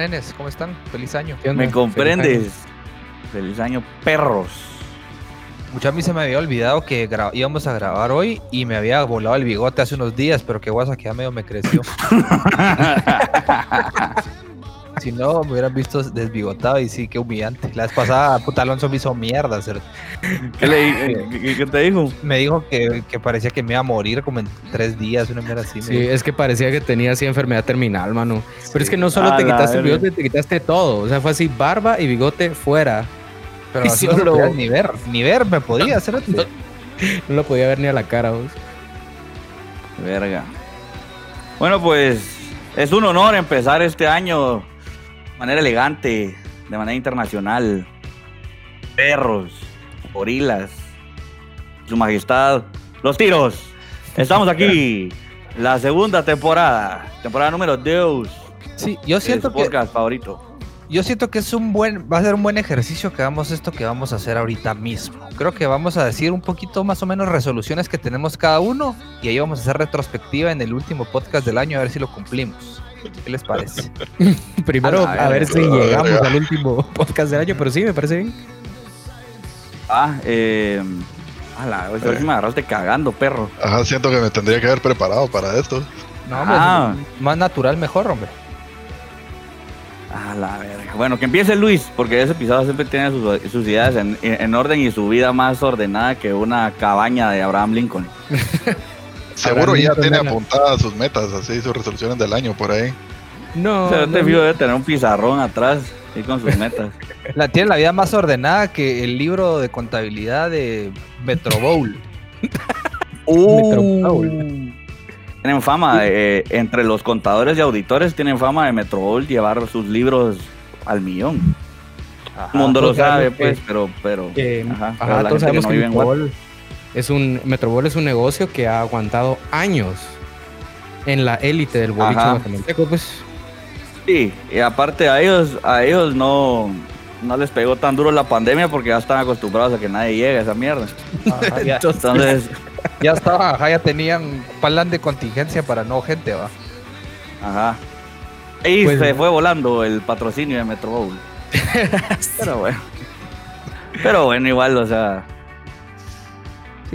Nenes, ¿cómo están? Feliz año. ¿Me comprendes? Feliz año, perros. Mucha a mí se me había olvidado que íbamos a grabar hoy y me había volado el bigote hace unos días, pero que guasa que ya medio me creció. si no, me hubieran visto desbigotado y sí, qué humillante. La vez pasada, puta Alonso me hizo mierda. ¿Qué, le, ¿qué, te dijo? Me dijo que, que, parecía que me iba a morir como en tres días, una mierda así. Sí, es que parecía que tenía así enfermedad terminal, mano. Pero es que no solo te quitaste el bigote, te quitaste todo. O sea, fue así, barba y bigote fuera. Pero así no ni ver, ni ver me podía hacer no, no lo podía ver ni a la cara, vos. Verga. Bueno, pues es un honor empezar este año manera elegante, de manera internacional. Perros, gorilas, su majestad, los tiros. Estamos aquí, la segunda temporada, temporada número 2. Sí, yo siento que podcast favorito. Yo siento que es un buen, va a ser un buen ejercicio que hagamos esto que vamos a hacer ahorita mismo. Creo que vamos a decir un poquito más o menos resoluciones que tenemos cada uno y ahí vamos a hacer retrospectiva en el último podcast del año a ver si lo cumplimos. ¿Qué les parece? Primero, a, ver, si llegamos al último podcast del año, pero sí, me parece bien. Ah, eh. A la vez me agarraste cagando, perro. Ajá, siento que me tendría que haber preparado para esto. No, ah. más natural, mejor, hombre. A la verga. Bueno, que empiece Luis, porque ese episodio siempre tiene sus, ideas en, en, orden y su vida más ordenada que una cabaña de Abraham Lincoln. Seguro ya tiene apuntadas sus metas, así sus resoluciones del año por ahí. No. Pero te fijo de tener un pizarrón atrás y con sus metas. La tiene la vida más ordenada que el libro de contabilidad de Metro Bowl. uh, Tienen fama, eh, entre los contadores y auditores, tienen fama de Metro Bowl llevar sus libros al millón. el mundo lo sabe, pues, pero, pero, ajá, todos sabemos que, es un Metrobol es un negocio que ha aguantado años en la élite del boliche guatemalteco, pues. Sí, y aparte a ellos, a ellos no, no les pegó tan duro la pandemia porque ya están acostumbrados a que nadie llegue a esa mierda. ya, Entonces, ya estaba, ya tenían plan de contingencia para no gente, va. Ajá. Y pues se fue volando el patrocinio de Metrobol. Pero bueno. Pero bueno, igual, o sea,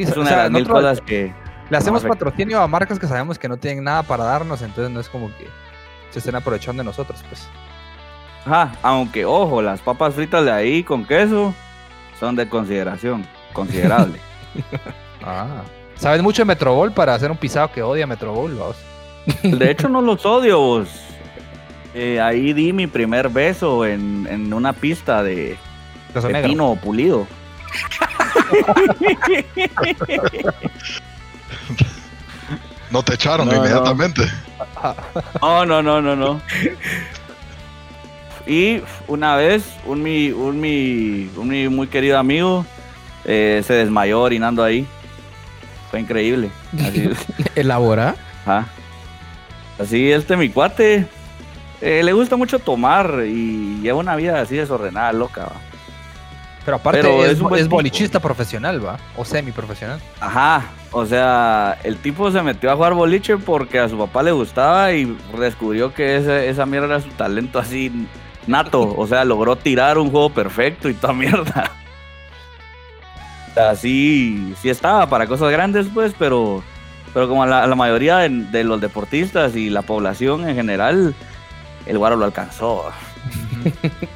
es una de las mil cosas que. Le hacemos patrocinio a marcas que sabemos que no tienen nada para darnos, entonces no es como que se estén aprovechando de nosotros, pues. Ajá, aunque ojo, las papas fritas de ahí con queso son de consideración, considerable. ah. ¿Sabes mucho de Metrobol para hacer un pisado que odia Metrobol, vos? De hecho, no los odio, vos. Eh, ahí di mi primer beso en, en una pista de pepino pulido. No te echaron inmediatamente. No. no, no, no, no, Y una vez, un mi, un mi, un muy querido amigo eh, se desmayó orinando ahí. Fue increíble. Así, ¿Elabora? Así, este mi cuate. Eh, le gusta mucho tomar y lleva una vida así desordenada, loca. Pero aparte es, es, bolichista profesional, ¿va? O semi-profesional. Ajá, o sea, el tipo se metió a jugar boliche porque a su papá le gustaba y descubrió que esa mierda era su talento así nato. O sea, logró tirar un juego perfecto y toda mierda. Así, sí estaba para cosas grandes, pues, pero, pero como la, la mayoría de, los deportistas y la población en general, el guaro lo alcanzó.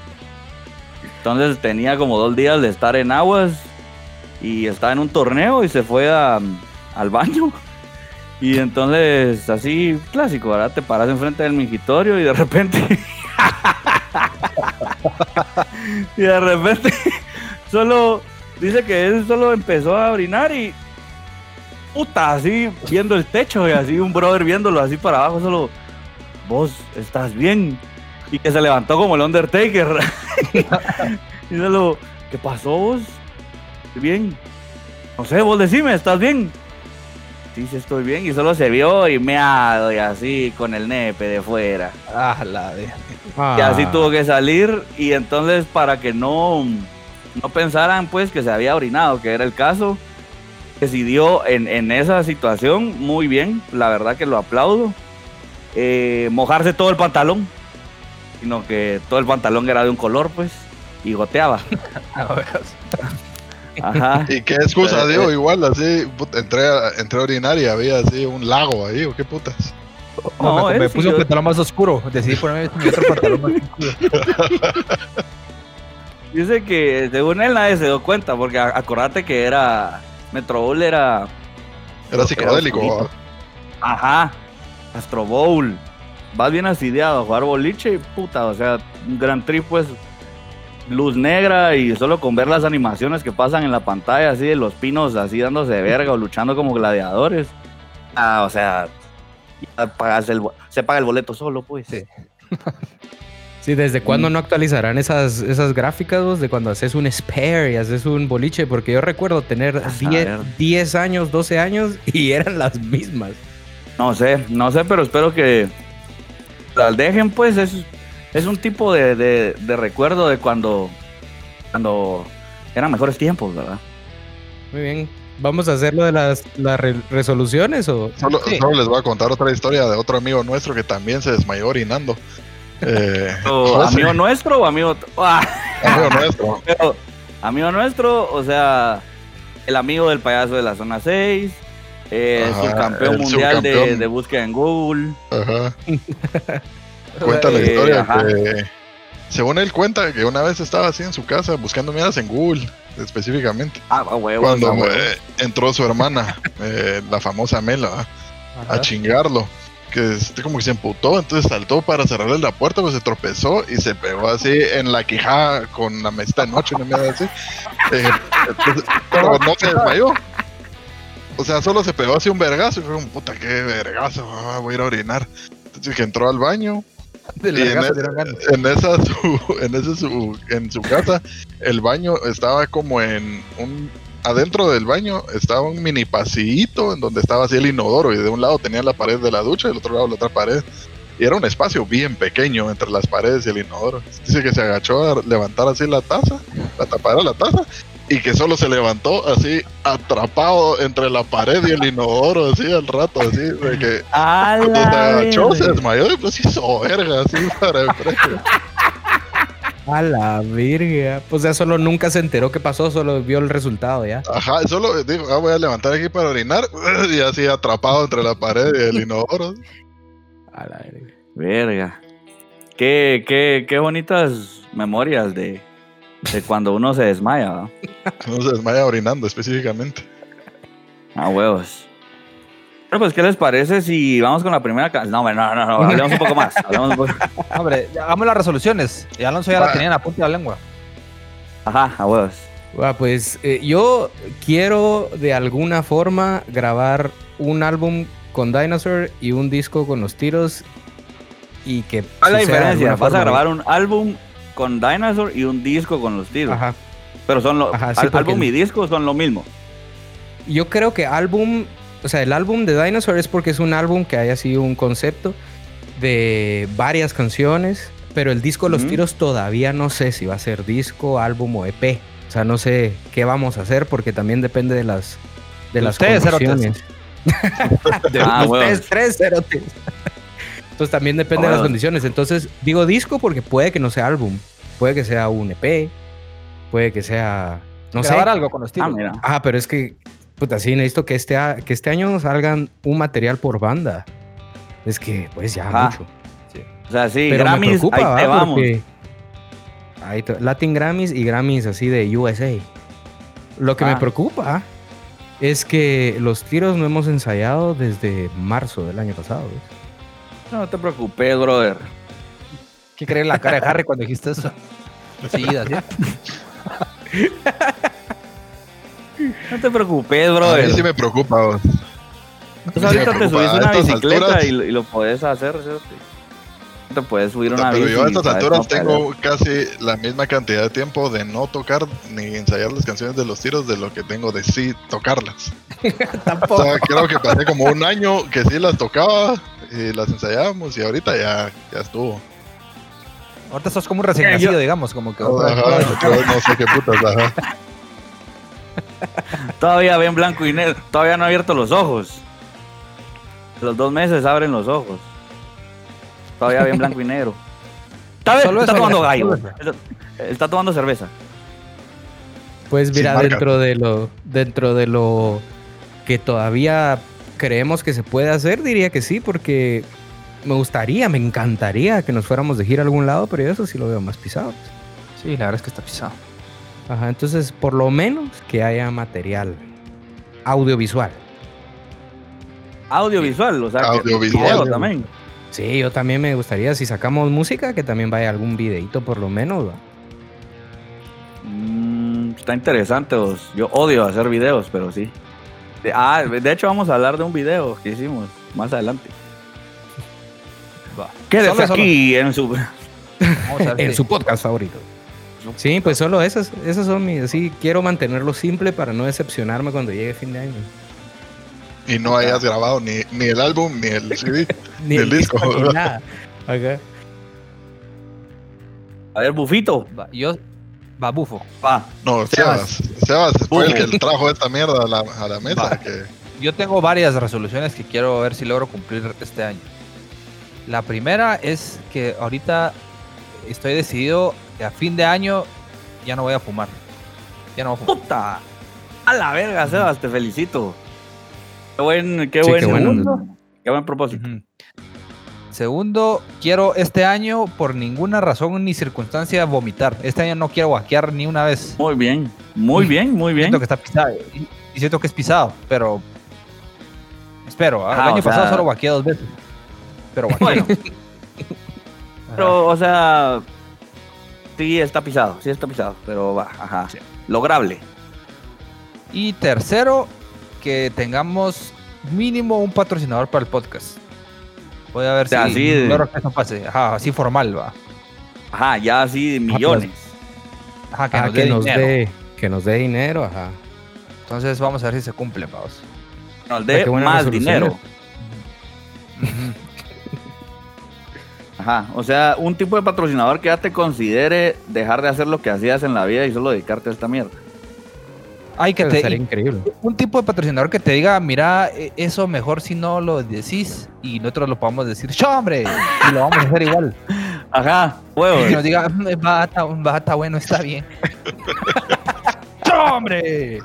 Entonces tenía como dos días de estar en aguas y estaba en un torneo y se fue al baño. Y entonces, así clásico, ¿verdad? Te paras enfrente del mingitorio y de repente. y de repente, solo. Dice que él solo empezó a orinar y. Puta, así viendo el techo y así un brother viéndolo así para abajo, solo. Vos estás bien y que se levantó como el Undertaker. y lo, ¿qué pasó vos? Bien. No sé, vos decime, ¿estás bien? Sí, sí estoy bien. Y solo se vio y meado y así con el nepe de fuera. Ah, la de... Y así ah. tuvo que salir y entonces para que no, no pensaran pues que se había orinado, que era el caso, decidió en, en esa situación muy bien, la verdad que lo aplaudo, eh, mojarse todo el pantalón sino que todo el pantalón era de un color, pues, y goteaba. Ajá. ¿Y qué excusa Eh, dio? eh. Igual, así, puta, entré, a- entré a orinar y había así un lago ahí, ¿o qué putas? No, me, sí, puse un yo- pantalón más oscuro. Decidí ponerme mi otro pantalón más oscuro. Dice que según él nadie se dio cuenta, porque acordate que era. Metro Bowl era. Era psicodélico. oscurito. Ajá. Astro Bowl. Vas bien asidiado a jugar boliche y puta, o sea, un gran trip, pues. Luz negra y solo con ver las animaciones que pasan en la pantalla, así de los pinos así dándose de verga o luchando como gladiadores. Ah, o sea, pagas el, se paga el boleto solo, pues. Sí. Sí, ¿desde cuándo Mm. no actualizarán esas, esas gráficas vos, de cuando haces un spare y haces un boliche? Porque yo recuerdo tener A 10, saber. 10 años, 12 años y eran las mismas. No sé, no sé, pero espero que las dejen, pues es, es un tipo de, de- de recuerdo de cuando, cuando eran mejores tiempos, ¿verdad? Muy bien. ¿Vamos a hacer lo de las, las re- resoluciones o...? Solo, Sí. solo les voy a contar otra historia de otro amigo nuestro que también se desmayó orinando. Eh, O José, amigo nuestro o amigo... ah, amigo nuestro. pero, amigo nuestro, o sea, el amigo del payaso de la zona 6, eh, Ajá, subcampeón el mundial de, subcampeón. de búsqueda en Google. Ajá. Cuenta la Eh, historia ajá. que, según él cuenta, que una vez estaba así en su casa buscando mierdas en Google, específicamente. Ah, huevo, Cuando huevo. eh, entró su hermana, eh, la famosa Mela, a chingarlo. Que este como que se emputó, entonces saltó para cerrarle la puerta, pues se tropezó y se pegó así en la quijada con la mesita de noche, una mierda así. Eh, entonces, pero no se desmayó. O sea, solo se pegó así un vergazo y fue un puta, qué vergazo, ah, voy a ir a orinar. Entonces que entró al baño y en, e- en esa su, en ese su, en su casa, el baño estaba como en un adentro del baño estaba un mini pasillito en donde estaba así el inodoro y de un lado tenía la pared de la ducha y del otro lado la otra pared. Y era un espacio bien pequeño entre las paredes y el inodoro. Dice que se agachó a levantar así la taza, la tapara la taza, y que solo se levantó así atrapado entre la pared y el inodoro, así al rato, así, de que cuando se agachó, desmayó y pues hizo verga, así para enfrente. A la virga. Pues ya solo nunca se enteró qué pasó, solo vio el resultado ya. Ajá, solo dijo, ah, voy a levantar aquí para orinar, y así atrapado entre la pared y el inodoro. A la verga. Verga. Qué, qué, qué bonitas memorias de, de cuando uno se desmaya, ¿no? No se desmaya orinando específicamente. Ah, huevos. Pero pues, ¿qué les parece si vamos con la primera canción? No, no, no, no, hablemos un poco más. hablemos un poco- Hombre, hagamos las resoluciones. Y Alonso ya Va. la tenía en la punta de la lengua. Ajá, a huevos. Ah, pues eh, yo quiero de alguna forma grabar un álbum con Dinosaur y un disco con los tiros y que ¿Cuál es la diferencia? Vas a grabar un álbum con Dinosaur y un disco con los tiros. Ajá. Pero son lo, Ajá, sí, al- porque álbum y disco son lo mismo. Yo creo que álbum, o sea, el álbum de Dinosaur es porque es un álbum que haya sido un concepto de varias canciones, pero el disco de los tiros todavía no sé si va a ser disco, álbum o EP. O sea, no sé qué vamos a hacer porque también depende de las de De las ustedes, cerotes. condiciones. De Ah, ustedes huevos. tres cerotes. Entonces también depende de las condiciones. Entonces digo disco porque puede que no sea álbum, puede que sea un EP, puede que sea no sé. Grabar algo con los Ah, tiros. mira. Ah, pero es que, puta, sí, necesito que este, a- que este año salgan un material por banda. Es que, pues ya, Ajá. mucho. O sea, sí, Pero Grammys, me preocupa, ahí te ¿va? vamos. Porque ahí te- Latin Grammys y Grammys así de USA. Lo que me Ah. preocupa es que los tiros no hemos ensayado desde marzo del año pasado. ¿ves? No te preocupes, brother. ¿Qué crees la cara de Harry cuando dijiste eso? Sí, así. No te preocupes, A mí brother. sí me preocupa. vos. Pues ahorita te subís una bicicleta y, lo- y lo puedes hacer, ¿cierto? Te puedes subir una pero bici yo a estas alturas tengo casi la misma cantidad de tiempo de no tocar ni ensayar las canciones de los tiros de lo que tengo de sí tocarlas. O Tampoco. sea, creo que pasé como un año que sí las tocaba y las ensayábamos y ahorita ya, ya estuvo. Ahorita sos como un recién Eh, nacido, yo- digamos, como que. Ajá, yo no sé qué putas, ajá. Todavía ven blanco y negro. Todavía no he abierto los ojos. Los dos meses abren los ojos. Todavía ven blanco y negro. Está, Solo está tomando gallo. solo Está, tomando cerveza. Pues mira, dentro de lo dentro de lo que todavía creemos que se puede hacer, diría que sí, porque me gustaría, me encantaría que nos fuéramos de gira a algún lado, pero yo eso sí lo veo más pisado. Sí, la verdad es que está pisado. Ajá, entonces por lo menos que haya material audiovisual. Audiovisual, o sea, que- Audiovisual. video también. Sí, yo también me gustaría, si sacamos música, que también vaya algún videito por lo menos. ¿va? Mm, está interesante. vos. Yo odio hacer videos, pero sí. De, ah, de hecho vamos a hablar de un video que hicimos más adelante. Va. Quédese Solo, solo. aquí en su... En su podcast favorito. Sí, pues solo esas, esas son mis, así quiero mantenerlo simple para no decepcionarme cuando llegue fin de año. Y no hayas grabado ni, ni el álbum ni el CD. Ni el disco. ni nada. A ver, Bufito. Yo, va bufo. Va. No, Sebas. Sebas. Fue el que trajo esta mierda a la, a la mesa. Va. Que, Yo tengo varias resoluciones que quiero ver si logro cumplir este año. La primera es que ahorita estoy decidido que a fin de año ya no voy a fumar. Ya no voy a fumar. Puta. A la verga, Sebas, te felicito. Qué buen, qué Sí, buen, qué bueno. Qué buen propósito. Segundo, quiero este año por ninguna razón ni circunstancia vomitar. Este año no quiero guaquear ni una vez. Muy bien, muy bien, muy bien. Siento que está pisado. Y, y siento que es pisado, pero espero. ¿ah? Ah, El año sea- pasado solo guaqueé dos veces. Pero guaqueé. Bueno, pero, o sea, sí está pisado, sí está pisado, pero va, ajá. Lograble. Y tercero, que tengamos mínimo un patrocinador para el podcast. Voy a ver sea, si así de- logro que eso pase. Ajá, así formal va. Ajá, ya así millones. Ajá, que Ah, nos que, dé nos dinero. dé, que nos dé dinero, ajá. Entonces vamos a ver si se cumple, vamos. Nos dé más dinero. Ajá, o sea, un tipo de patrocinador que ya te considere dejar de hacer lo que hacías en la vida y solo dedicarte a esta mierda. Ay, que te, y increíble. un tipo de patrocinador que te diga, mira, e- eso mejor si no lo decís y nosotros lo podamos decir, ¡Cho, hombre! Y lo vamos a hacer igual. Ajá, Y huevos. nos diga, "Mm, va, está, va, está bueno, está bien. ¡Cho, hombre!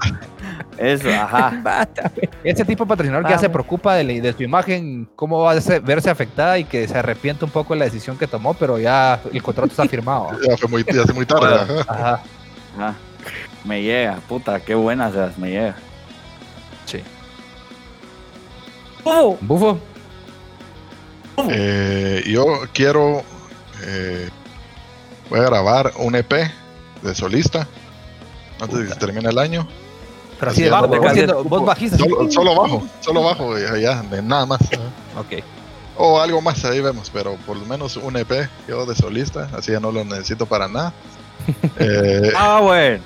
Eso, ajá. Ese tipo de patrocinador que ya se preocupa de, la- de su imagen, cómo va a verse afectada y que se arrepiente un poco de la decisión que tomó, pero ya el contrato está firmado. ya fue muy, ya hace muy tarde. Bueno. ajá. Ajá. Me llega, puta, qué buena seas, me llega. Sí. ¡Oh! Bufo. Eh, yo quiero. eh, voy a grabar un EP de solista antes de que se termine el año. Pero así de Haciendo- bajo, vos, Haciendo- así. Solo, solo bajo, solo bajo, ya, de nada más. Ok. O algo más, ahí vemos, pero por lo menos un EP yo de solista, así ya no lo necesito para nada. Eh, Ah, bueno.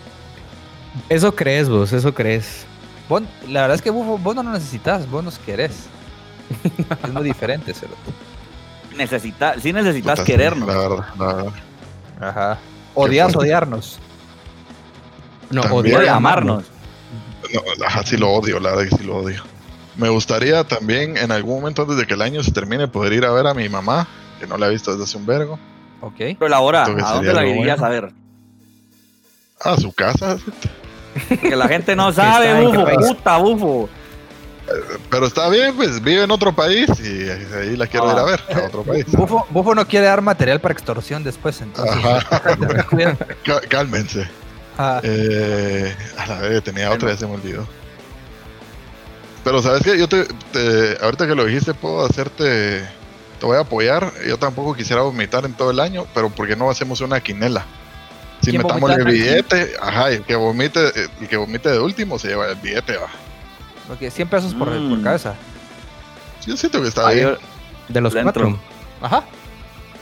Eso crees vos, eso crees. Vos- la verdad es que Bufo, vos no lo necesitas, vos nos querés. es muy diferente, cerote. Necesita, sí necesitas puta, querernos. La verdad, la verdad. Ajá. Odias odiarnos. No, odiar amarnos. No, ajá, sí lo odio, la verdad que sí lo odio. Me gustaría también en algún momento antes de que el año se termine poder ir a ver a mi mamá, que no la he visto desde hace un vergo. Ok. Pero Creo que ¿a dónde la irías bueno. a ver? A su casa, Que la gente no sabe, bufo, puta, bufo. pero está bien, pues vive en otro país y ahí la quiero Ah. ir a ver, a otro país. Bufo, Bufo no quiere dar material para extorsión después, entonces. Cálmense. Ajá. Eh, a la vez tenía otra, ya se me olvidó. Pero sabes que yo te, te- ahorita que lo dijiste, puedo hacerte, te voy a apoyar. Yo tampoco quisiera vomitar en todo el año, pero ¿por qué no hacemos una quinela? Si ¿Quién metamos el billete, ajá, y el que vomite, el que vomite de último se lleva el billete, va. Ok, 100 pesos por, Mm. por cabeza. Yo siento que está Ah, bien. De los Dentro. cuatro. Ajá.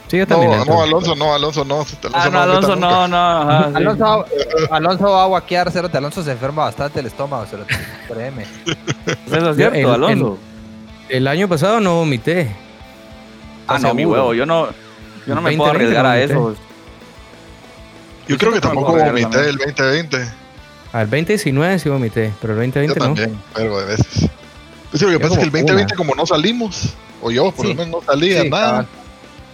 Sí, yo No, también. no, entro. Alonso, no, Alonso, no. Alonso Ah, no, Alonso, no, no. ajá, sí. Alonso, Alonso va a guaquear, cerote. Alonso se enferma bastante el estómago, cerote. Créeme. Eso es cierto, El- Alonso. El año pasado no vomité. Ah, no, mi huevo, yo no, yo no me 20, puedo 20 arriesgar no a eso. Yo creo que tampoco vomité el 2020. Al 2019 sí vomité, pero el Yo 2020 no. también, pero de veces. Pues sí, lo que Yo pasa es que el como 2020 una. como no salimos, o yo por Sí. lo menos no salía, Sí, nada. cabal.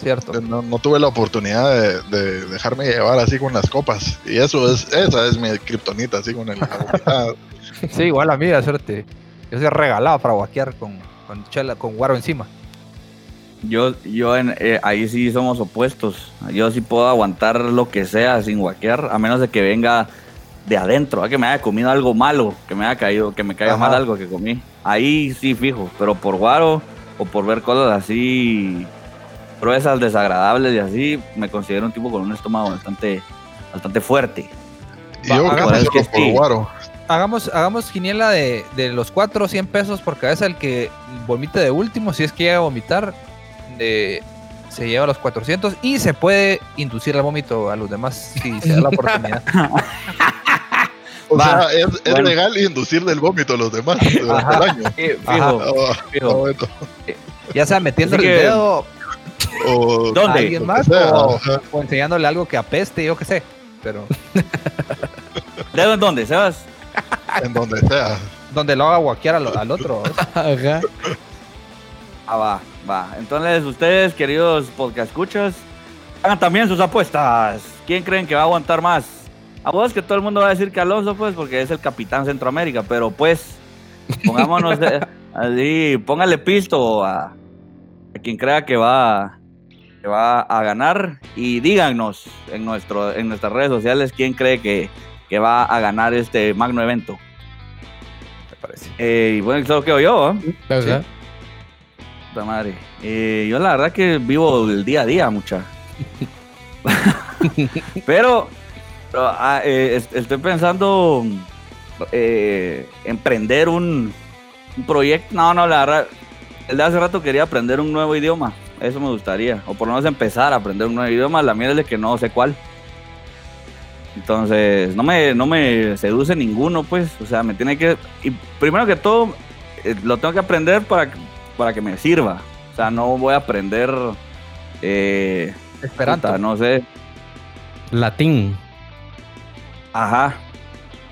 cierto. No, no tuve la oportunidad de, de dejarme llevar así con las copas. Y eso es, esa es mi kriptonita, así con el la. Sí, igual a mí, de suerte. Yo soy regalado para guaquear con, con chela, con guaro encima. Yo, yo en, eh, ahí sí somos opuestos. Yo sí puedo aguantar lo que sea sin guaquear, a menos de que venga de adentro, a que me haya comido algo malo, que me haya caído, que me caiga Ajá. mal algo que comí. Ahí sí fijo, pero por guaro o por ver cosas así gruesas, desagradables y así, me considero un tipo con un estómago bastante, bastante fuerte. Y yo Va, hagamos- que por sí. guaro. Hagamos, hagamos quiniela de, de los cuatro, 100 pesos por cabeza. El que vomite de último, si es que llega a vomitar, de- se lleva los 400 y se puede inducir el vómito a los demás si se da la oportunidad. O Va, sea, es, legal inducirle el vómito a los demás durante Ajá. el año. Sí, Ajá. fijo, Ah, fijo. ah, bueno. Ya sea metiendo el dedo O, alguien más sea, o, enseñándole algo que apeste, yo qué sé. Pero ¿Dedo en dónde, Sebas? en donde sea. donde lo haga guaquear al, al otro. Ajá. Ah, va, va. Entonces, ustedes, queridos podcast escuchas, hagan también sus apuestas. ¿Quién creen que va a aguantar más? A vos que todo el mundo va a decir que Alonso, pues, porque es el capitán Centroamérica, pero pues, pongámonos de- así, póngale pisto a, a quien crea que va, que va a ganar y díganos en, nuestro, en nuestras redes sociales quién cree que, que va a ganar este magno evento. Me parece. Eh, y bueno, solo quedo yo, ¿eh? Puta madre. Eh, yo la verdad que vivo el día a día, mucha. pero pero, ah, eh, est- estoy pensando eh, emprender un, un proyecto. No, no, la verdad, el de hace rato quería aprender un nuevo idioma. Eso me gustaría. O por lo menos empezar a aprender un nuevo idioma. La mierda es de que no sé cuál. Entonces, no me, no me seduce ninguno, pues. O sea, me tiene que. Y primero que todo, lo tengo que aprender para, que- para que me sirva. O sea, no voy a aprender. Eh, Esperanto. puta, no sé. Latín. Ajá.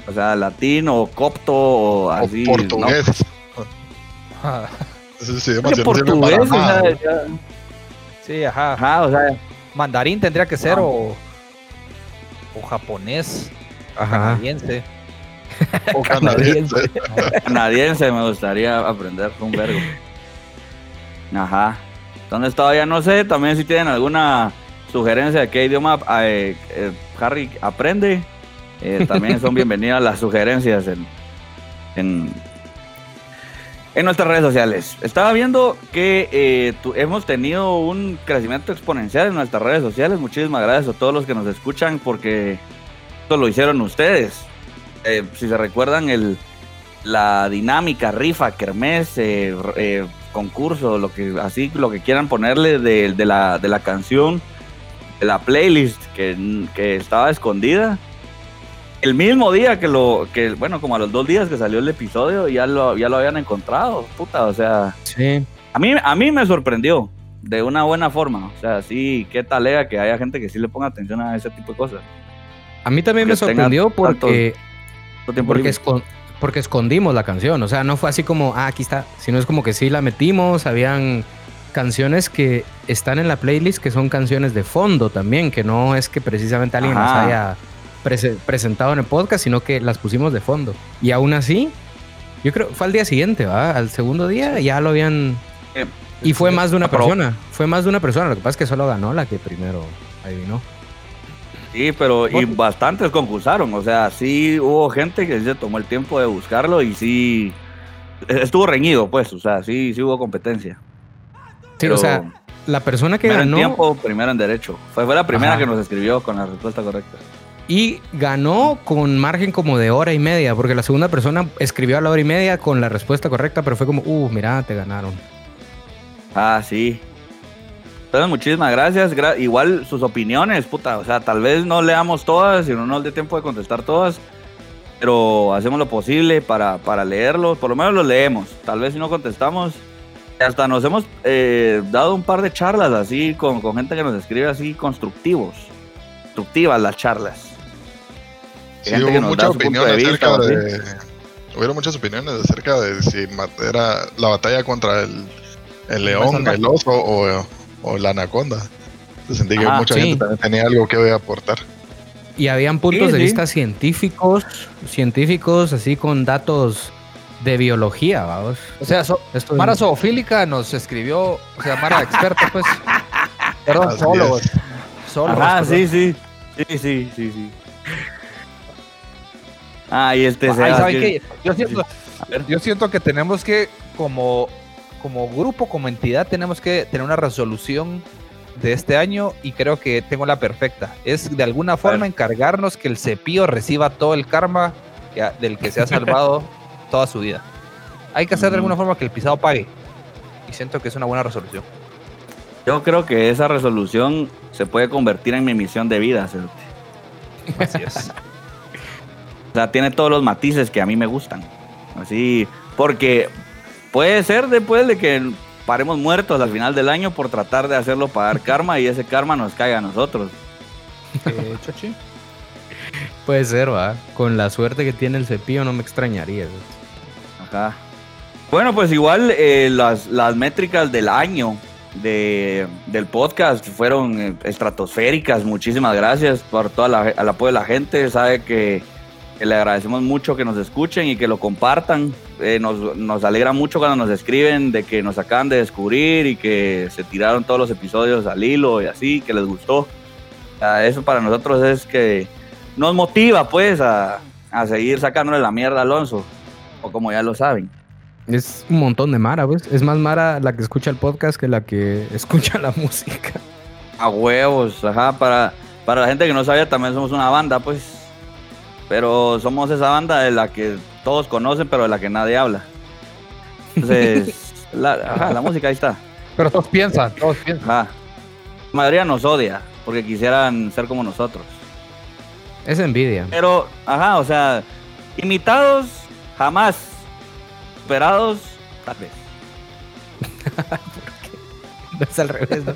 O sea, latín o copto o O así. ¿no? portugués. Idioma Porque sí no portugués, para o sea, nada. ya- Sí, ajá. ajá, o sea, Mandarín tendría que ser Ah. o, o japonés, Ajá. canadiense. O canadiense. canadiense me gustaría aprender un vergo. Ajá. Entonces todavía no sé, también si tienen alguna sugerencia de qué idioma eh, eh, Harry aprende, eh, también son bienvenidas las sugerencias en, en, en nuestras redes sociales. Estaba viendo que tu- hemos tenido un crecimiento exponencial en nuestras redes sociales. Muchísimas gracias a todos los que nos escuchan porque esto lo hicieron ustedes. Si se recuerdan el, la dinámica, rifa, kermés, eh, concurso, lo que así lo que quieran ponerle de, de la, de la canción, de la playlist que, que estaba escondida. El mismo día que lo, que bueno, como a los dos días que salió el episodio, ya lo, ya lo habían encontrado, puta, o sea, Sí. a mí, a mí me sorprendió de una buena forma, o sea, sí, qué talega que haya gente que sí le ponga atención a ese tipo de cosas. A mí también me Que sorprendió tanto- porque, Tanto porque, escon- porque escondimos la canción. O sea, no fue así como, ah, aquí está. Sino es como que sí la metimos. Habían canciones que están en la playlist que son canciones de fondo también, que no es que precisamente alguien las Ajá. haya prese- presentado en el podcast, sino que las pusimos de fondo. Y aún así, yo creo, fue al día siguiente, ¿va? Al segundo día ya lo habían... Eh, Y fue más de una persona. Fue más de una persona. Lo que pasa es que solo ganó la que primero adivinó. Sí, pero y bastantes concursaron, o sea, sí hubo gente que se tomó el tiempo de buscarlo y sí estuvo reñido, pues, o sea, sí, sí hubo competencia. Sí, Pero o sea, la persona que primero en ganó tiempo, primero en derecho. Fue, fue la primera Ajá. que nos escribió con la respuesta correcta. y ganó con margen como de hora y media, porque la segunda persona escribió a la hora y media con la respuesta correcta, pero fue como, uh, mira, te ganaron. Ah, sí. Entonces, muchísimas gracias. Gra- Igual sus opiniones, puta. O sea, tal vez no leamos todas y no nos dé tiempo de contestar todas. Pero hacemos lo posible para, para leerlos. Por lo menos los leemos. Tal vez si no contestamos. Hasta nos hemos eh, dado un par de charlas así con, con gente que nos escribe así constructivos. Constructivas las charlas. Sí, Gente hubo que nos da mucha su punto opinión de acerca vista, de. Hubieron muchas opiniones acerca de si era la batalla contra el, el león, salvaje. el oso o, o la anaconda. Sentí que mucha sí. gente también tenía algo que aportar. Y habían puntos Sí, de sí. vista científicos, científicos así con datos de biología, vamos. O sea, so- Esto es- Mara Zoofílica nos escribió, o sea, Mara experta, pues. Perdón, Así solo, es. solo. Ajá, sí, sí. Sí, sí, sí, sí. Ah, y este Ay, Sebas ¿saben que- qué? Yo siento, A ver. yo siento que tenemos que, como, como grupo, como entidad, tenemos que tener una resolución de este año y creo que tengo la perfecta. Es de alguna forma encargarnos que el cepillo reciba todo el karma que del que se ha salvado toda su vida. Hay que hacer de alguna forma que el pisado pague. Y siento que es una buena resolución. Yo creo que esa resolución se puede convertir en mi misión de vida. Cerote. Así es. O sea, tiene todos los matices que a mí me gustan. Así, porque puede ser después de que paremos muertos al final del año por tratar de hacerlo pagar karma y ese karma nos caiga a nosotros. Eh, Chochi. Puede ser, va. Con la suerte que tiene el cepillo no me extrañaría. Ajá. Bueno, pues igual eh, las, las métricas del año de, del podcast fueron eh, estratosféricas. Muchísimas gracias por todo el apoyo de la gente. Sabe que, que le agradecemos mucho que nos escuchen y que lo compartan. Eh, nos, nos alegra mucho cuando nos escriben de que nos acaban de descubrir y que se tiraron todos los episodios al hilo y así, que les gustó. Eso para nosotros es que nos motiva pues a, a seguir sacándole la mierda a Alonso. O como ya lo saben. Es un montón de Mara, ¿ves? Es más Mara la que escucha el podcast que la que escucha la música. A huevos, ajá, para, para la gente que no sabía, también somos una banda, pues. Pero somos esa banda de la que todos conocen, pero de la que nadie habla. Entonces, la, ajá, la música ahí está. Pero todos piensan, todos piensan. Ajá. La mayoría nos odia, porque quisieran ser como nosotros. Es envidia. Pero, ajá, o sea, imitados, jamás. Superados, tal vez. Es al revés. ¿no?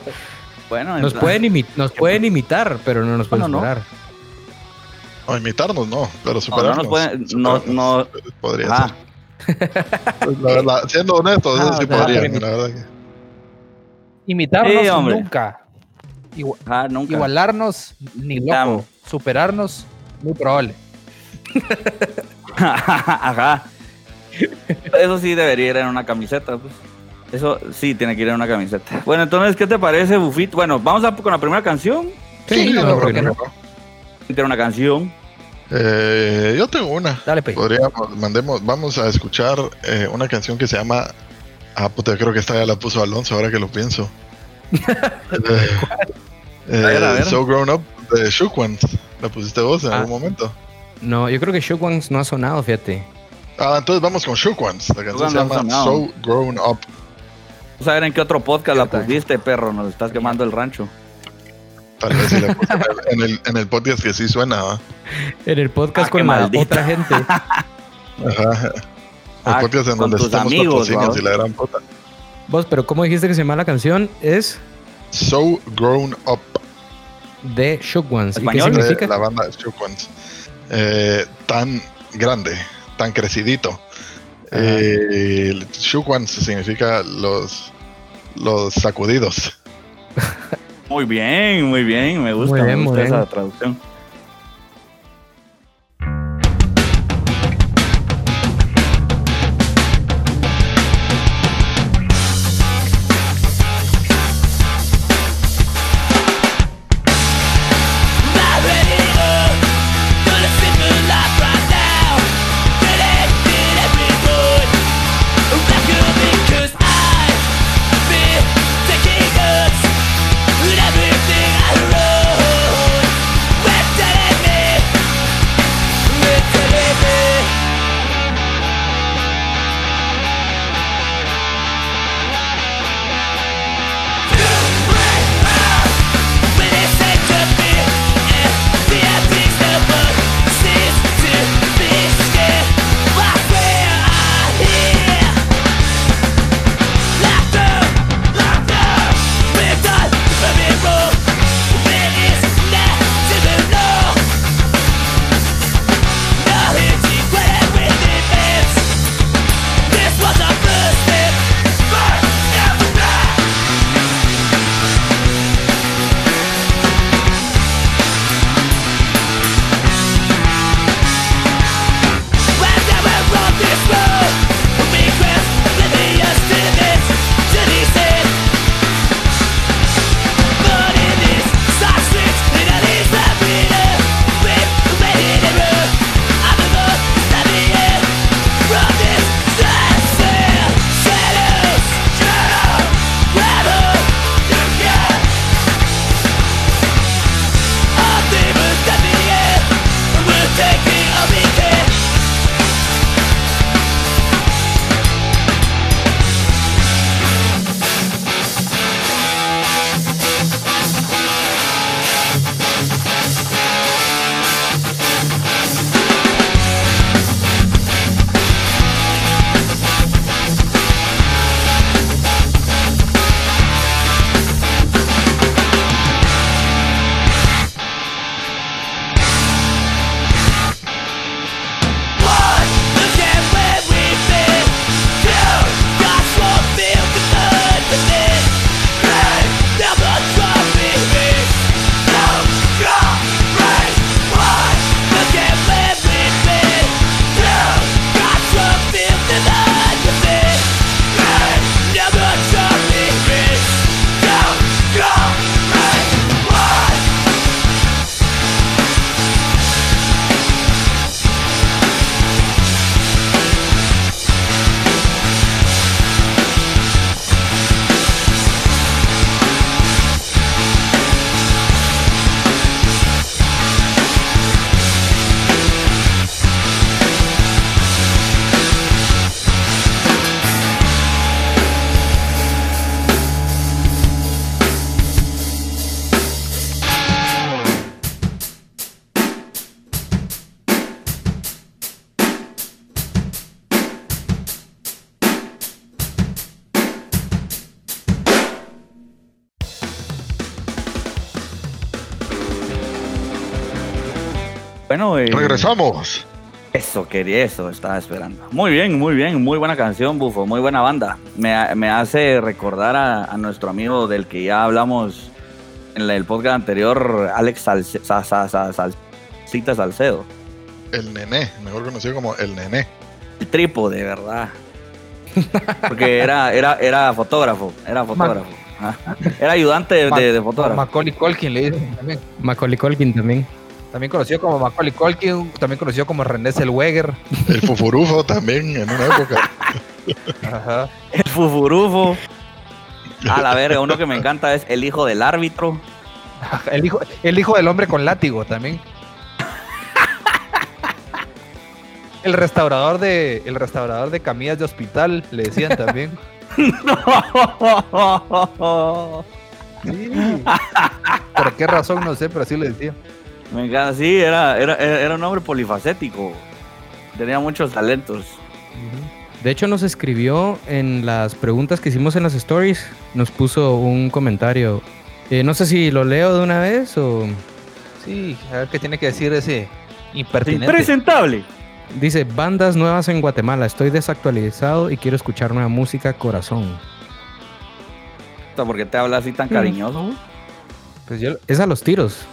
Bueno, en Nos plan- pueden, imi- nos pueden imitar, pero no nos pueden No, no, no. superar. O imitarnos, no, pero no superarnos. nos pueden- no- superarnos, no- Podría Ajá. ser. Pues, la verdad, siendo honestos, Ah, eso sí o sea, podrían, que- la verdad. que- Imitarnos Sí, hombre. nunca. Igualarnos ni loco. Amo. Superarnos, muy probable. Ajá. Eso sí debería ir en una camiseta, pues. Eso sí tiene que ir en una camiseta. Bueno, entonces, ¿qué te parece, Bufit? Bueno, vamos a con la primera canción. Sí, no, la ¿por qué verdad no? que no. Tiene una canción. Eh, yo tengo una. Dale, pe. Podríamos, mandemos, vamos a escuchar eh, una canción que se llama. Ah, puta, creo que esta ya la puso Alonso ahora que lo pienso. Eh, A ver, a ver. So Grown Up de Shook Ones. ¿La pusiste vos en Ah. algún momento? No, yo creo que Shook Ones no ha sonado, fíjate. Ah, entonces vamos con Shook Ones. La canción se llama. So Grown Up. Vamos a ver en qué otro podcast la pusiste, perro. Nos estás quemando el rancho. Tal vez sí la puse en el, en el, podcast que sí suena. ¿va? En el podcast Ah, con la otra gente. Ajá. El Ah, podcast en con donde tus estamos amigos, patrocinios ¿va? y la gran puta. Vos, pero ¿cómo dijiste que se llama la canción? Es So Grown Up. de Shook Ones. ¿Y qué significa? la banda Shook Ones. Eh, tan grande, tan crecidito. Eh, Shook Ones significa los, los sacudidos. Muy bien, muy bien. Me gusta, bien, me gusta esa traducción. Bueno, eh, Regresamos. Eso, quería eso, estaba esperando. Muy bien, muy bien, muy buena canción, Bufo, muy buena banda. Me, me hace recordar a, a nuestro amigo del que ya hablamos en el podcast anterior, Alex Salce- Sa- Sa- Sa- Salcita Salcedo. El nené, mejor conocido como el nené. El trípode, ¿verdad? Porque era, era, era fotógrafo, era fotógrafo. Ajá. Era ayudante de, de- de fotógrafo. Macaulay Culkin le dicen también. Macaulay Culkin también. También conocido como Macaulay Culkin, también conocido como René Zellweger. El fufurufo también en una época. Ajá. El fufurufo. A la verga, uno que me encanta es el hijo del árbitro. El hijo, el hijo del hombre con látigo también. El restaurador de el restaurador de camillas de hospital le decían también. Sí. ¿Por qué razón? No sé, pero así le decían. Me encanta, sí, era, era, era un hombre polifacético. Tenía muchos talentos. De hecho, nos escribió en las preguntas que hicimos en las stories, nos puso un comentario. Eh, no sé si lo leo de una vez o... Sí, a ver qué tiene que decir ese impertinente. Impresentable. Dice, bandas nuevas en Guatemala, estoy desactualizado y quiero escuchar nueva música, corazón. ¿Por qué te habla así tan cariñoso? Pues yo, Es a los tiros.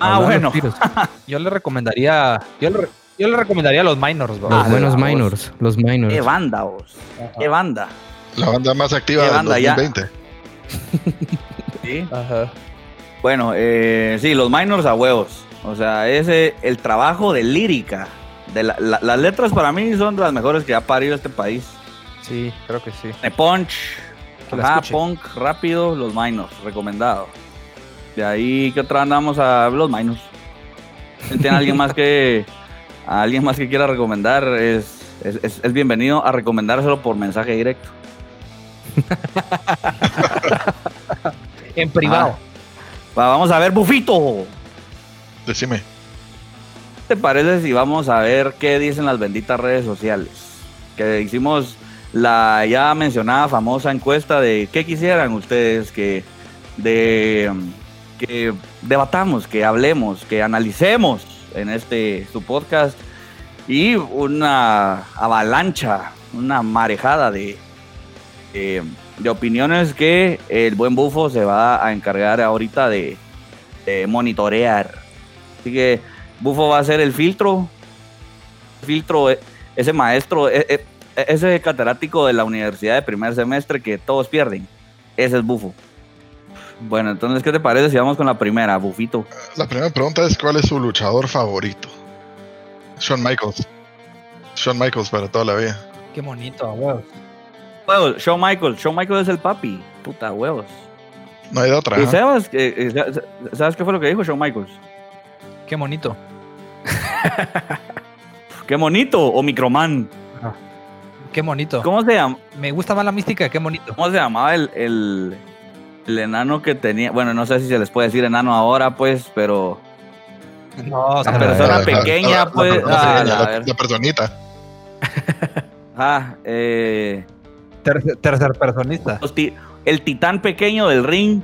Ah, los bueno. tiros. yo le recomendaría. Yo le, yo le recomendaría a los minors, bro. Los Ah, buenos la voz. minors, los minors. Qué banda, vos. Qué banda. La banda más activa ¿Qué del banda ya? 2020. Sí. Ajá. Bueno, eh, sí, los minors a huevos. O sea, ese, el trabajo de lírica. De la- la- las letras para mí son de las mejores que ha parido este país. Sí, creo que sí. De punch, Que ajá, punk, rápido, los minors, recomendado. De ahí, ¿qué otra andamos a los minors? Si tiene alguien más que a alguien más que quiera recomendar, es, es, es- es bienvenido a recomendárselo por mensaje directo. En privado. Va, vamos a ver, Bufito. Decime. ¿Qué te parece si vamos a ver qué dicen las benditas redes sociales? Que hicimos la ya mencionada famosa encuesta de qué quisieran ustedes que de que debatamos, que hablemos, que analicemos en este su podcast y una avalancha, una marejada de, de, opiniones que el buen Bufo se va a encargar ahorita de, de monitorear. Así que Bufo va a ser el filtro, filtro, eh, ese maestro, eh, eh, ese catedrático de la universidad de primer semestre que todos pierden. Ese es Bufo. Bueno, entonces, ¿qué te parece si vamos con la primera, Bufito? La primera pregunta es: ¿cuál es su luchador favorito? Shawn Michaels. Shawn Michaels para toda la vida. Qué bonito, huevos. Huevos, Shawn Michaels. Shawn Michaels es el papi. Puta huevos. No hay de otra. ¿Y sabes, eh, eh, sa- sabes qué fue lo que dijo Shawn Michaels? Qué bonito. Qué bonito, o Microman. Qué bonito. ¿Cómo se, llama, Me gusta más la mística qué bonito. cómo se llamaba el, el, el enano que tenía? Bueno, no sé si se les puede decir enano ahora, pues, pero No, la la persona La- la- pequeña, pues. persona ah, pequeña, la la- ver- la personita. ah, eh, tercer, tercer personista. el titán pequeño del ring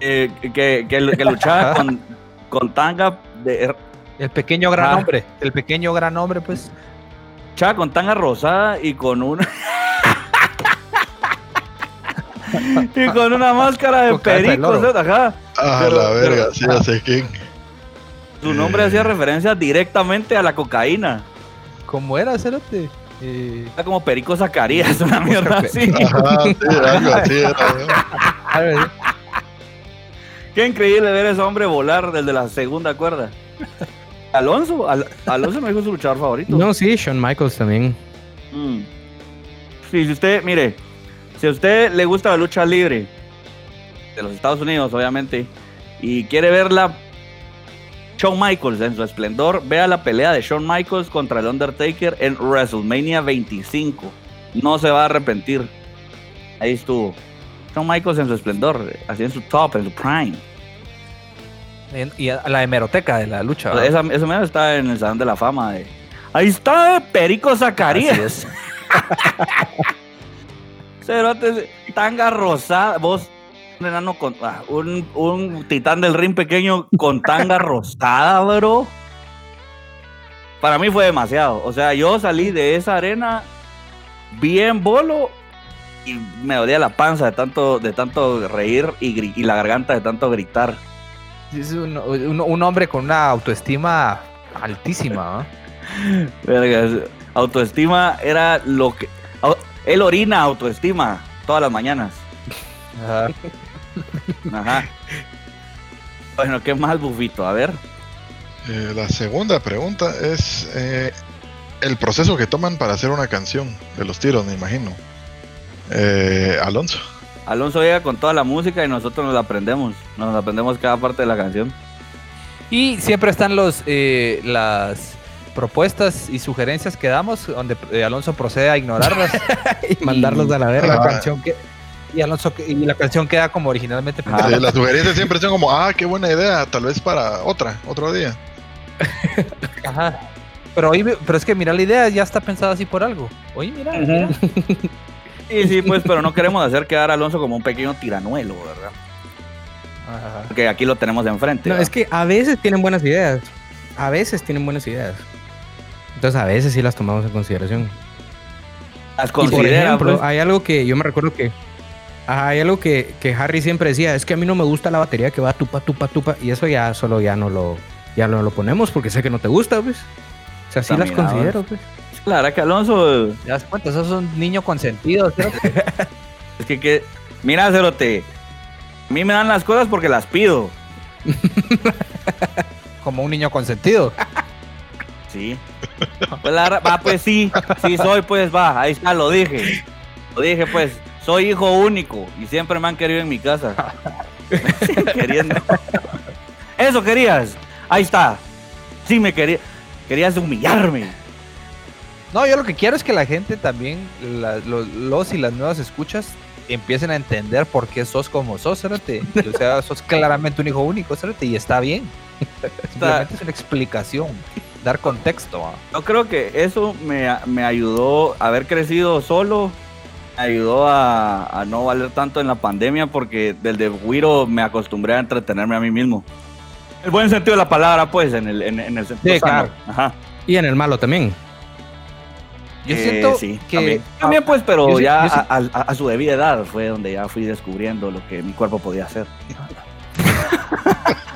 eh, que, que, que luchaba con, con tanga de, El pequeño gran Ah. hombre. El pequeño gran hombre, pues. luchaba con tanga rosada y con una y con una máscara de perico, ajá. Ah, la verga, pero- sí, ya sé quién. Su nombre Eh. hacía referencia directamente a la cocaína. ¿Cómo era, Cerote? Eh, Era como Perico Zacarías, una mierda así. Ajá, sí, algo así era. a ver, Qué increíble ver a ese hombre volar desde la segunda cuerda. Alonso, Al- Alonso me dijo su luchador favorito. No, sí, Shawn Michaels también. Mm. Sí, si usted, mire, si a usted le gusta la lucha libre de los Estados Unidos, obviamente, y quiere verla Shawn Michaels en su esplendor, vea la pelea de Shawn Michaels contra el Undertaker en WrestleMania 25. No se va a arrepentir. Ahí estuvo. Shawn Michaels en su esplendor, así en su top, en su prime. y a la hemeroteca de la lucha. Esa, eso mismo está en el Salón de la Fama. de- Ahí está Perico Así Zacarías. Cerote, tanga rosada. Vos, un enano con. ah, un, un titán del ring pequeño con tanga rosada, bro. para mí fue demasiado. O sea, yo salí de esa arena bien bolo y me dolía la panza de tanto, de tanto reír y, la garganta de tanto gritar. Es un, un- un hombre con una autoestima altísima. Vergas, autoestima era lo que... Él orina autoestima todas las mañanas. Ajá. Ajá. Bueno, ¿qué más, Bufito? A ver. Eh, la segunda pregunta es eh, el proceso que toman para hacer una canción de los tiros, me imagino. Eh, Alonso. Alonso llega con toda la música y nosotros nos la aprendemos. Nos aprendemos cada parte de la canción. Y siempre están los eh, las propuestas y sugerencias que damos, donde eh, Alonso procede a ignorarlas. y mandarlos a la verga. la canción que y Alonso y la canción queda como originalmente Ah. pensada. Las sugerencias siempre son como, ah, qué buena idea, tal vez para otra, otro día. Ajá. Pero hoy, pero es que mira la idea ya está pensada así por algo. Oye, mira, mira. Sí, sí, pues, pero no queremos hacer quedar a Alonso como un pequeño tiranuelo, ¿verdad? Ajá. Porque aquí lo tenemos enfrente. No, ¿verdad? es que a veces tienen buenas ideas. A veces tienen buenas ideas. Entonces a veces sí las tomamos en consideración. Las Y por considera, ejemplo, pues. hay algo que yo me recuerdo que ajá, hay algo que, que Harry siempre decía, es que a mí no me gusta la batería que va tupa tupa tupa y eso ya solo ya no lo ya no lo ponemos porque sé que no te gusta, pues. O sea, sí las Contaminador. considero, pues. La verdad que Alonso, ¿Te das cuenta? Eso es un niño es que, que mira, Cerote, a mí me dan las cosas porque las pido. Como un niño consentido. Sí. Pues va, pues sí, sí soy, pues va, ahí está, lo dije. Lo dije, pues, soy hijo único y siempre me han querido en mi casa. Queriendo. Eso querías, ahí está. Sí me querías, querías humillarme. No, yo lo que quiero es que la gente también, la- los y las nuevas escuchas, empiecen a entender por qué sos como sos, Cérate. O sea, sos claramente un hijo único, Cérate, y está bien. Simplemente es una explicación, dar contexto. ¿ah? Yo creo que eso me, me ayudó a haber crecido solo, me ayudó a, a no valer tanto en la pandemia porque desde Wiro me acostumbré a entretenerme a mí mismo. El buen sentido de la palabra, pues, en el, en, en el sentido Sí, claro. Ajá. Y en el malo también. Yo Eh, siento sí, que... También, También, pues, pero yo ya yo sí- a, a- a su debida edad fue donde ya fui descubriendo lo que mi cuerpo podía hacer.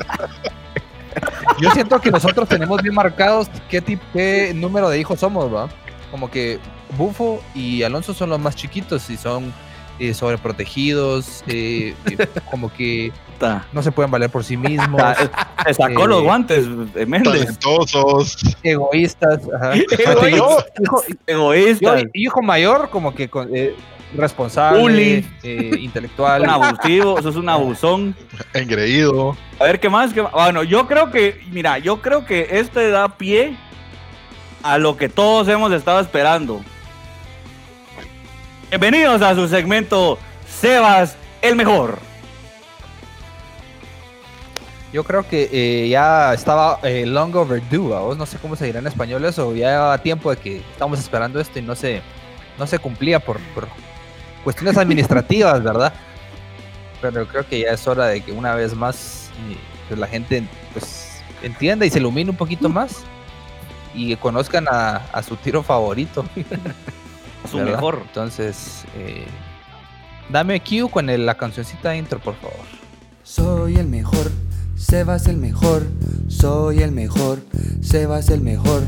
Yo siento que nosotros tenemos bien marcados qué, tipo, qué número de hijos somos, ¿va? Como que Bufo y Alonso son los más chiquitos y son eh, sobreprotegidos, eh, eh, como que Ta- no se pueden valer por sí mismos, ta- Se sacó Eh, los guantes, eh, Méndez. Talentosos. egoístas. ajá. Egoístas. Yo, hijo, yo, Egoísta. hijo mayor, como que con- eh, responsable, Bully. eh, intelectual. Un abusivo, sos un abusón. Engreído. A ver, ¿qué más? ¿Qué más? Bueno, yo creo que, mira, yo creo que este da pie a lo que todos hemos estado esperando. Bienvenidos a su segmento Sebas el mejor. Yo creo que eh, ya estaba eh, long overdue, ¿va? vos no sé cómo se dirá en español eso, ya llevaba tiempo de que estamos esperando esto y no se, no se cumplía por, por cuestiones administrativas, ¿verdad? Pero creo que ya es hora de que una vez más eh, pues, la gente pues, entienda y se ilumine un poquito más y conozcan a, a su tiro favorito. Su ¿verdad? mejor. Entonces, eh, dame cue con el- la cancioncita intro, por favor. Soy el mejor, Sebas el mejor, soy el mejor, Sebas el mejor,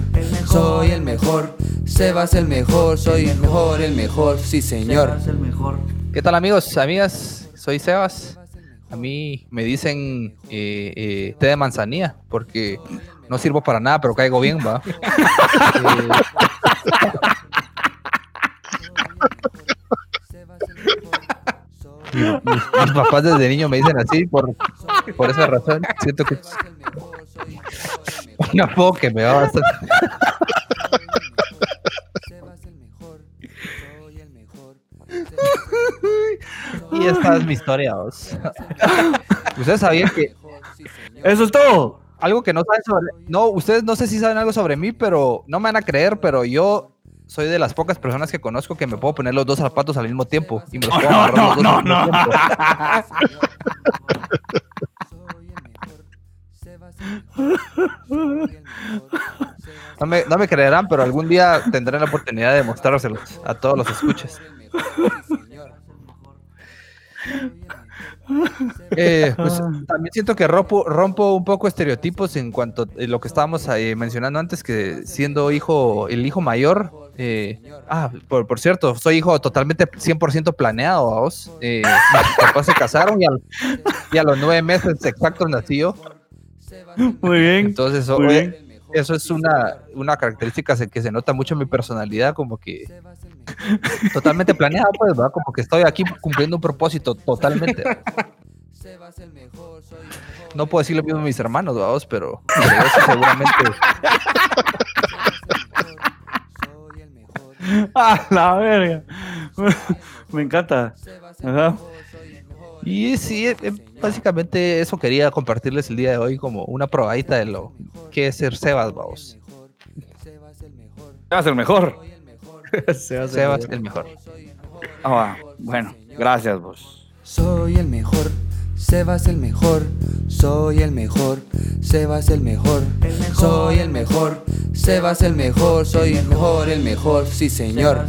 soy el mejor, Sebas el mejor, soy el mejor, el mejor, sí señor. el mejor. ¿Qué tal amigos, amigas? Soy Sebas. A mí me dicen eh, eh, té de manzanilla porque no sirvo para nada, pero caigo bien, va. Eh, mi- mis, mis papás desde niño me dicen así por, por esa razón. Siento que es un apodo que me va bastante. Y esta es mi historia, vos. Ustedes sabían que Eso es todo. algo que no saben sobre. No, ustedes no sé si saben algo sobre mí, pero no me van a creer, pero yo soy de las pocas personas que conozco que me puedo poner los dos zapatos al mismo tiempo. Y me los puedo amarrar los dos al mismo tiempo. No me, no me creerán, pero algún día tendré la oportunidad de mostrárselos a todos los escuchas. Eh, pues también siento que rompo, rompo un poco estereotipos en cuanto a lo que estábamos eh, mencionando antes, que siendo hijo, el hijo mayor, eh, ah, por, por cierto, soy hijo totalmente 100% planeado, vos. Eh, mis papás se casaron y, al- y a los nueve meses exactos nací yo. Muy bien. Entonces, Muy oye, bien. eso es una, una característica que se nota mucho en mi personalidad, como que totalmente planeada, pues, ¿verdad? Como que estoy aquí cumpliendo un propósito totalmente. No puedo decir lo mismo a mis hermanos, vamos, pero, pero eso seguramente. Ah, la verga. Me encanta. Ajá. Y sí, eh, eh, básicamente eso quería compartirles el día de hoy como una probadita de lo que es ser Sebas, vamos. Sebas el mejor. Sebas el mejor. Ah. Bueno, gracias vos. Soy el mejor, Sebas el mejor, soy el mejor, Sebas el mejor, soy el mejor, Sebas el mejor, soy el mejor, el mejor, sí señor.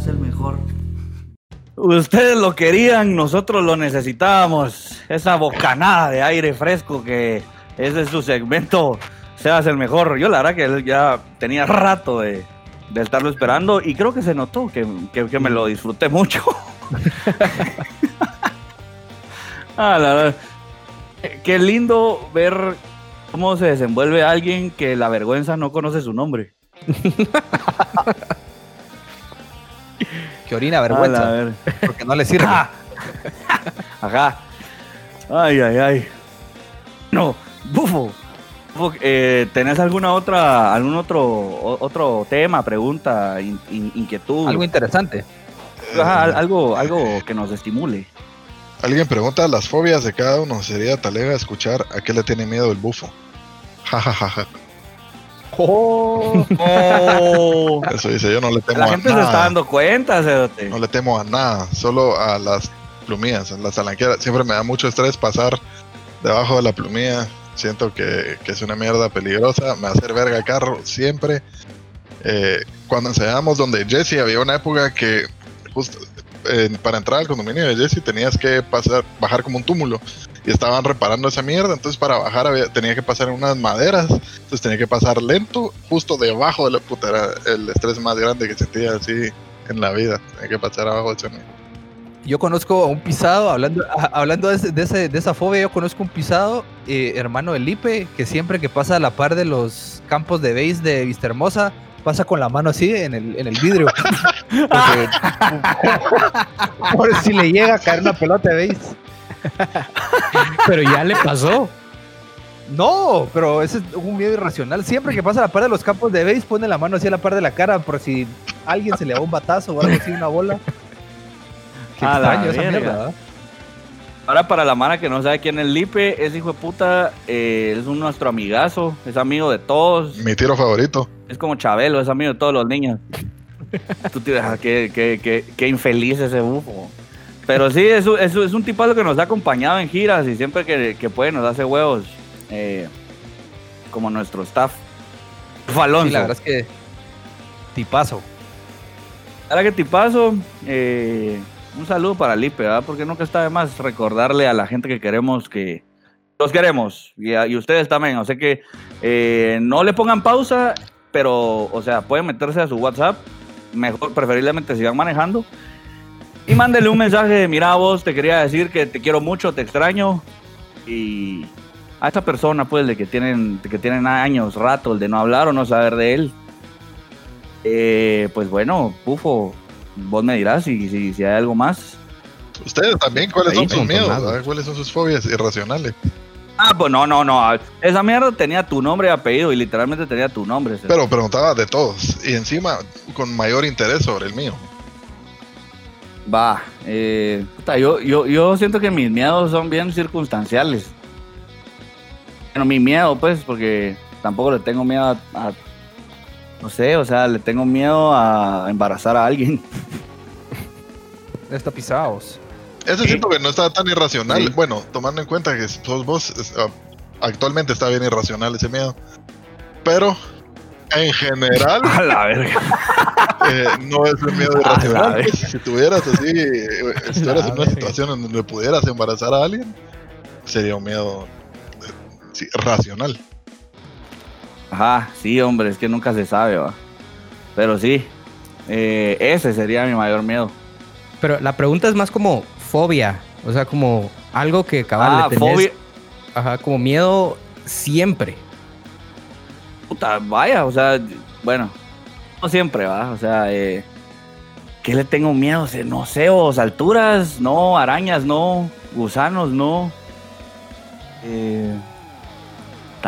Ustedes lo querían, nosotros lo necesitábamos. Esa bocanada de aire fresco que ese es su segmento. Seas el mejor. Yo la verdad que él ya tenía rato de, de estarlo esperando y creo que se notó que, que- que me lo disfruté mucho. ah, la verdad. Qué- Qué lindo ver cómo se desenvuelve alguien que la vergüenza no conoce su nombre. Que orina Ah, vergüenza, ver- porque no le sirve. Ah. Ajá. Ay, ay, ay. No, bufo. Eh, ¿Tenés alguna otra, algún otro, otro tema, pregunta, in- in- inquietud? Algo interesante. Ajá, algo, algo que nos estimule. Alguien pregunta las fobias de cada uno. Sería talega escuchar a qué le tiene miedo el bufo. Ja, ja, ja, ja. Oh. Eso dice, yo no le temo La a gente se está dando cuenta, Cerote. No le temo a nada, solo a las plumillas, a las talanqueras. Siempre me da mucho estrés pasar debajo de la plumilla. Siento que, que es una mierda peligrosa. Me hacer verga el carro siempre. Eh, cuando enseñábamos donde Jesse, había una época que justo para entrar al condominio de Jesse tenías que pasar, bajar como un túmulo. Y estaban reparando esa mierda. Entonces para bajar había- tenía que pasar en unas maderas. Entonces tenía que pasar lento, justo debajo de la puta. Era el estrés más grande que sentía así en la vida. Tenía que pasar abajo de esa mierda. Yo conozco a un pisado, hablando, a- hablando de, ese- de ese- de esa fobia, yo conozco un pisado, eh, hermano de Lipe, que siempre que pasa a la par de los campos de base de Vista Hermosa, pasa con la mano así en el, en el vidrio. Porque- por si le llega a caer una pelota de base. Pero ya le pasó. No, pero ese es un miedo irracional. Siempre que pasa a la par de los campos de base, pone la mano así a la par de la cara por si alguien se le da un batazo o algo así, una bola. Qué A la extraño esa verga. mierda, ¿verdad? Ahora para la mara que no sabe quién es Lipe, ese hijo de puta eh, es un nuestro amigazo, es amigo de todos, Mi tiro favorito. es como Chabelo, es amigo de todos los niños. Tú te ah, qué, qué- qué- qué infeliz ese bufo. Pero sí, es, un- es, un- es un tipazo que nos ha acompañado en giras y siempre que, que puede nos hace huevos. eh, como nuestro staff. Alonso. Sí, la verdad es que tipazo. Ahora que tipazo, eh, un saludo para Lipe, ¿verdad? Porque nunca está de más recordarle a la gente que queremos que los queremos y, ustedes también. O sea que eh, no le pongan pausa, pero, o sea, pueden meterse a su WhatsApp, mejor, preferiblemente si van manejando. Y mándenle un mensaje de, mira vos, te quería decir que te quiero mucho, te extraño. Y a esta persona, pues, de que tienen, de que tienen años, rato, el de no hablar o no saber de él. Eh, pues bueno, Pufo, vos me dirás si, si, si hay algo más. Ustedes también, ¿cuáles Ahí son sus miedos? ¿Cuáles son sus fobias irracionales? Ah, pues no, no, no. Esa mierda tenía tu nombre y apellido y literalmente tenía tu nombre. ¿sí? Pero preguntaba de todos y encima con mayor interés sobre el mío. Va, eh, puta, yo, yo, yo siento que mis miedos son bien circunstanciales. Bueno, mi miedo, pues, porque tampoco le tengo miedo a, a- no sé, o sea, le tengo miedo a embarazar a alguien. Está pisados. Ese siento que no está tan irracional. Sí. Bueno, tomando en cuenta que sos vos, ah, actualmente está bien irracional ese miedo. Pero En general, A la verga. eh, no es un miedo irracional. si tuvieras así, eh, estuvieras en una situación en donde pudieras embarazar a alguien, sería un miedo eh, sí, racional. Ajá, sí, hombre, es que nunca se sabe, va. Pero sí, eh, ese sería mi mayor miedo. Pero la pregunta es más como fobia. O sea, como algo que cabal ah, le tenés- fobia. Ajá, como miedo siempre. Puta, vaya, o sea, bueno, no siempre, va. O sea, eh, ¿qué le tengo miedo? O sea, No sé, os alturas, no, arañas, no, gusanos, no. Eh,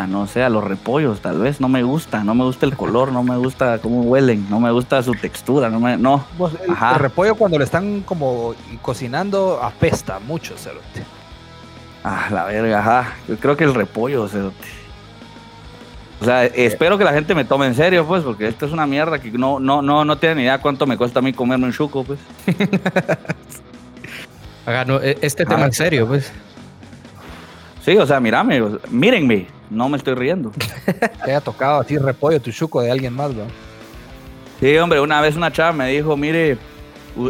no sé, a los repollos, tal vez, no me gusta, no me gusta el color, no me gusta cómo huelen, no me gusta su textura, no me, no. El, Ajá. el repollo cuando lo están como cocinando apesta mucho, cerote. Ah, la verga, ajá. Yo creo que el repollo, o sea. O sea, espero que la gente me tome en serio, pues, porque esto es una mierda que no, no, no, no tienen ni idea cuánto me cuesta a mí comerme un chuco, pues. Ajá, no, e- este tema Ajá. en serio, pues. Sí, o sea, mírame, o sea, mírenme, no me estoy riendo. Te haya tocado así repollo tu chuco de alguien más, ¿no? Sí, hombre, una vez una chava me dijo, mire,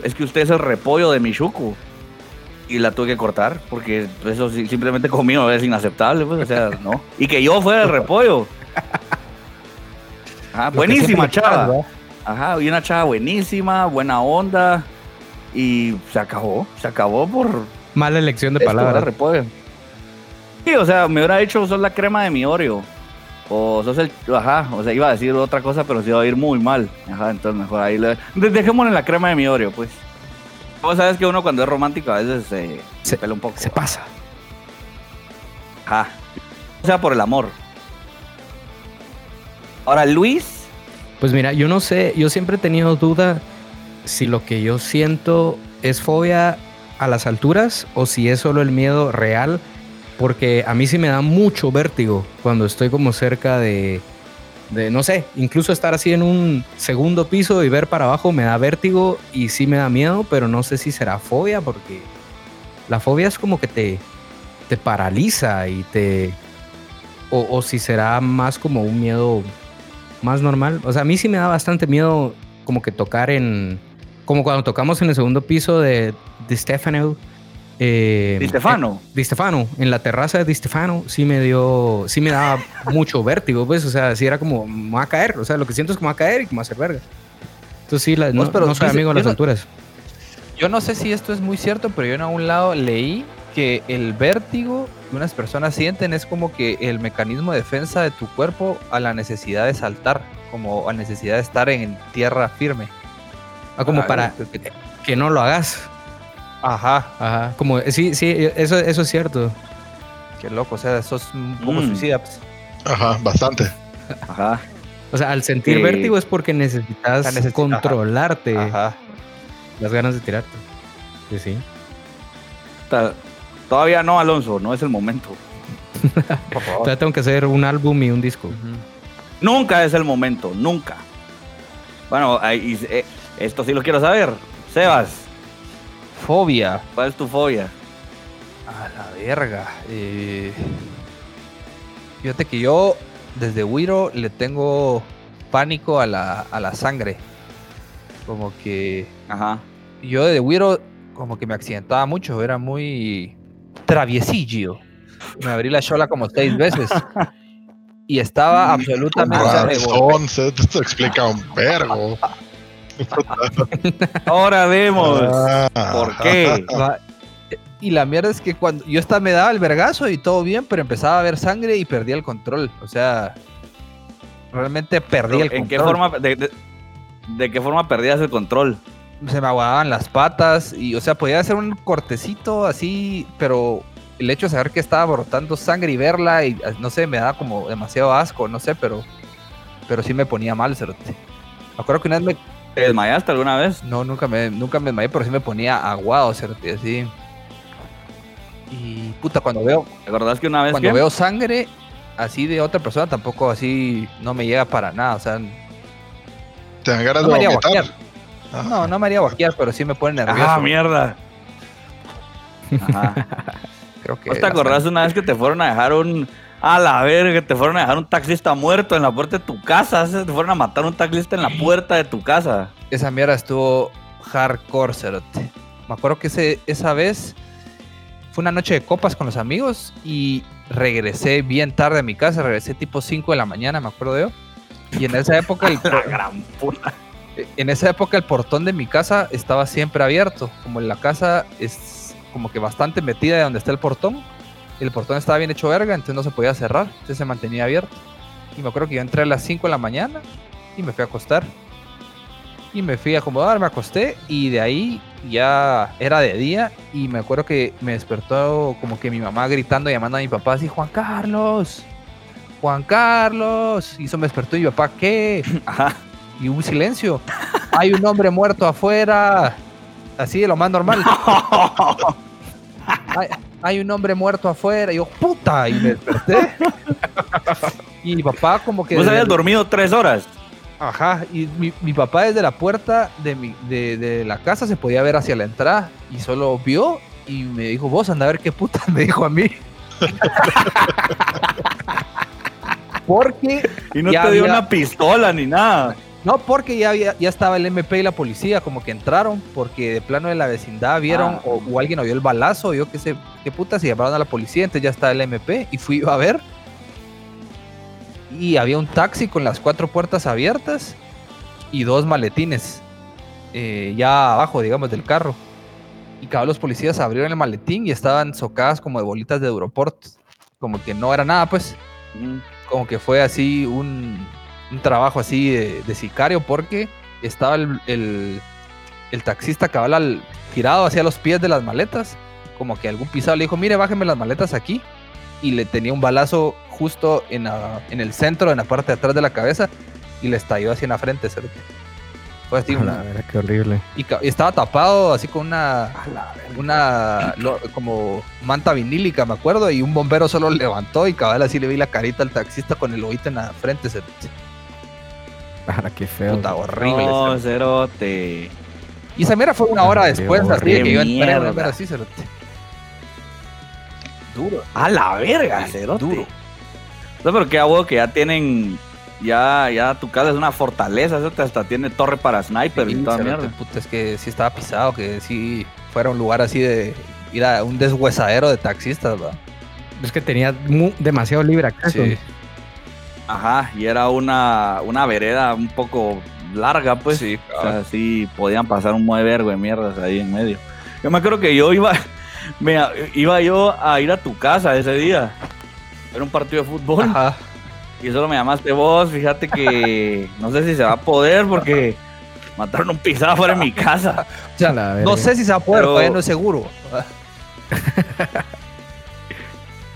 es que usted es el repollo de mi chuco. Y la tuve que cortar, porque eso simplemente conmigo es inaceptable, pues, o sea, no. Y que yo fuera el repollo. Ajá, que buenísima chava. Ajá, y una chava buenísima, buena onda. Y se acabó, se acabó por Mala elección de palabras. Sí, o sea, me hubiera dicho, sos la crema de mi Oreo. O sos el. Ajá, o sea, iba a decir otra cosa, pero se iba a ir muy mal. Ajá, entonces mejor ahí le. de- Dejémosle la crema de mi Oreo, pues. Vos sabes que uno cuando es romántico a veces se Se- pela un poco. Se pasa. Ajá. O sea, por el amor. Ahora, Luis. Pues mira, yo no sé, yo siempre he tenido duda si lo que yo siento es fobia a las alturas o si es solo el miedo real, porque a mí sí me da mucho vértigo cuando estoy como cerca de, no sé, incluso estar así en un segundo piso y ver para abajo me da vértigo y sí me da miedo, pero no sé si será fobia porque la fobia es como que te, te paraliza y te... O, o si será más como un miedo más normal. O sea, a mí sí me da bastante miedo como que tocar en... Como cuando tocamos en el segundo piso de, de Stefano. Eh, Di Stefano. eh, Di Stefano. En la terraza de Di Stefano sí me dio... Sí me daba mucho vértigo, pues. O sea, sí era como... Me voy a caer. O sea, lo que siento es que me voy a caer y que me voy a hacer verga. Entonces sí, la- no, pero no soy amigo de las no- alturas. Yo no sé si esto es muy cierto, pero yo en algún lado leí que el vértigo que unas personas sienten es como que el mecanismo de defensa de tu cuerpo a la necesidad de saltar, como a necesidad de estar en tierra firme. Ah, como Ah, para que- que no lo hagas. Ajá, Ajá. Como, sí, sí, eso, eso es cierto. qué loco, o sea, eso es un poco Mm. suicida. pues. Ajá, bastante. Ajá. O sea, al sentir Eh, vértigo es porque necesitas ajá. controlarte Ajá. las ganas de tirarte. Sí, sí. Ta- Todavía no, Alonso, no es el momento. Por favor. Todavía tengo que hacer un álbum y un disco. Nunca es el momento, nunca. Bueno, ahí- eh, esto sí lo quiero saber. Sebas, Fobia. ¿cuál es tu fobia? A la verga. eh, Fíjate que yo desde Wiro le tengo pánico a la, a la sangre. Como que Ajá. yo de Wiro como que me accidentaba mucho, era muy traviesillo. Me abrí la chola como seis veces. Y estaba absolutamente... Razón, se- esto explica un vergo. Ahora vemos. Ah, ¿Por qué? Y la mierda es que cuando yo estaba me daba el vergazo y todo bien, pero empezaba a ver sangre y perdía el control. O sea, realmente perdí el ¿En control. qué forma, de, de- de qué forma perdías el control? se me aguaban las patas y, o sea, podía hacer un cortecito así, pero el hecho de saber que estaba brotando sangre y verla y no sé, me daba como demasiado asco, no sé, pero pero sí me ponía mal, cerote. Me acuerdo que una vez me ¿Te desmayaste alguna vez? no, nunca me nunca me desmayé, pero sí me ponía aguado, cerote, así. Y puta, cuando veo ¿Te acordás que una vez cuando que? veo sangre así de otra persona tampoco así no me llega para nada, o sea, Te dan ganas no de me haría. No, no me haría guaquear, pero sí me pone nervioso. Ah, mierda. Ajá. Creo que ¿No te acordás una vez que te fueron a dejar un, A la verga, te fueron a dejar un taxista muerto en la puerta de tu casa. Te fueron a matar un taxista en la puerta de tu casa. Esa mierda estuvo hardcore, cerote. Me acuerdo que ese, esa vez fue una noche de copas con los amigos y regresé bien tarde a mi casa. Regresé tipo 5 de la mañana, me acuerdo yo. Y en esa época el, La gran puta. en esa época el portón de mi casa estaba siempre abierto. Como la casa es como que bastante metida de donde está el portón. El portón estaba bien hecho verga, entonces no se podía cerrar. Entonces se mantenía abierto. Y me acuerdo que yo entré a las 5 de la mañana y me fui a acostar. Y me fui a acomodar, me acosté y de ahí ya era de día y me acuerdo que me despertó como que mi mamá gritando, llamando a mi papá así, Juan Carlos, Juan Carlos. Y eso me despertó y mi papá, ¿qué? Ajá. y un silencio. Hay un hombre muerto afuera. Así de lo más normal. Hay, hay un hombre muerto afuera. Y yo, puta, y me desperté. Y mi papá como que... Vos habías el- dormido tres horas. Ajá, y mi, mi papá desde la puerta de, mi, de, de la casa se podía ver hacia la entrada y solo vio y me dijo, vos anda a ver qué puta me dijo a mí. Porque Y no te dio había- una pistola ni nada. No, porque ya, había, ya estaba el MP y la policía, como que entraron, porque de plano de la vecindad vieron, Ah. o, o alguien oyó el balazo, yo qué sé, qué puta, se llamaron a la policía, entonces ya estaba el MP, y fui a ver. Y había un taxi con las cuatro puertas abiertas y dos maletines, eh, ya abajo, digamos, del carro. Y cada los policías abrieron el maletín y estaban socadas como de bolitas de Europort, como que no era nada, pues Mm. como que fue así un, un trabajo así de, de sicario porque estaba el, el, el taxista cabal al- tirado hacia los pies de las maletas, como que algún pisado le dijo, mire, bájeme las maletas aquí, y le tenía un balazo justo en, la- en el centro, en la parte de atrás de la cabeza, y le estalló así en la frente. cerote. Fue así, A la verga, qué horrible. y, estaba tapado así con una, una lo- como manta vinílica, me acuerdo, y un bombero solo levantó y cabal así le vi la carita al taxista con el ojito en la frente. Para qué feo. puta, horrible. No, cerote. y esa mierda fue una hora Qué después, así de que yo entré a así, cerote. Duro. A la verga, cerote. duro. No, pero qué huevo que ya tienen. Ya, ya tu casa es una fortaleza, cerote, hasta tiene torre para sniper y toda cerote, mierda. puta, es que sí estaba pisado, que sí fuera un lugar así de ir a un deshuesadero de taxistas, ¿verdad? Es que tenía demasiado libre acceso. Sí. Ajá, y era una, una vereda un poco larga, pues. Sí, O sea, sí podían pasar un mueve vergo de mierdas ahí en medio. Yo me acuerdo que yo iba, me, iba yo a ir a tu casa ese día. Era un partido de fútbol. Ajá. Y solo me llamaste vos. Fíjate que no sé si se va a poder porque mataron un pisado fuera de mi casa. No sé si se va a poder, Pero- todavía no es seguro.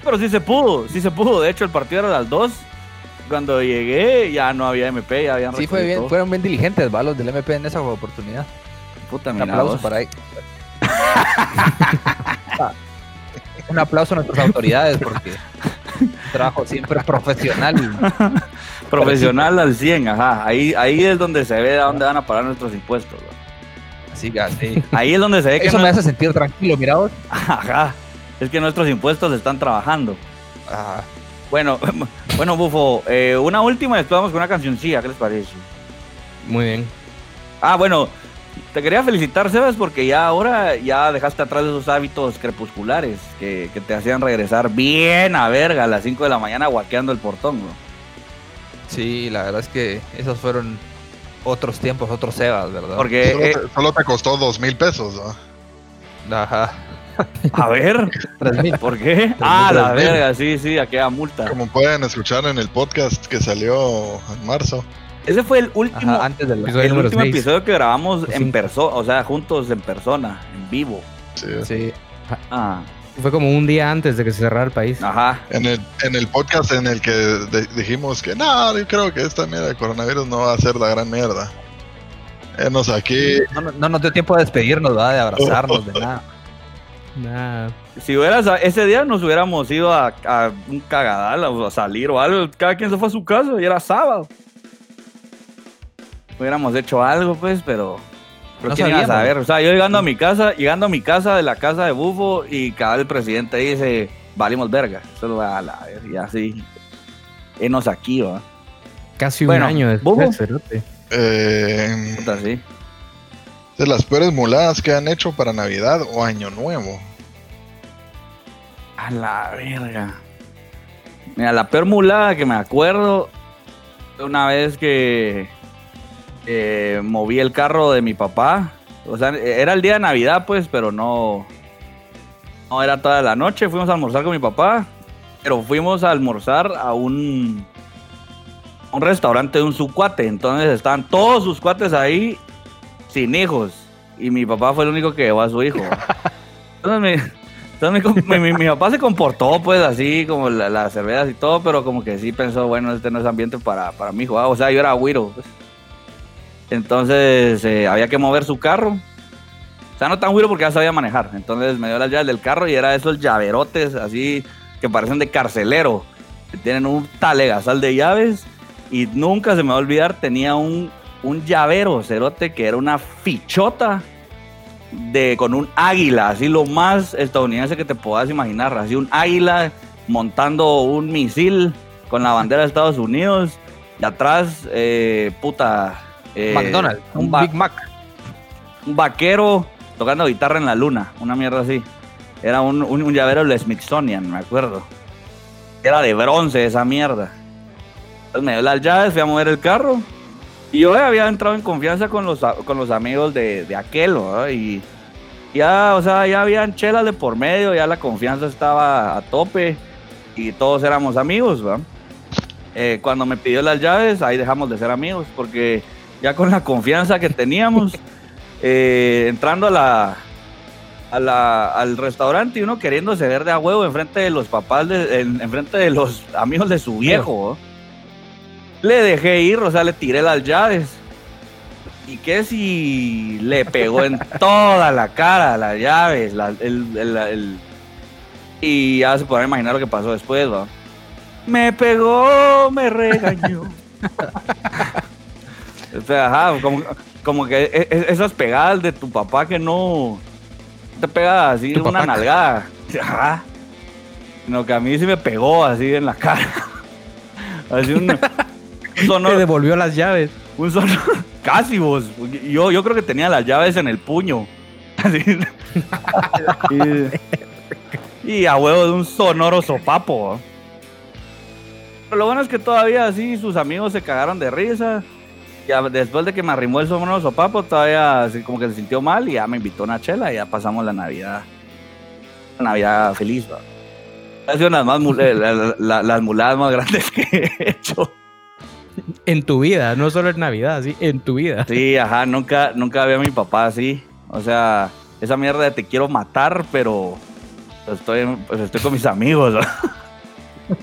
Pero sí se pudo, sí se pudo. De hecho, el partido era a las 2. Cuando llegué ya no había MP, ya habían Sí, fue bien, recogido fueron bien diligentes, ¿va? Los del MP en esa oportunidad. Puta, Un aplauso vos. para ahí. Un aplauso a nuestras autoridades porque trabajo siempre profesional. Profesional al 100, ajá. Ahí, ahí es donde se ve a dónde van a parar nuestros impuestos. Así que así. Ahí es donde se ve que Eso no- me hace sentir tranquilo, mira vos. Ajá. Es que nuestros impuestos están trabajando. Ajá. Bueno, bueno, Bufo, eh, una última y después vamos con una cancioncilla, ¿qué les parece? Muy bien. Ah, bueno, te quería felicitar, Sebas, porque ya ahora ya dejaste atrás esos hábitos crepusculares que, que te hacían regresar bien a verga a las 5 de la mañana guaqueando el portón, ¿no? Sí, la verdad es que esos fueron otros tiempos, otros Sebas, ¿verdad? Porque, solo, eh, te, solo te costó dos mil pesos, ¿no? Ajá. A ver. ¿por qué? Ah, la verga, sí, sí, aquella multa. Como pueden escuchar en el podcast que salió en marzo. Ese fue el último, Ajá, antes del Episodio el último seis. episodio que grabamos O en persona, o sea, juntos en persona, en vivo. Sí. Sí. Ah, Fue como un día antes de que se cerrara el país. ajá. En el, en el podcast en el que de- dijimos que no, yo creo que esta mierda de coronavirus no va a ser la gran mierda. Enos aquí. No, no- no nos dio tiempo de despedirnos, ¿verdad? De abrazarnos, de nada. Nada. Si hubieras, ese día nos hubiéramos ido a, a un cagadal o a salir o algo, cada quien se fue a su casa y era sábado. Hubiéramos hecho algo, pues, pero. Pero No quién iba a saber. O sea, yo llegando a mi casa, llegando a mi casa de la casa de Bufo y cada el presidente dice, valimos verga. Solo a la y así. Enos aquí, va. Casi Bueno, un año ¿Bobo? después, cerote. Eh, Puta, sí. de las peores muladas que han hecho para Navidad o Año Nuevo. A la verga. Mira, la peor mulada que me acuerdo una vez que eh, moví el carro de mi papá. O sea, era el día de Navidad, pues, pero no. No era toda la noche. Fuimos a almorzar con mi papá. Pero fuimos a almorzar a un. Un restaurante de un su cuate. Entonces estaban todos sus cuates ahí sin hijos. Y mi papá fue el único que llevó a su hijo. Entonces mi, entonces mi, mi- mi- papá se comportó pues así como la- las cervezas y todo, pero como que sí pensó, bueno, este no es ambiente para, para mi hijo. ah, O sea, yo era güiro. pues. Entonces eh, había que mover su carro. O sea, no tan güiro porque ya sabía manejar. Entonces me dio las llaves del carro y era esos llaverotes así que parecen de carcelero. Tienen un talegazal de llaves. Y nunca se me va a olvidar, tenía un, un llavero cerote que era una fichota de con un águila, así lo más estadounidense que te puedas imaginar, así un águila montando un misil con la bandera de Estados Unidos y atrás, eh, puta, eh, McDonald's, un Big Mac. un vaquero tocando guitarra en la luna, una mierda así. Era un, un, un llavero del Smithsonian, me acuerdo. Era de bronce esa mierda. Entonces me dio las llaves, fui a mover el carro. Y yo había entrado en confianza con los, con los amigos de, de aquel. Y ya, o sea, ya habían chelas de por medio, ya la confianza estaba a tope y todos éramos amigos, ¿va? Eh, cuando me pidió las llaves, ahí dejamos de ser amigos, porque ya con la confianza que teníamos, eh, entrando a la, a la- al restaurante y uno queriéndose ver de a huevo enfrente de los papás, de, en, enfrente de los amigos de su viejo. ¿no? Le dejé ir, o sea, le tiré las llaves. ¿Y qué si le pegó en toda la cara las llaves? la- el- el- el- y ya se podrán imaginar lo que pasó después, ¿va? Me pegó, me regañó. O sea, ajá, como, como que e- e- esas pegadas de tu papá que no te pega así una papá. nalgada. Ajá. Sino que a mí sí me pegó así en la cara. Así un, Te sonoro, devolvió las llaves. un sonoro, casi vos. Yo, yo creo que tenía las llaves en el puño. Así. y, y a huevo de un sonoro sopapo. Pero lo bueno es que todavía así sus amigos se cagaron de risa. Ya después de que me arrimó el sonoro sopapo, todavía así como que se sintió mal y ya me invitó a una chela y ya pasamos la Navidad. La Navidad feliz. Ha sido las, más, eh, la- la- las muladas más grandes que he hecho. En tu vida, no solo en Navidad, sí, en tu vida. Sí, ajá, nunca, nunca vi a mi papá así. O sea, esa mierda de te quiero matar, pero estoy, pues estoy con mis amigos. ¿no?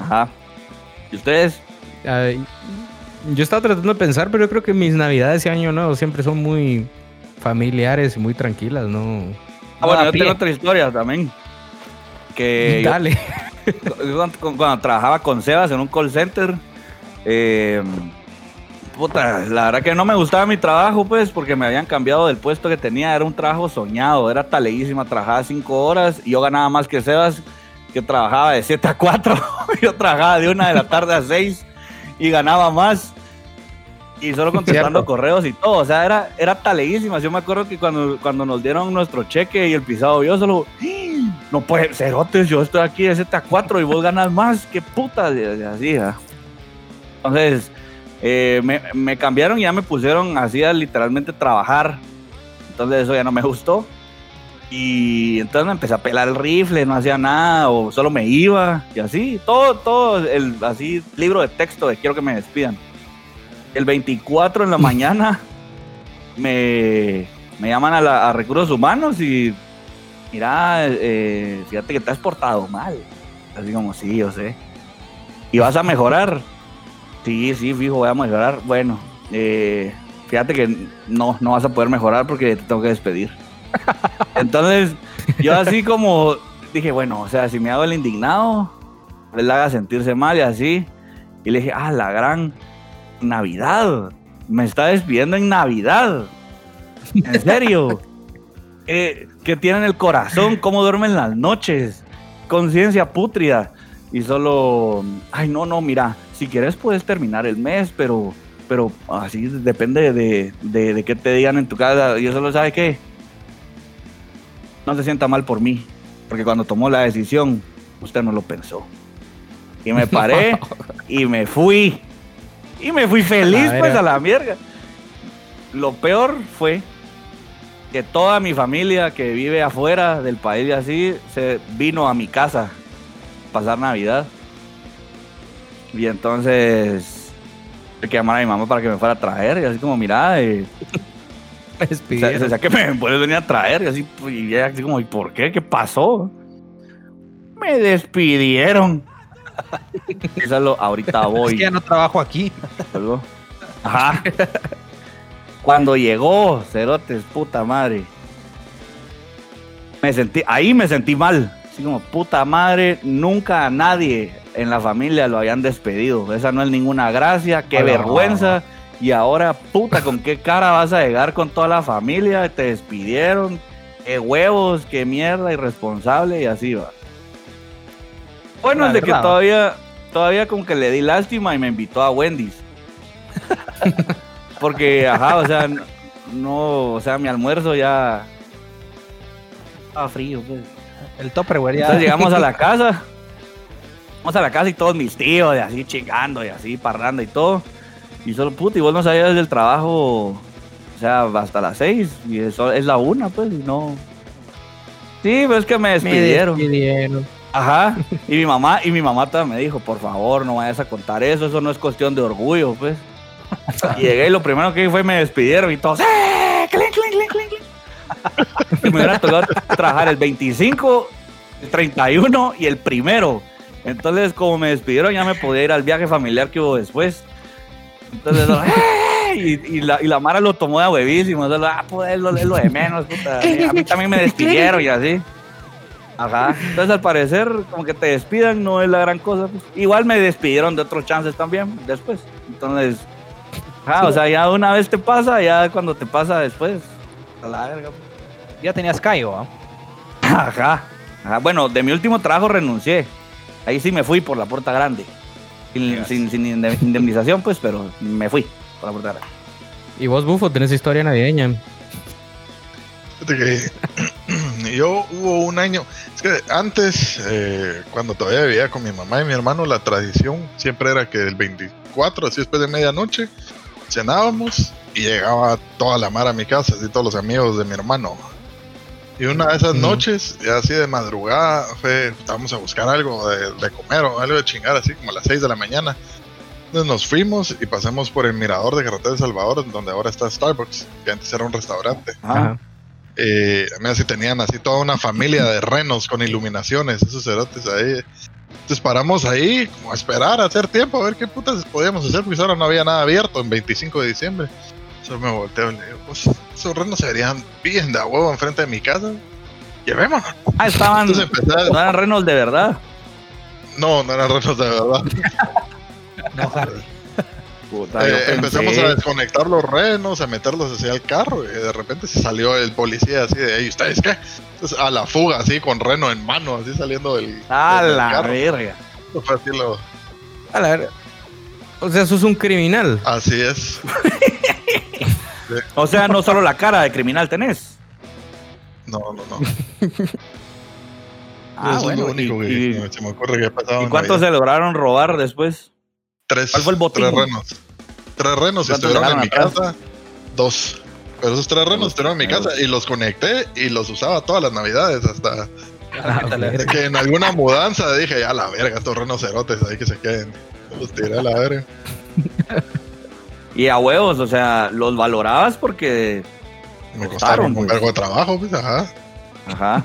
Ajá. ¿Y ustedes? Ay, yo estaba tratando de pensar, pero yo creo que mis navidades y año nuevo siempre son muy familiares y muy tranquilas, ¿no? Ah, bueno, yo pie. tengo otra historia también. Que yo- Dale. yo cuando, cuando trabajaba con Sebas en un call center, eh, puta, la verdad que no me gustaba mi trabajo, pues, porque me habían cambiado del puesto que tenía. Era un trabajo soñado, era taleísima. Trabajaba cinco horas y yo ganaba más que Sebas, que trabajaba de 7 a 4. yo trabajaba de una de la tarde a 6 y ganaba más. Y solo contestando Cierto. correos y todo. O sea, era, era taleísima. Yo me acuerdo que cuando, cuando nos dieron nuestro cheque y el pisado vio, solo. "¡Ah! No puede ser, Otes, yo estoy aquí de 7 a 4 y vos ganas más. ¡Qué puta! Así, ¿ah? Entonces, eh, me, me cambiaron y ya me pusieron así a literalmente trabajar. Entonces, eso ya no me gustó. Y entonces me empecé a pelar el rifle, no hacía nada, o solo me iba, y así, todo, todo, el así, libro de texto de quiero que me despidan. El 24 en la mañana me, me llaman a, la- a recursos humanos y mira, eh, fíjate que te has portado mal. Así como, sí, yo sé. ¿Y vas a mejorar? Sí, sí, fijo, voy a mejorar. Bueno, eh, fíjate que no, no vas a poder mejorar porque te tengo que despedir. Entonces, yo así como dije, bueno, o sea, si me hago el indignado, él le haga sentirse mal y así. Y le dije, ah, la gran Navidad. Me está despidiendo en Navidad. En serio. eh, que tienen el corazón, cómo duermen las noches, conciencia pútrida. Y solo, ay, no, no, mira, si quieres puedes terminar el mes, pero, pero así depende de, de, de qué te digan en tu casa. Y yo solo, ¿sabe qué? No se sienta mal por mí, porque cuando tomó la decisión, usted no lo pensó. Y me paré y me fui. Y me fui feliz, A pues, a la mierda. Lo peor fue que toda mi familia que vive afuera del país y así se vino a mi casa a pasar Navidad. Y entonces tuve que llamar a mi mamá para que me fuera a traer. Y así como, mira, eh, Me o sea, o sea, que me puedes venir a traer. Y así, pues, y así como, ¿y por qué? ¿Qué pasó? Me despidieron. Y solo, ahorita Es voy. que ya no trabajo aquí. Ajá. Cuando llegó, Cerotes, puta madre. Me sentí, ahí me sentí mal. Así como, puta madre, nunca a nadie en la familia lo habían despedido. Esa no es ninguna gracia, qué Hola. vergüenza. Y ahora, puta, ¿con qué cara vas a llegar con toda la familia? Te despidieron. Qué huevos, qué mierda, irresponsable y así va. Bueno, es de que todavía, todavía como que le di lástima y me invitó a Wendy's. Porque, ajá, o sea, no, o sea, mi almuerzo ya estaba frío, pues. El Tupperware ya. Entonces llegamos a la casa. Vamos a la casa y todos mis tíos, y así chingando, y así parrando y todo. Y solo, puta, y vos no sabías del trabajo, o sea, hasta las seis, y eso es la una, pues, y no. Sí, pero es que me Me despidieron. despidieron. Ajá. Y mi mamá, y mi mamá también me dijo, por favor, no vayas a contar eso, eso no es cuestión de orgullo, pues. Y llegué y lo primero que hice fue me despidieron y todos, ¡eh! ¡Clink, clink, clink, clink, clink! Y me hubiera tocado trabajar el 25, el 31 y el primero. Entonces, como me despidieron, ya me podía ir al viaje familiar que hubo después. Entonces, ¡eh! y, y la, y la Mara lo tomó de huevísimo. Entonces, ah, pues es lo, lo de menos, puta. A mí también me despidieron y así. Ajá. Entonces, al parecer, como que te despidan no es la gran cosa. pues. Igual me despidieron de otros chances también después. Entonces, ajá, o sea, ya una vez te pasa, ya cuando te pasa después, a la verga. Ya tenías callo, ¿ah? Ajá. Ajá. Bueno, de mi último trabajo renuncié. Ahí sí me fui por la puerta grande. Sin, sin, sin inde- indemnización, pues, pero me fui por la puerta grande. Y vos, Bufo, tenés historia navideña. Yo hubo un año, es que antes, eh, cuando todavía vivía con mi mamá y mi hermano, la tradición siempre era que el 24, así después de medianoche, cenábamos y llegaba toda la mar a mi casa, así todos los amigos de mi hermano. Y una de esas noches, ya así de madrugada, fue, vamos a buscar algo de, de comer o algo de chingar, así como a las 6 de la mañana. Entonces nos fuimos y pasamos por el mirador de Carretera de Salvador, donde ahora está Starbucks, que antes era un restaurante. Ajá. Eh, mira, si tenían así toda una familia de renos con iluminaciones, esos cerotes ahí. Entonces paramos ahí, como a esperar, a hacer tiempo, a ver qué putas podíamos hacer, porque ahora no había nada abierto en 25 de diciembre. Solo me volteo y le digo, pues esos renos se verían bien de a huevo enfrente de mi casa. Llevémonos. Ah, estaban, empecé a- estaban renos de verdad. No, no eran renos de verdad. No. Puta, Eh, empezamos a desconectar los renos, a meterlos hacia el carro, y de repente se salió el policía así de, "Ey, ¿ustedes qué? Entonces, a la fuga, así, con reno en mano, así saliendo del, A del la carro. verga. Fue así, lo- A la verga. O sea, sos un criminal. así es. O sea, no solo la cara de criminal tenés. No, no, no. Ah, Eso es lo único y- que y- se me- ocurre que ha pasado. ¿Y cuántos se lograron robar después? Tres, cuál fue el botín? Tres renos. Tres renos ¿Cuántos estuvieron en mi atrás? casa. Dos. Pero esos tres renos estuvieron en mi casa y los conecté y los usaba todas las navidades hasta Ah, que en alguna mudanza dije, ya la verga, estos rinocerotes ahí que se queden. Los tiré a la verga. Y a huevos, o sea, los valorabas porque. Me Costaron, costaron un pues. cargo de trabajo, pues, ajá. Ajá.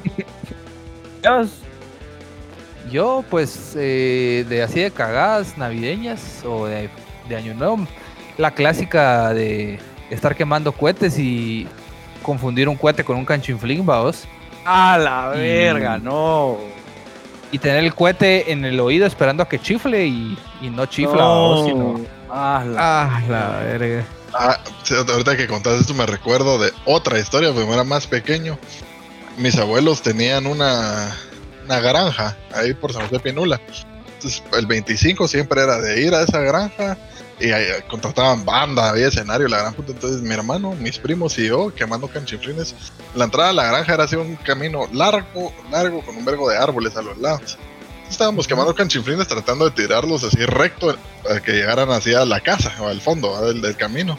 Yo, pues, eh, de así de cagadas navideñas o de, de Año Nuevo, la clásica de estar quemando cohetes y confundir un cohete con un canchinflín, vaos. A la Y- verga, no. Y tener el cohete en el oído esperando a que chifle y, y no chifla, no. vaos, sino Ah, la- Ah, la verga. Ah, ahorita que contaste esto me recuerdo de otra historia, porque era más pequeño. Mis abuelos tenían una, una granja ahí por San José Pinula. Entonces, el 25 siempre era de ir a esa granja y ahí contrataban banda, había escenario, la gran puta. Entonces, mi hermano, mis primos y yo quemando canchinflines. La entrada a la granja era así un camino largo, largo, con un vergo de árboles a los lados. Estábamos quemando canchinflines tratando de tirarlos así recto para que llegaran así a la casa o al fondo del, del camino.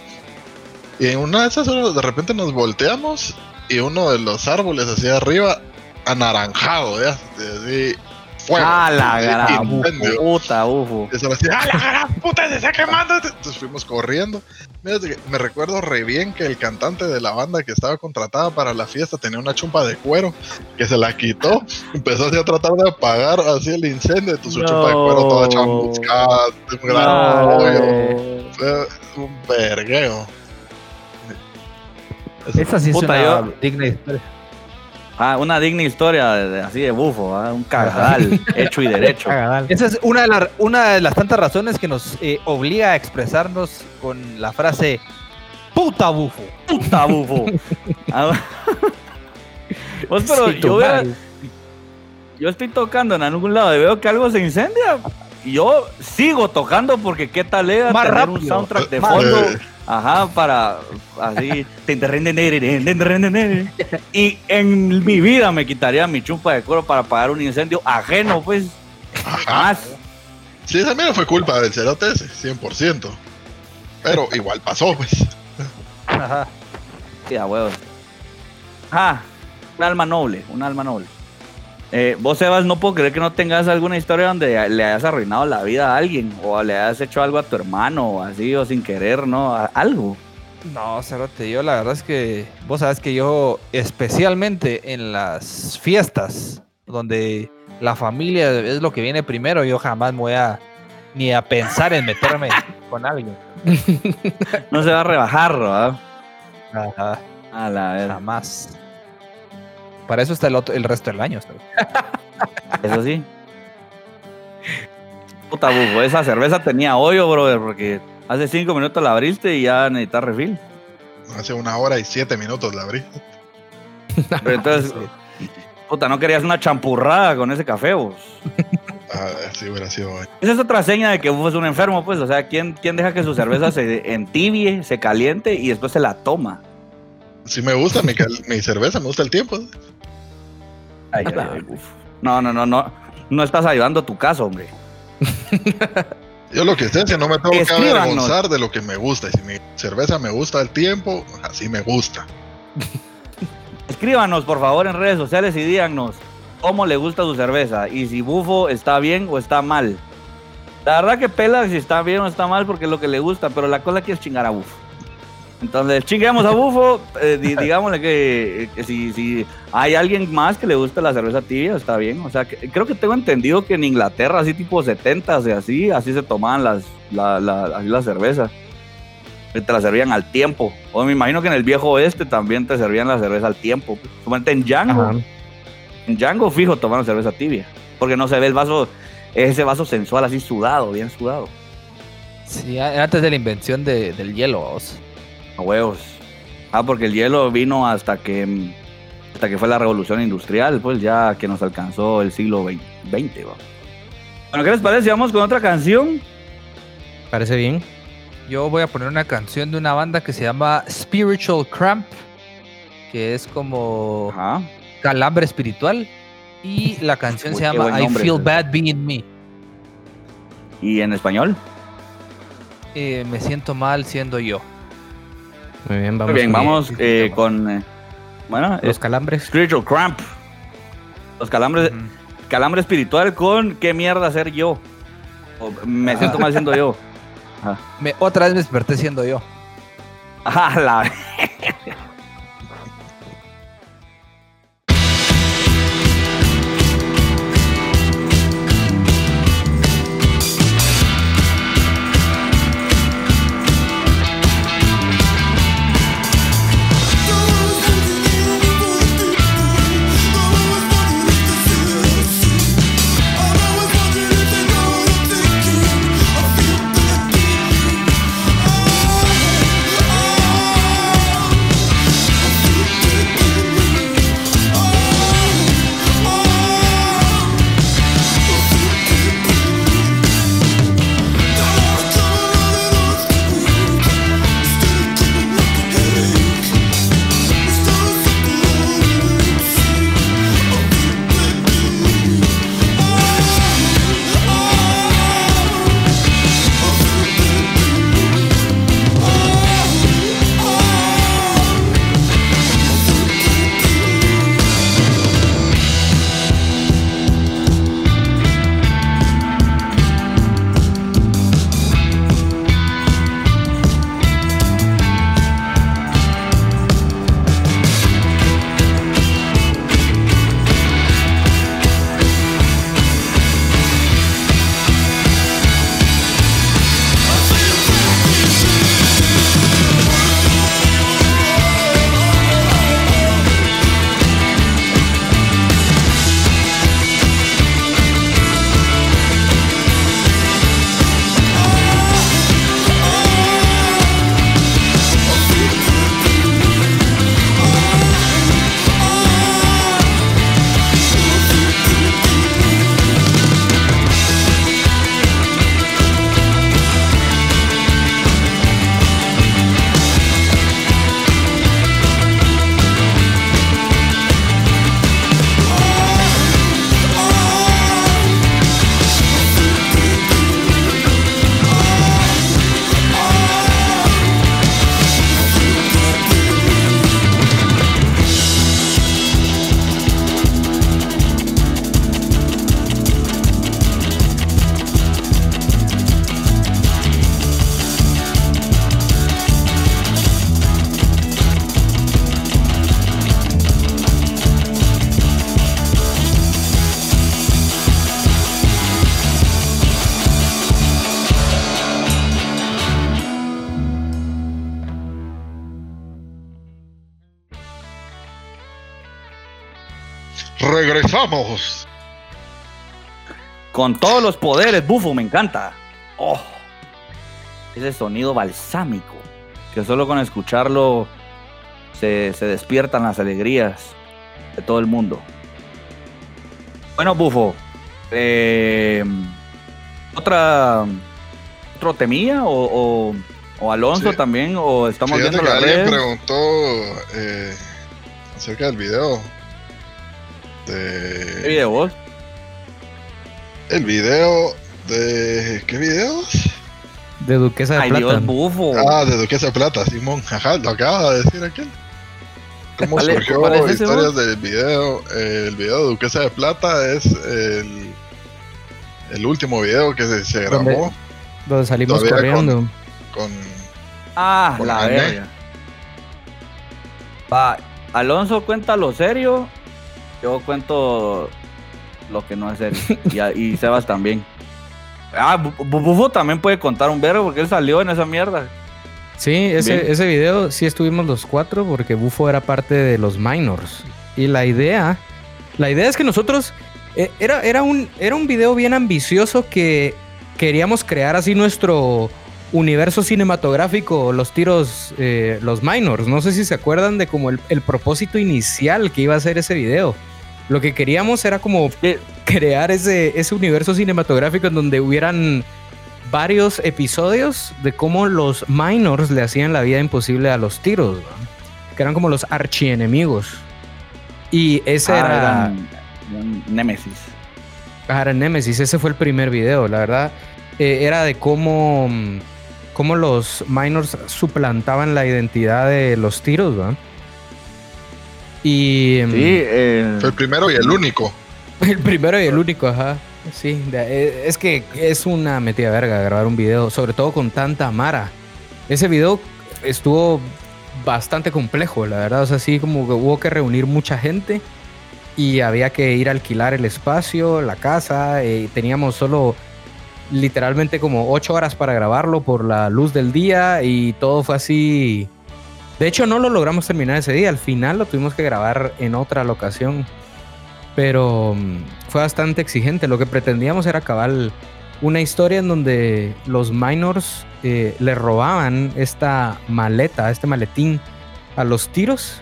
Y en una de esas horas de repente nos volteamos y uno de los árboles así arriba, anaranjado, ¿ya? Así, fuego. ¡Ah, la gran incendio. puta, ufo! Y eso así, ¡ah, la gran puta se está quemando! Entonces fuimos corriendo. Mira, me recuerdo re bien que el cantante de la banda que estaba contratada para la fiesta tenía una chumpa de cuero que se la quitó. Empezó así a tratar de apagar así el incendio. Entonces su No. chumpa de cuero toda chamuscada, un gran hoyo. Fue un vergueo. Esa sí es una yo- digna historia. Ah, una digna historia de- de- así de bufo, ¿ah? un cagadal hecho y derecho. Cagadal. Esa es una de, la- una de las tantas razones que nos eh, obliga a expresarnos con la frase puta bufo. Puta bufo. Ah, Pues, pero Sí, tu yo, estoy tocando en algún lado y veo que algo se incendia. Y yo sigo tocando porque qué tal era Más tener un rápido. soundtrack de Más- fondo. Ajá, para así. y en mi vida me quitaría mi chumpa de cuero para apagar un incendio ajeno, pues. ajá. Sí, esa mierda fue culpa del cerote ese, 100%. Pero igual pasó, pues. Ajá. Sí, a huevos. Ah, un alma noble, un alma noble. Eh, vos, Sebas, no puedo creer que no tengas alguna historia donde le hayas arruinado la vida a alguien o le hayas hecho algo a tu hermano o así o sin querer, ¿no? Algo. No, Cerote, yo la verdad es que vos sabes que yo, especialmente en las fiestas, donde la familia es lo que viene primero, yo jamás me voy a ni a pensar en meterme con alguien. No se va a rebajar, ¿verdad? Ajá, A la verdad. jamás. Para eso está el, otro, el resto del año. Eso sí. Puta bufo, esa cerveza tenía hoyo, brother, porque hace cinco minutos la abriste y ya necesitas refil. Hace una hora y siete minutos la abrí. Pero entonces, puta, no querías una champurrada con ese café, vos. Ah, sí hubiera sido hoy. Esa es otra seña de que Bufo es un enfermo, pues. O sea, ¿quién, quién deja que su cerveza se entibie, se caliente y después se la toma? Sí me gusta mi, mi cerveza, me gusta el tiempo. Ay, ay, ay, Bufo. No, no, no, no. No estás ayudando a tu caso, hombre. Yo lo que sé es que no me tengo que avergonzar de lo que me gusta. Y si mi cerveza me gusta el tiempo, así me gusta. Escríbanos, por favor, en redes sociales y díganos cómo le gusta su cerveza y si Bufo está bien o está mal. La verdad que pela si está bien o está mal porque es lo que le gusta, pero la cosa aquí es chingar a Bufo. Entonces, chinguemos a Bufo, eh, di- digámosle que, que si, si hay alguien más que le gusta la cerveza tibia, está bien. O sea, que- creo que tengo entendido que en Inglaterra, así tipo 70 y así, así se tomaban las, la, la, así la cerveza. Que te la servían al tiempo. O me imagino que en el viejo oeste también te servían la cerveza al tiempo. Suponete en Django. Ajá. En Django fijo tomaron cerveza tibia. Porque no se ve el vaso, ese vaso sensual así sudado, bien sudado. Sí, antes de la invención de- del hielo, vos. A huevos. Ah, porque el hielo vino hasta que hasta que fue la revolución industrial, pues ya que nos alcanzó el siglo XX. ¿va? Bueno, ¿qué les parece? Vamos con otra canción. Parece bien. Yo voy a poner una canción de una banda que se llama Spiritual Cramp, que es como Ajá. calambre espiritual. Y la canción Uy, se llama I Feel. Bad Being Me. ¿Y en español? Eh, me siento mal siendo yo. Muy bien, vamos. Muy bien, con vamos eh, con. eh, bueno, los es calambres. Spiritual Cramp. Los calambres, calambre espiritual con ¿Qué mierda ser yo? O, me siento mal siendo yo. Me- otra vez me desperté siendo yo. Ah, la Con todos los poderes, bufo, me encanta. Oh, ese sonido balsámico, que solo con escucharlo se, se despiertan las alegrías de todo el mundo. Bueno, bufo, eh, otra otro temía o, o, o Alonso Sí. también o estamos Fíjate viendo que la alguien red. preguntó eh, acerca del video. ¿Qué De, video vos? el video de. ¿Qué videos? De Duquesa de Ay Plata. Dios, bufo. Ah, de Duquesa de Plata, Simón. Ajá, lo acaba de decir aquel. ¿Cómo ¿Cuál es- surgió cuál es ese, historias vos? del video? Eh, el video de Duquesa de Plata es el, el último video que se, grabó Donde salimos con- corriendo. con. Ah, Con la verga. Va, Alonso cuenta lo serio, yo cuento lo que no es serio. y, Sebas también. Ah, Bu- Bu- Bufo también puede contar un verbo porque él salió en esa mierda. Sí, ese, Bien. ese video sí estuvimos los cuatro porque Bufo era parte de los minors. Y la idea, la idea es que nosotros, eh, era, era, un, era un video bien ambicioso que queríamos crear así nuestro universo cinematográfico, los tiros, eh, los minors. No sé si se acuerdan de como el, el propósito inicial que iba a ser ese video. Lo que queríamos era como crear ese, ese universo cinematográfico en donde hubieran varios episodios de cómo los minors le hacían la vida imposible a los tiros, que eran como los archienemigos. Y ese Ah, era, eran- eran Némesis. Ah, era Nemesis, ese fue el primer video, la verdad. eh, era de cómo, mm, cómo los minors suplantaban la identidad de los tiros, ¿va? Y mm, Sí, eh, Fue el primero y el único. El primero y el único, ajá. Sí, eh, es que es una metida verga grabar un video, sobre todo con tanta mara. Ese video estuvo bastante complejo, la verdad. O sea, sí, como que hubo que reunir mucha gente y había que ir a alquilar el espacio, la casa. Y teníamos solo literalmente como ocho horas para grabarlo por la luz del día y todo fue así. De hecho, no lo logramos terminar ese día. Al final lo tuvimos que grabar en otra locación pero mm, fue bastante exigente. Lo que pretendíamos era acabar una historia en donde los minors eh, le robaban esta maleta, este maletín a los tiros.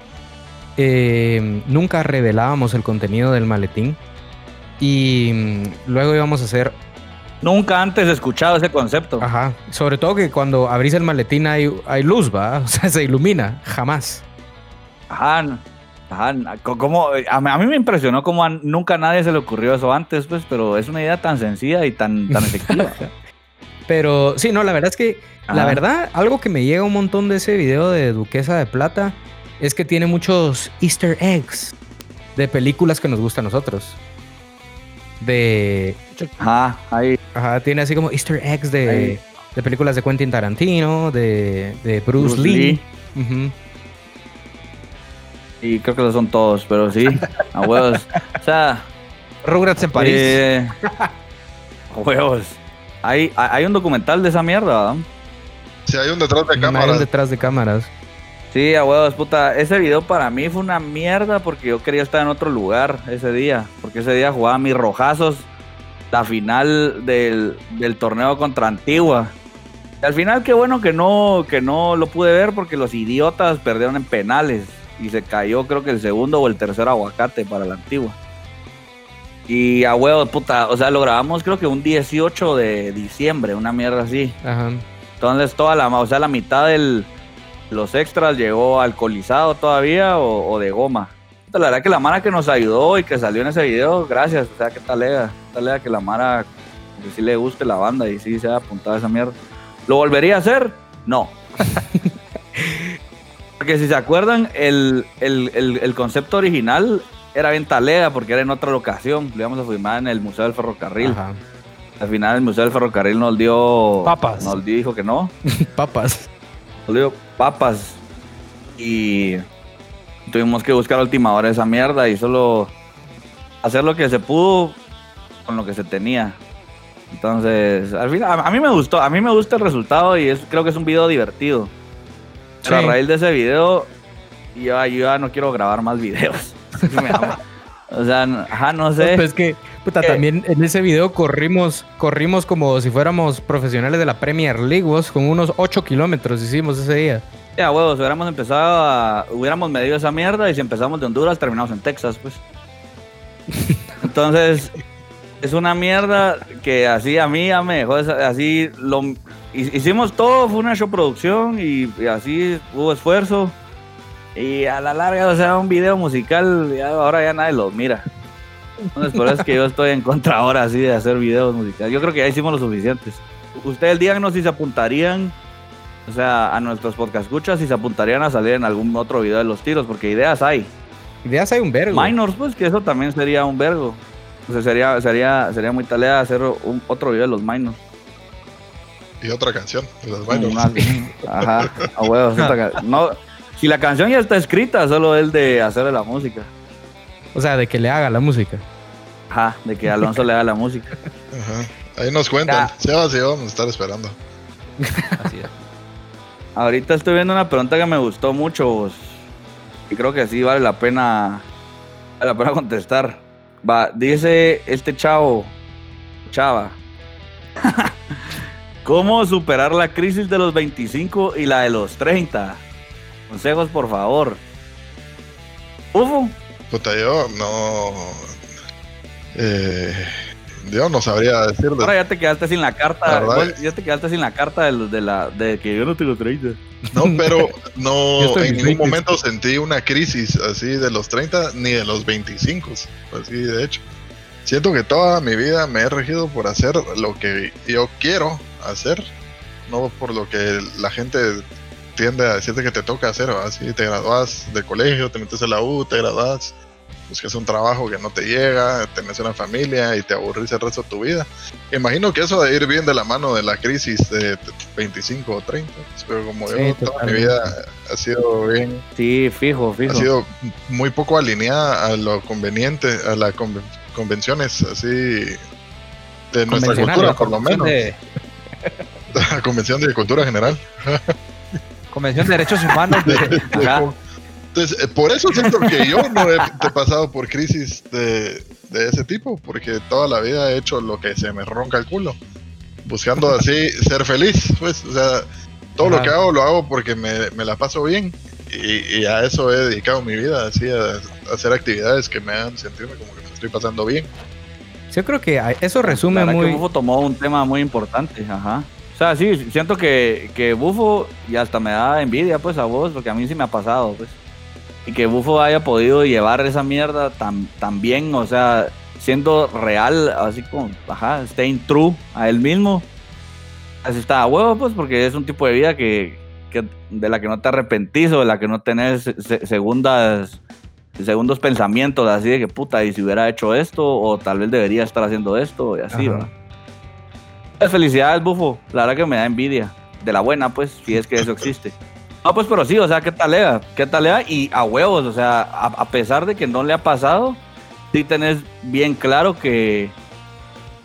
Eh, nunca revelábamos el contenido del maletín. Y mm, luego íbamos a hacer, nunca antes he escuchado ese concepto. ajá, sobre todo que cuando abrís el maletín hay, hay luz, ¿va? O sea, se ilumina, jamás. Ajá, ajá, como, a, mí- a mí me impresionó como a nunca a nadie se le ocurrió eso antes, pues, pero es una idea tan sencilla y tan, tan efectiva. Pero sí, no, la verdad es que, la verdad, algo que me llega un montón de ese video de Duquesa de Plata es que tiene muchos easter eggs de películas que nos gustan a nosotros. De... Ajá, ahí. Ajá, tiene así como easter eggs de, de películas de Quentin Tarantino, de, de Bruce, Bruce Lee. Lee. Y creo que los son todos, pero sí, a huevos. O sea, Rugrats en París. eh, a huevos. Hay, hay hay un documental de esa mierda, ¿verdad? Si hay un detrás de cámaras. detrás de cámaras. Sí, a huevos, puta. Ese video para mí fue una mierda porque yo quería estar en otro lugar ese día. Porque ese día jugaba mis rojazos la final del, del torneo contra Antigua. Y al final, qué bueno que no, que no lo pude ver porque los idiotas perdieron en penales. Y se cayó, creo que el segundo o el tercer aguacate para la Antigua. Y a huevos, puta. O sea, lo grabamos creo que un 18 de diciembre, una mierda así. Ajá. Entonces toda la, o sea, la mitad de los extras llegó alcoholizado todavía o, o de goma. La verdad que la Mara que nos ayudó y que salió en ese video, gracias. O sea, que talega, talega que la Mara que sí le guste la banda y sí se ha apuntado a esa mierda. ¿Lo volvería a hacer? No. porque si se acuerdan, el, el- el- el concepto original era bien talega porque era en otra locación. Lo íbamos a filmar en el Museo del Ferrocarril. Ajá. Al final el Museo del Ferrocarril nos dio... Papas. Nos dijo que no. Papas. Dio papas. Y tuvimos que buscar a última hora esa mierda y solo hacer lo que se pudo con lo que se tenía. Entonces, al final, a, mí me gustó, a mí me gusta el resultado y es, creo que es un video divertido. Pero Sí. a raíz de ese video, yo, yo ya no quiero grabar más videos. Me da, O sea, ajá, no sé. Pues que, puta, ¿Qué? también en ese video corrimos, corrimos como si fuéramos profesionales de la Premier League, vos, con unos 8 kilómetros hicimos ese día. Ya, huevos, hubiéramos empezado a. Hubiéramos medido esa mierda y si empezamos de Honduras, terminamos en Texas, pues. Entonces, es una mierda que así a mí ya me dejó. Así lo. hi- Hicimos todo, fue una show producción y, y así hubo esfuerzo. Y a la larga, o sea, un video musical, ya, ahora ya nadie lo mira. Entonces, por eso es que yo estoy en contra ahora, así, de hacer videos musicales. Yo creo que ya hicimos lo suficientes. Ustedes díganos si se apuntarían o sea, a nuestros podcast escuchas si se apuntarían a salir en algún otro video de los tiros, porque ideas hay. Ideas hay un vergo. Minors, pues que eso también sería un vergo. O sea, sería, sería, sería muy tarea hacer un, otro video de los minors. Y otra canción. de las Minors. Ajá, a huevos. No, si la canción ya está escrita, solo el de hacerle la música. O sea, de que le haga la música. Ajá, de que Alonso le haga la música. Ajá. Ahí nos cuentan. Sebas y yo vamos a estar esperando. Así es. Ahorita estoy viendo una pregunta que me gustó mucho vos, y creo que sí vale la pena, vale la pena contestar. Va, dice este chavo, chava, ¿cómo superar la crisis de los 25 y la de los 30? Consejos, por favor. Ufo, Puta, yo no. Eh, yo no sabría decirle. ahora ya te quedaste sin la carta, La ya te quedaste sin la carta de, de la, de que yo no tengo 30. No, pero no, en ningún 20. momento sentí una crisis así de los 30 ni de los 25. Así de hecho. Siento que toda mi vida me he regido por hacer lo que yo quiero hacer, no por lo que la gente tiende a decirte que te toca hacer. Así te gradúas de colegio, te metes a la U, te gradúas, buscas un trabajo que no te llega, tenés una familia y te aburrís el resto de tu vida. Imagino que eso de ir bien de la mano de la crisis de 25 o 30, pero como Sí, yo toda mi totalmente. vida ha sido bien, Sí, fijo, fijo. ha sido muy poco alineada a lo conveniente, a las conven- convenciones así de nuestra cultura, por lo menos, De, la convención de cultura general. Convención de Derechos Humanos de. Entonces, eh, por eso siento que yo no he pasado por crisis de, de ese tipo, porque toda la vida he hecho lo que se me ronca el culo, buscando así ser feliz, pues, o sea, todo lo que hago lo hago porque me, me la paso bien y, y a eso he dedicado mi vida, así, a, a hacer actividades que me hagan sentirme como que me estoy pasando bien. Yo creo que eso resume La verdad muy... que tomó un tema muy importante, ajá. O sea, sí, siento que, que Bufo, y hasta me da envidia, pues, a vos, porque a mí sí me ha pasado, pues. Y que Bufo haya podido llevar esa mierda tan, tan bien, o sea, siendo real, así como, ajá, staying true a él mismo. Así está a huevo, pues, porque es un tipo de vida que, que de la que no te arrepentís o de la que no tenés se- se- segundas segundos pensamientos así de que puta y si hubiera hecho esto o tal vez debería estar haciendo esto y así. ¿verdad? Pues, Felicidades, bufo. La verdad que me da envidia. De la buena, pues, si es que eso existe. No, pues, pero sí, o sea, ¿qué talea? ¿Qué talea? Y a huevos, o sea, a, a pesar de que no le ha pasado, sí tenés bien claro que,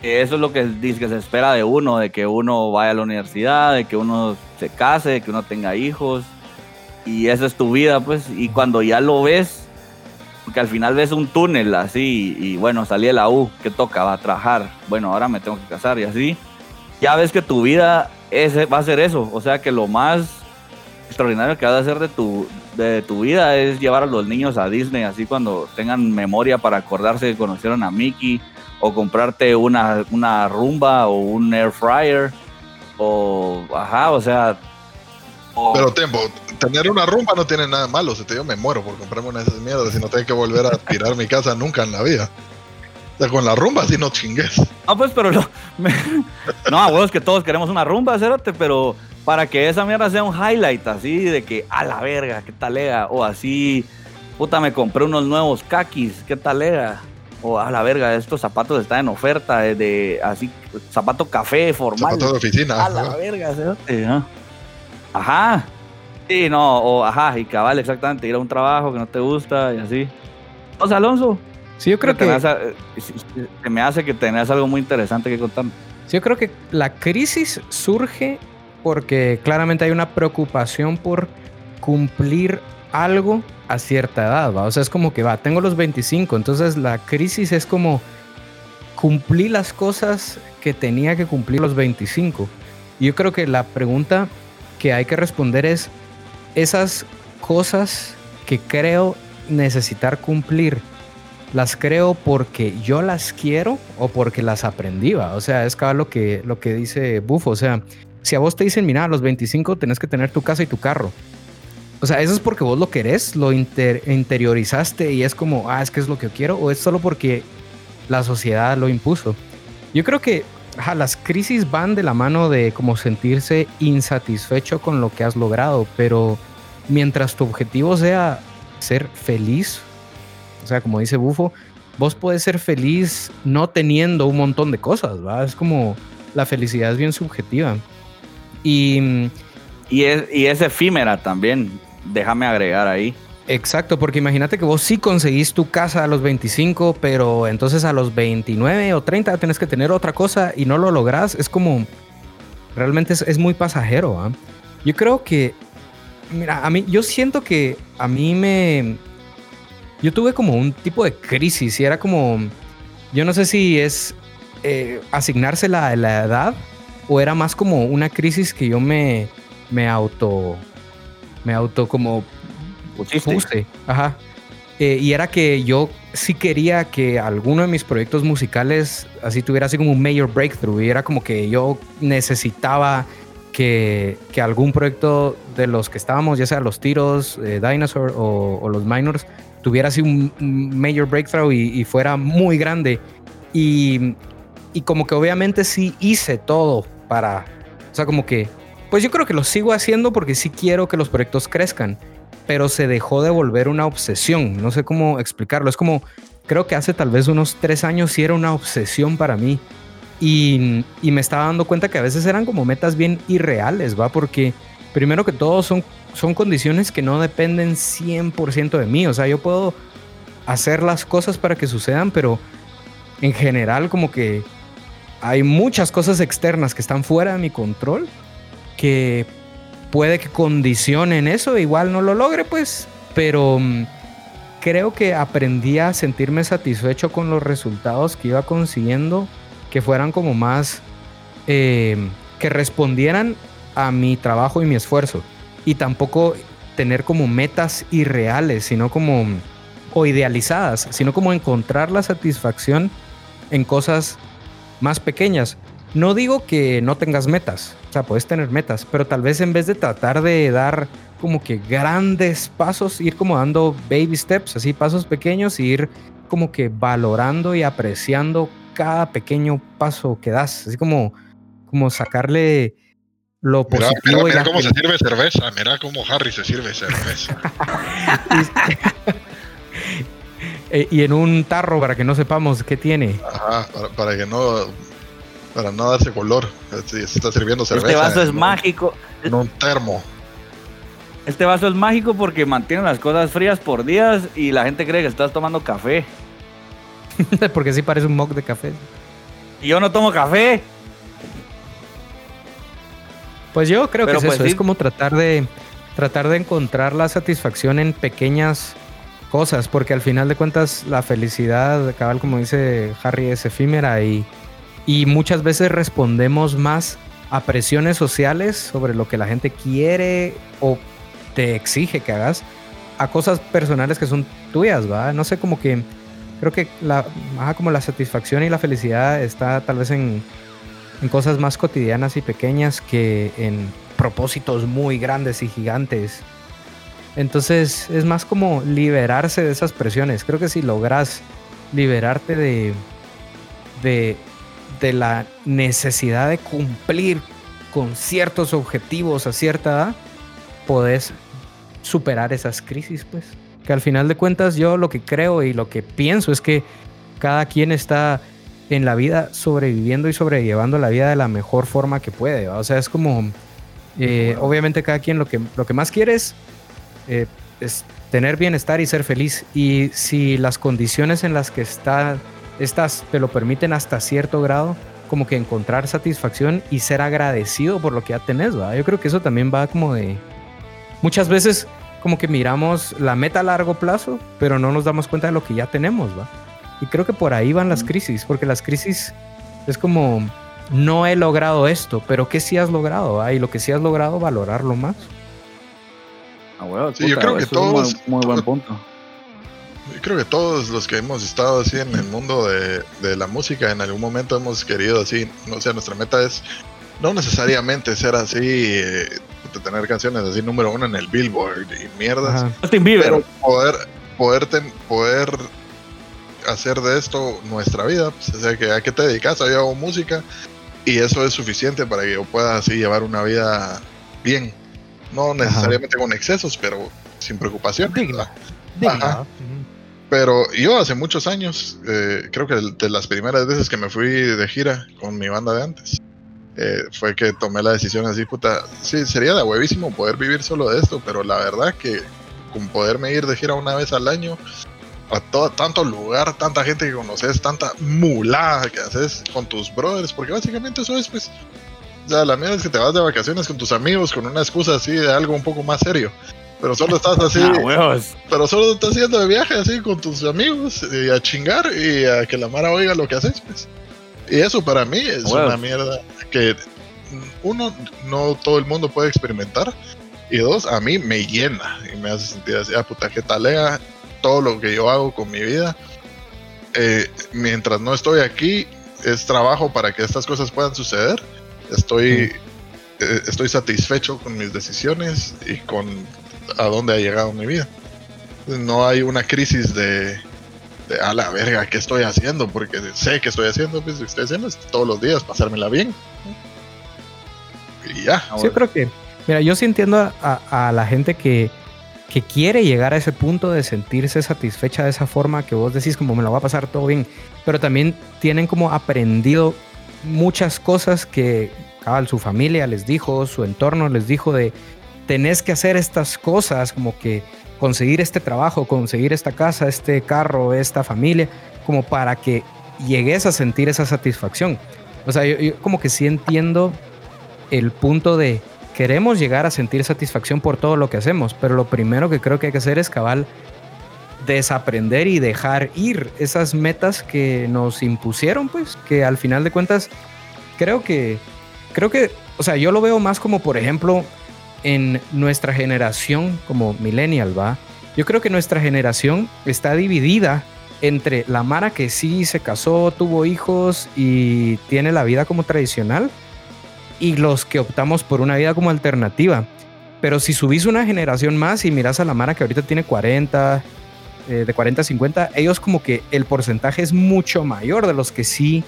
que eso es lo que que se espera de uno, de que uno vaya a la universidad, de que uno se case, de que uno tenga hijos. Y esa es tu vida, pues. Y cuando ya lo ves, porque al final ves un túnel así, y bueno, salí de la U, ¿qué toca? Va a trabajar. Bueno, ahora me tengo que casar y así. Ya ves que tu vida va a ser eso. O sea que lo más extraordinario que vas a hacer de tu, de tu vida es llevar a los niños a Disney, así cuando tengan memoria para acordarse que conocieron a Mickey, o comprarte una, una rumba o un air fryer, o ajá, o sea. Pero tiempo, tener una rumba no tiene nada malo, si te yo me muero por comprarme una de esas mierdas y no tengo que volver a tirar mi casa nunca en la vida. Sea, con la rumba sí no chingues. No, pues, pero no. me- no, a huevos que todos queremos una rumba, cérate, pero para que esa mierda sea un highlight así de que, a la verga, qué talega. O así, puta, me compré unos nuevos kakis, qué talega. O a la verga, estos zapatos están en oferta, de, de así, zapato café formal. Zapatos de oficina. A la verga, cérate, ajá. Ajá. Sí, no, o ajá, y cabal, exactamente, ir a un trabajo que no te gusta y así. O sea, Alonso, Sí, yo creo que... a- eh, se me hace que tenés algo muy interesante que contar. Sí, Yo creo que la crisis surge porque claramente hay una preocupación por cumplir algo a cierta edad, ¿va? O sea, es como que va, tengo los 25, entonces la crisis es como cumplir las cosas que tenía que cumplir los 25. Y yo creo que la pregunta que hay que responder es esas cosas que creo necesitar cumplir, las creo porque yo las quiero o porque las aprendí. O sea, es cada lo que, lo que dice Bufo, o sea, si a vos te dicen, mira, a los 25 tenés que tener tu casa y tu carro. O sea, ¿eso es porque vos lo querés? ¿Lo interiorizaste y es como, ah, es que es lo que quiero? ¿O es solo porque la sociedad lo impuso? Yo creo que las crisis van de la mano de como sentirse insatisfecho con lo que has logrado, pero mientras tu objetivo sea ser feliz, o sea, como dice Bufo, vos puedes ser feliz no teniendo un montón de cosas, ¿va? Es como la felicidad es bien subjetiva. Y, y, es, y es efímera también, déjame agregar ahí. Exacto, porque imagínate que vos sí conseguís tu casa a los 25, pero entonces a los 29 o 30 tenés que tener otra cosa y no lo lográs. Es como, realmente es, muy pasajero. ¿ah? Yo creo que, mira, a mí, yo siento que a mí me, yo tuve como un tipo de crisis y era como, yo no sé si es eh, asignársela a la edad o era más como una crisis que yo me, me auto, me auto como puse. Ajá. Eh, y era que yo sí quería que alguno de mis proyectos musicales así tuviera así como un mayor breakthrough. Y era como que yo necesitaba que, que algún proyecto de los que estábamos, ya sea los tiros, eh, Dinosaur o, los minors, tuviera así un, mayor breakthrough y, y, fuera muy grande. Y, y como que obviamente sí hice todo para, o sea, como que, pues yo creo que lo sigo haciendo porque sí quiero que los proyectos crezcan, pero se dejó de volver una obsesión, no sé cómo explicarlo, es como, creo que hace tal vez unos tres años sí era una obsesión para mí y, y me estaba dando cuenta que a veces eran como metas bien irreales, ¿va? Porque primero que todo son, son condiciones que no dependen 100% de mí, o sea, yo puedo hacer las cosas para que sucedan, pero en general como que hay muchas cosas externas que están fuera de mi control que puede que condicionen eso, igual no lo logre, pues, pero mm, creo que aprendí a sentirme satisfecho con los resultados que iba consiguiendo, que fueran como más, eh, que respondieran a mi trabajo y mi esfuerzo, y tampoco tener como metas irreales, sino como, o idealizadas, sino como encontrar la satisfacción en cosas más pequeñas. No digo que no tengas metas, o sea, puedes tener metas, pero tal vez en vez de tratar de dar como que grandes pasos, ir como dando baby steps, así pasos pequeños, y ir como que valorando y apreciando cada pequeño paso que das, así como, como sacarle lo positivo. Mira, cómo se sirve cerveza, mira cómo Harry se sirve cerveza. Eh, y en un tarro para que no sepamos qué tiene. Ajá, para que no para no darse color. Si se está sirviendo este cerveza. Este vaso es mágico. En un termo. Este vaso es mágico porque mantiene las cosas frías por días y la gente cree que estás tomando café. porque sí parece un mug de café. Y yo no tomo café. Pues yo creo que es pues eso, es como tratar de tratar de encontrar la satisfacción en pequeñas cosas, porque al final de cuentas la felicidad, cabal como dice Harry, es efímera y y muchas veces respondemos más a presiones sociales sobre lo que la gente quiere o te exige que hagas a cosas personales que son tuyas, ¿va? No sé, como que creo que la, como la satisfacción y la felicidad está tal vez en, en cosas más cotidianas y pequeñas que en propósitos muy grandes y gigantes. Entonces es más como liberarse de esas presiones. Creo que si logras liberarte de, de de la necesidad de cumplir con ciertos objetivos a cierta edad, podés superar esas crisis, pues. Que al final de cuentas yo lo que creo y lo que pienso es que cada quien está en la vida sobreviviendo y sobrellevando la vida de la mejor forma que puede. O sea, es como, eh, obviamente cada quien lo que, lo que más quiere es, eh, es tener bienestar y ser feliz. Y si las condiciones en las que está estas te lo permiten hasta cierto grado, como que encontrar satisfacción y ser agradecido por lo que ya tenés. Yo creo que eso también va como de... Muchas veces como que miramos la meta a largo plazo, pero no nos damos cuenta de lo que ya tenemos, ¿va? Y creo que por ahí van las crisis, porque las crisis es como, no he logrado esto, pero ¿qué sí has logrado? ¿va? Y lo que sí has logrado, valorarlo más. Ah, bueno, Sí, yo puta, creo que eso es un todos- muy, muy buen punto. Yo creo que todos los que hemos estado así en el mundo de, de la música, en algún momento hemos querido así, no sé, nuestra meta es no necesariamente ser así, eh, tener canciones así número uno en el Billboard y mierdas, Ajá. Justin Bieber. pero poder, poder, ten- poder hacer de esto nuestra vida, pues, o sea, que a qué te dedicas, yo hago música y eso es suficiente para que yo pueda así llevar una vida bien, no necesariamente con excesos, pero sin preocupación. Digna. Pero yo hace muchos años, eh, creo que de las primeras veces que me fui de gira con mi banda de antes, eh, fue que tomé la decisión así, puta, sí, sería de huevísimo poder vivir solo de esto, pero la verdad que con poderme ir de gira una vez al año, a todo, tanto lugar, tanta gente que conoces, tanta mulada que haces con tus brothers, porque básicamente eso es, pues, sea, la mierda es que te vas de vacaciones con tus amigos con una excusa así de algo un poco más serio. Pero solo estás así, Ah, huevos. pero solo estás yendo de viaje así con tus amigos y a chingar y a que la Mara oiga lo que haces, pues. Y eso para mí es Bueno. una mierda que uno, no todo el mundo puede experimentar. Y dos, a mí me llena y me hace sentir así, ah, puta, qué talea todo lo que yo hago con mi vida. Eh, mientras no estoy aquí, es trabajo para que estas cosas puedan suceder. Estoy, eh, estoy satisfecho con mis decisiones y con a dónde ha llegado mi vida. No hay una crisis de, de a la verga, ¿qué estoy haciendo? Porque sé que estoy haciendo, pues lo que estoy haciendo es todos los días pasármela bien. Y ya. Sí, bueno. creo que, mira, yo sí entiendo a, a- a la gente que, que quiere llegar a ese punto de sentirse satisfecha de esa forma que vos decís como me la va a pasar todo bien, pero también tienen como aprendido muchas cosas que su familia les dijo, su entorno les dijo de tenés que hacer estas cosas como que conseguir este trabajo, conseguir esta casa, este carro, esta familia, como para que llegues a sentir esa satisfacción. O sea, yo, yo como que sí entiendo el punto de queremos llegar a sentir satisfacción por todo lo que hacemos, pero lo primero que creo que hay que hacer es cabal desaprender y dejar ir esas metas que nos impusieron, pues, que al final de cuentas creo que creo que, o sea, yo lo veo más como por ejemplo en nuestra generación como millennial, va. Yo creo que nuestra generación está dividida entre la Mara que sí se casó, tuvo hijos y tiene la vida como tradicional y los que optamos por una vida como alternativa. Pero si subís una generación más y miras a la Mara que ahorita tiene 40, eh, de 40 a 50, ellos como que el porcentaje es mucho mayor de los que sí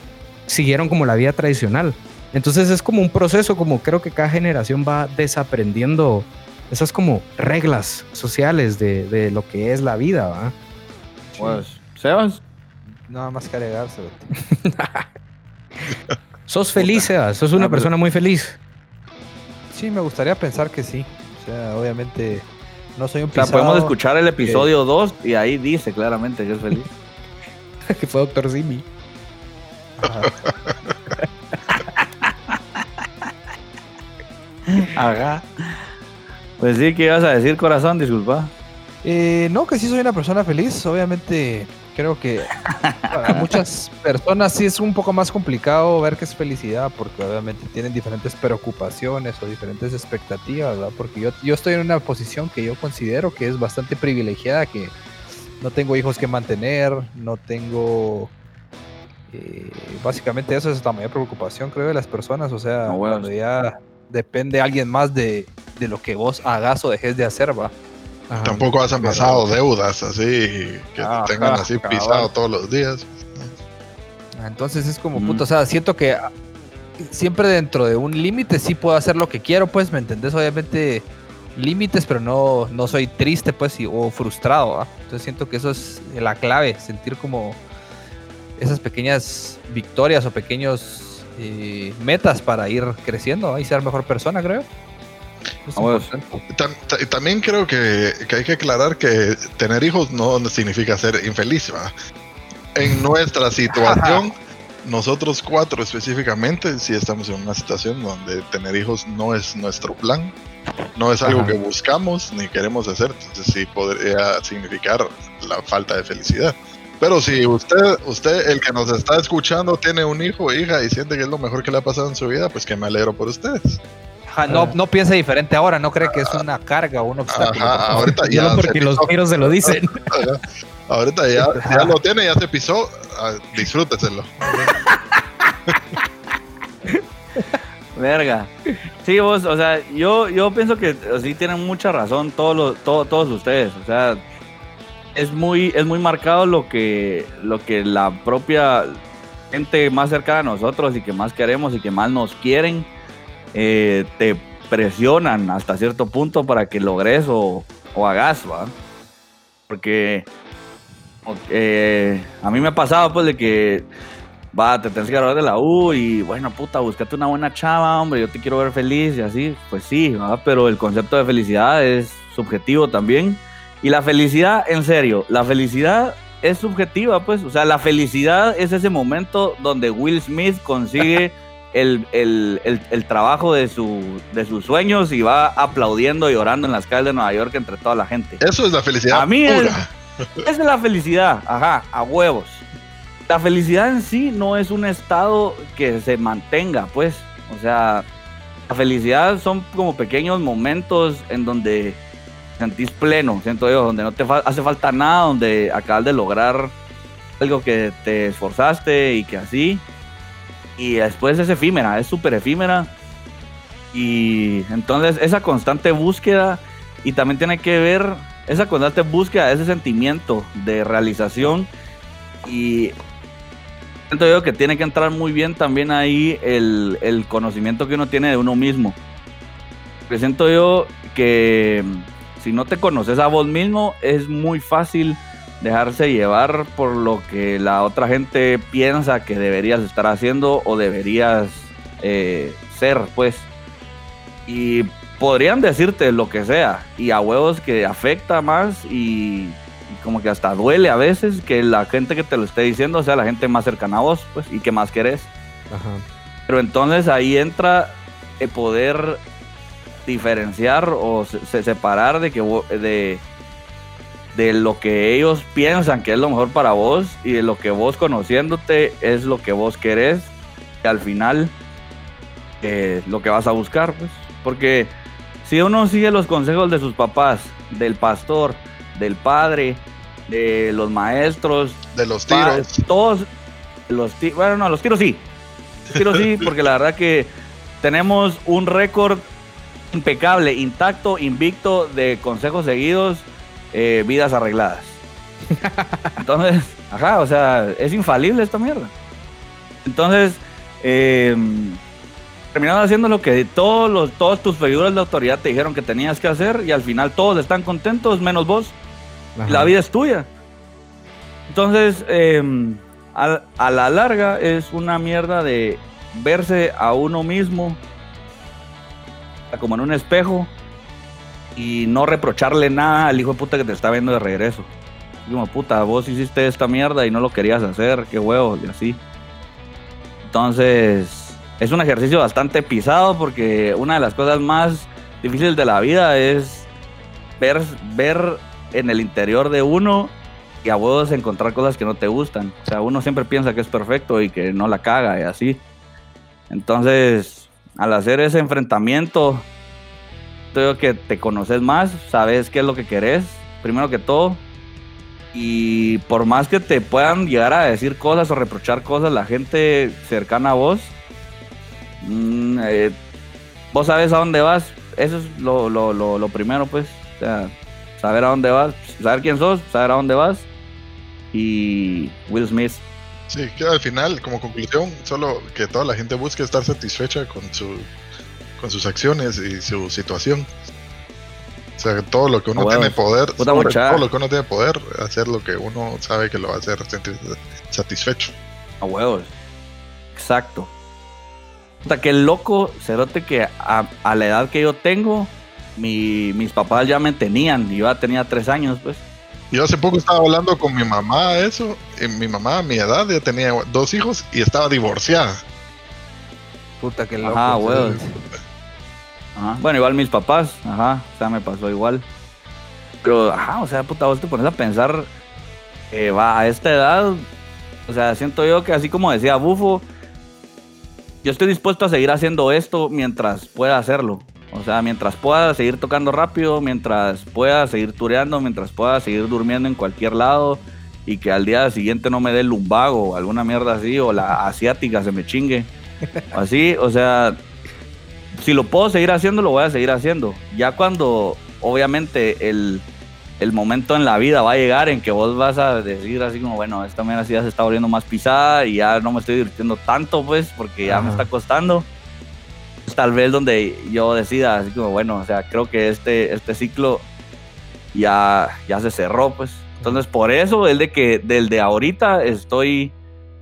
siguieron como la vida tradicional. Entonces es como un proceso, como creo que cada generación va desaprendiendo esas como reglas sociales de, de lo que es la vida, ¿va? Pues, Sebas. Nada más que agregarse. Sos feliz, Sebas, sos una Ah, persona muy feliz. Sí, me gustaría pensar que sí. O sea, obviamente no soy un O sea, pisado. podemos escuchar el episodio 2 y ahí dice claramente que es feliz. que fue Doctor Simi. Ajá. Ajá. Pues sí, ¿qué ibas a decir, corazón? Disculpa. Eh, no, que sí soy una persona feliz. Obviamente, creo que para muchas personas sí es un poco más complicado ver qué es felicidad, porque obviamente tienen diferentes preocupaciones o diferentes expectativas, ¿verdad? Porque yo, yo estoy en una posición que yo considero que es bastante privilegiada, que no tengo hijos que mantener, no tengo... eh, básicamente eso es la mayor preocupación, creo, de las personas. O sea, No, bueno. cuando ya depende alguien más de, de lo que vos hagas o dejes de hacer, va. Ajá. Tampoco has amasado deudas así que te tengan así cabal. pisado todos los días. Ah, Entonces es como, Ujú. puto, o sea, siento que ah, siempre dentro de un límite sí puedo hacer lo que quiero, pues, ¿me entendés? Obviamente límites, pero no, no soy triste, pues, y- o frustrado, ¿ah? Entonces siento que eso es la clave, sentir como esas pequeñas victorias o pequeños eh, metas para ir creciendo ¿ah? y ser mejor persona, creo. Vamos. también creo que, que hay que aclarar que tener hijos no significa ser infeliz. ¿va? En nuestra situación, nosotros cuatro específicamente, sí estamos en una situación donde tener hijos no es nuestro plan, no es algo Ajá. que buscamos ni queremos hacer, entonces sí podría significar la falta de felicidad. Pero si usted, usted, el que nos está escuchando, tiene un hijo o hija y siente que es lo mejor que le ha pasado en su vida, pues que me alegro por ustedes. Ajá, no, no piense diferente ahora, no cree que es una carga o un obstáculo. Ajá, ahorita ya. Solo porque se los tiros se lo dicen. Ajá. Ahorita ya, ya lo tiene, ya se pisó, ah, disfrúteselo. Verga. Sí, vos, o sea, yo, yo pienso que sí tienen mucha razón todos los, todo- todos ustedes. O sea, es muy, es muy marcado lo que, lo que la propia gente más cercana a nosotros y que más queremos y que más nos quieren, eh, te presionan hasta cierto punto para que logres o, o hagas, ¿va? Porque eh, a mí me ha pasado pues de que va, te tienes que de la U y bueno, puta, búscate una buena chava, hombre, yo te quiero ver feliz y así, pues sí, ¿va? pero el concepto de felicidad es subjetivo también. Y la felicidad, en serio, la felicidad es subjetiva, pues, o sea, la felicidad es ese momento donde Will Smith consigue el, el- el- el trabajo de, su, de sus sueños y va aplaudiendo y llorando en las calles de Nueva York entre toda la gente. Eso es la felicidad A mí es- pura. Esa es la felicidad, ajá, a huevos. La felicidad en sí no es un estado que se mantenga, pues. O sea, la felicidad son como pequeños momentos en donde sentís pleno, siento yo, donde no te fa- hace falta nada, donde acabas de lograr algo que te esforzaste y que así. Y después es efímera, es súper efímera. Y entonces esa constante búsqueda y también tiene que ver esa constante búsqueda, ese sentimiento de realización y siento yo que tiene que entrar muy bien también ahí el, conocimiento que uno tiene de uno mismo. Porque siento yo que si no te conoces a vos mismo es muy fácil dejarse llevar por lo que la otra gente piensa que deberías estar haciendo o deberías eh, ser, pues. Y podrían decirte lo que sea y a huevos que afecta más y, y como que hasta duele a veces que la gente que te lo esté diciendo sea la gente más cercana a vos, pues, y que más querés. Ajá. Pero entonces ahí entra el poder diferenciar o se, se separar de que de, de lo que ellos piensan que es lo mejor para vos y de lo que vos conociéndote es lo que vos querés y al final eh, lo que vas a buscar pues porque si uno sigue los consejos de sus papás del pastor del padre de los maestros De los tiros. Todos los tiros, bueno, no, los tiros sí. Los tiros sí, porque la verdad que tenemos un récord impecable, intacto, invicto de consejos seguidos, eh, vidas arregladas. Entonces, ajá, o sea, es infalible esta mierda. Entonces, eh, terminaron haciendo lo que todos los, todas tus figuras de autoridad te dijeron que tenías que hacer y al final todos están contentos, menos vos Ajá. la vida es tuya. Entonces, eh, a, a la larga es una mierda de verse a uno mismo como en un espejo y no reprocharle nada al hijo de puta que te está viendo de regreso. Como puta, vos hiciste esta mierda y no lo querías hacer, qué huevo, y así. Entonces, es un ejercicio bastante pisado porque una de las cosas más difíciles de la vida es ver, ver en el interior de uno y a vos encontrar cosas que no te gustan. O sea, uno siempre piensa que es perfecto y que no la caga y así. Entonces, al hacer ese enfrentamiento, creo que te conoces más, sabes qué es lo que querés, primero que todo. Y por más que te puedan llegar a decir cosas o reprochar cosas la gente cercana a vos, mm, eh, vos sabes a dónde vas. Eso es lo, lo, lo, lo primero, pues. O sea, saber a dónde vas, saber quién sos, saber a dónde vas. Y Will Smith. Sí, que al final, como conclusión, solo que toda la gente busque estar satisfecha con su con sus acciones y su situación. O sea, todo lo que uno A huevos. tiene poder, todo lo que uno tiene poder, hacer lo que uno sabe que lo va a hacer sentir satisfecho. A huevos. Exacto. Puta, qué loco, cerote, que a, a la edad que yo tengo, mi- mis papás ya me tenían. Yo ya tenía tres años, pues. Yo hace poco estaba hablando con mi mamá eso, y mi mamá a mi edad ya tenía dos hijos y estaba divorciada. Puta que loco. Ajá, huevos. Ajá. Bueno, igual mis papás, ajá, o sea, me pasó igual. Pero, ajá, o sea, puta, vos te pones a pensar, eh, va, a esta edad, o sea, siento yo que así como decía Bufo, yo estoy dispuesto a seguir haciendo esto mientras pueda hacerlo. O sea, mientras pueda seguir tocando rápido, mientras pueda seguir tureando, mientras pueda seguir durmiendo en cualquier lado y que al día siguiente no me dé lumbago o alguna mierda así, o la asiática se me chingue. Así, o sea, si lo puedo seguir haciendo, lo voy a seguir haciendo. Ya cuando, obviamente, el, el momento en la vida va a llegar en que vos vas a decir así como, bueno, esta mierda sí ya se está volviendo más pisada y ya no me estoy divirtiendo tanto, pues, porque ya me Ajá. está costando. Tal vez donde yo decida, así como, bueno, o sea, creo que este, este ciclo ya, ya se cerró, pues. Entonces, por eso, el de que del de ahorita estoy,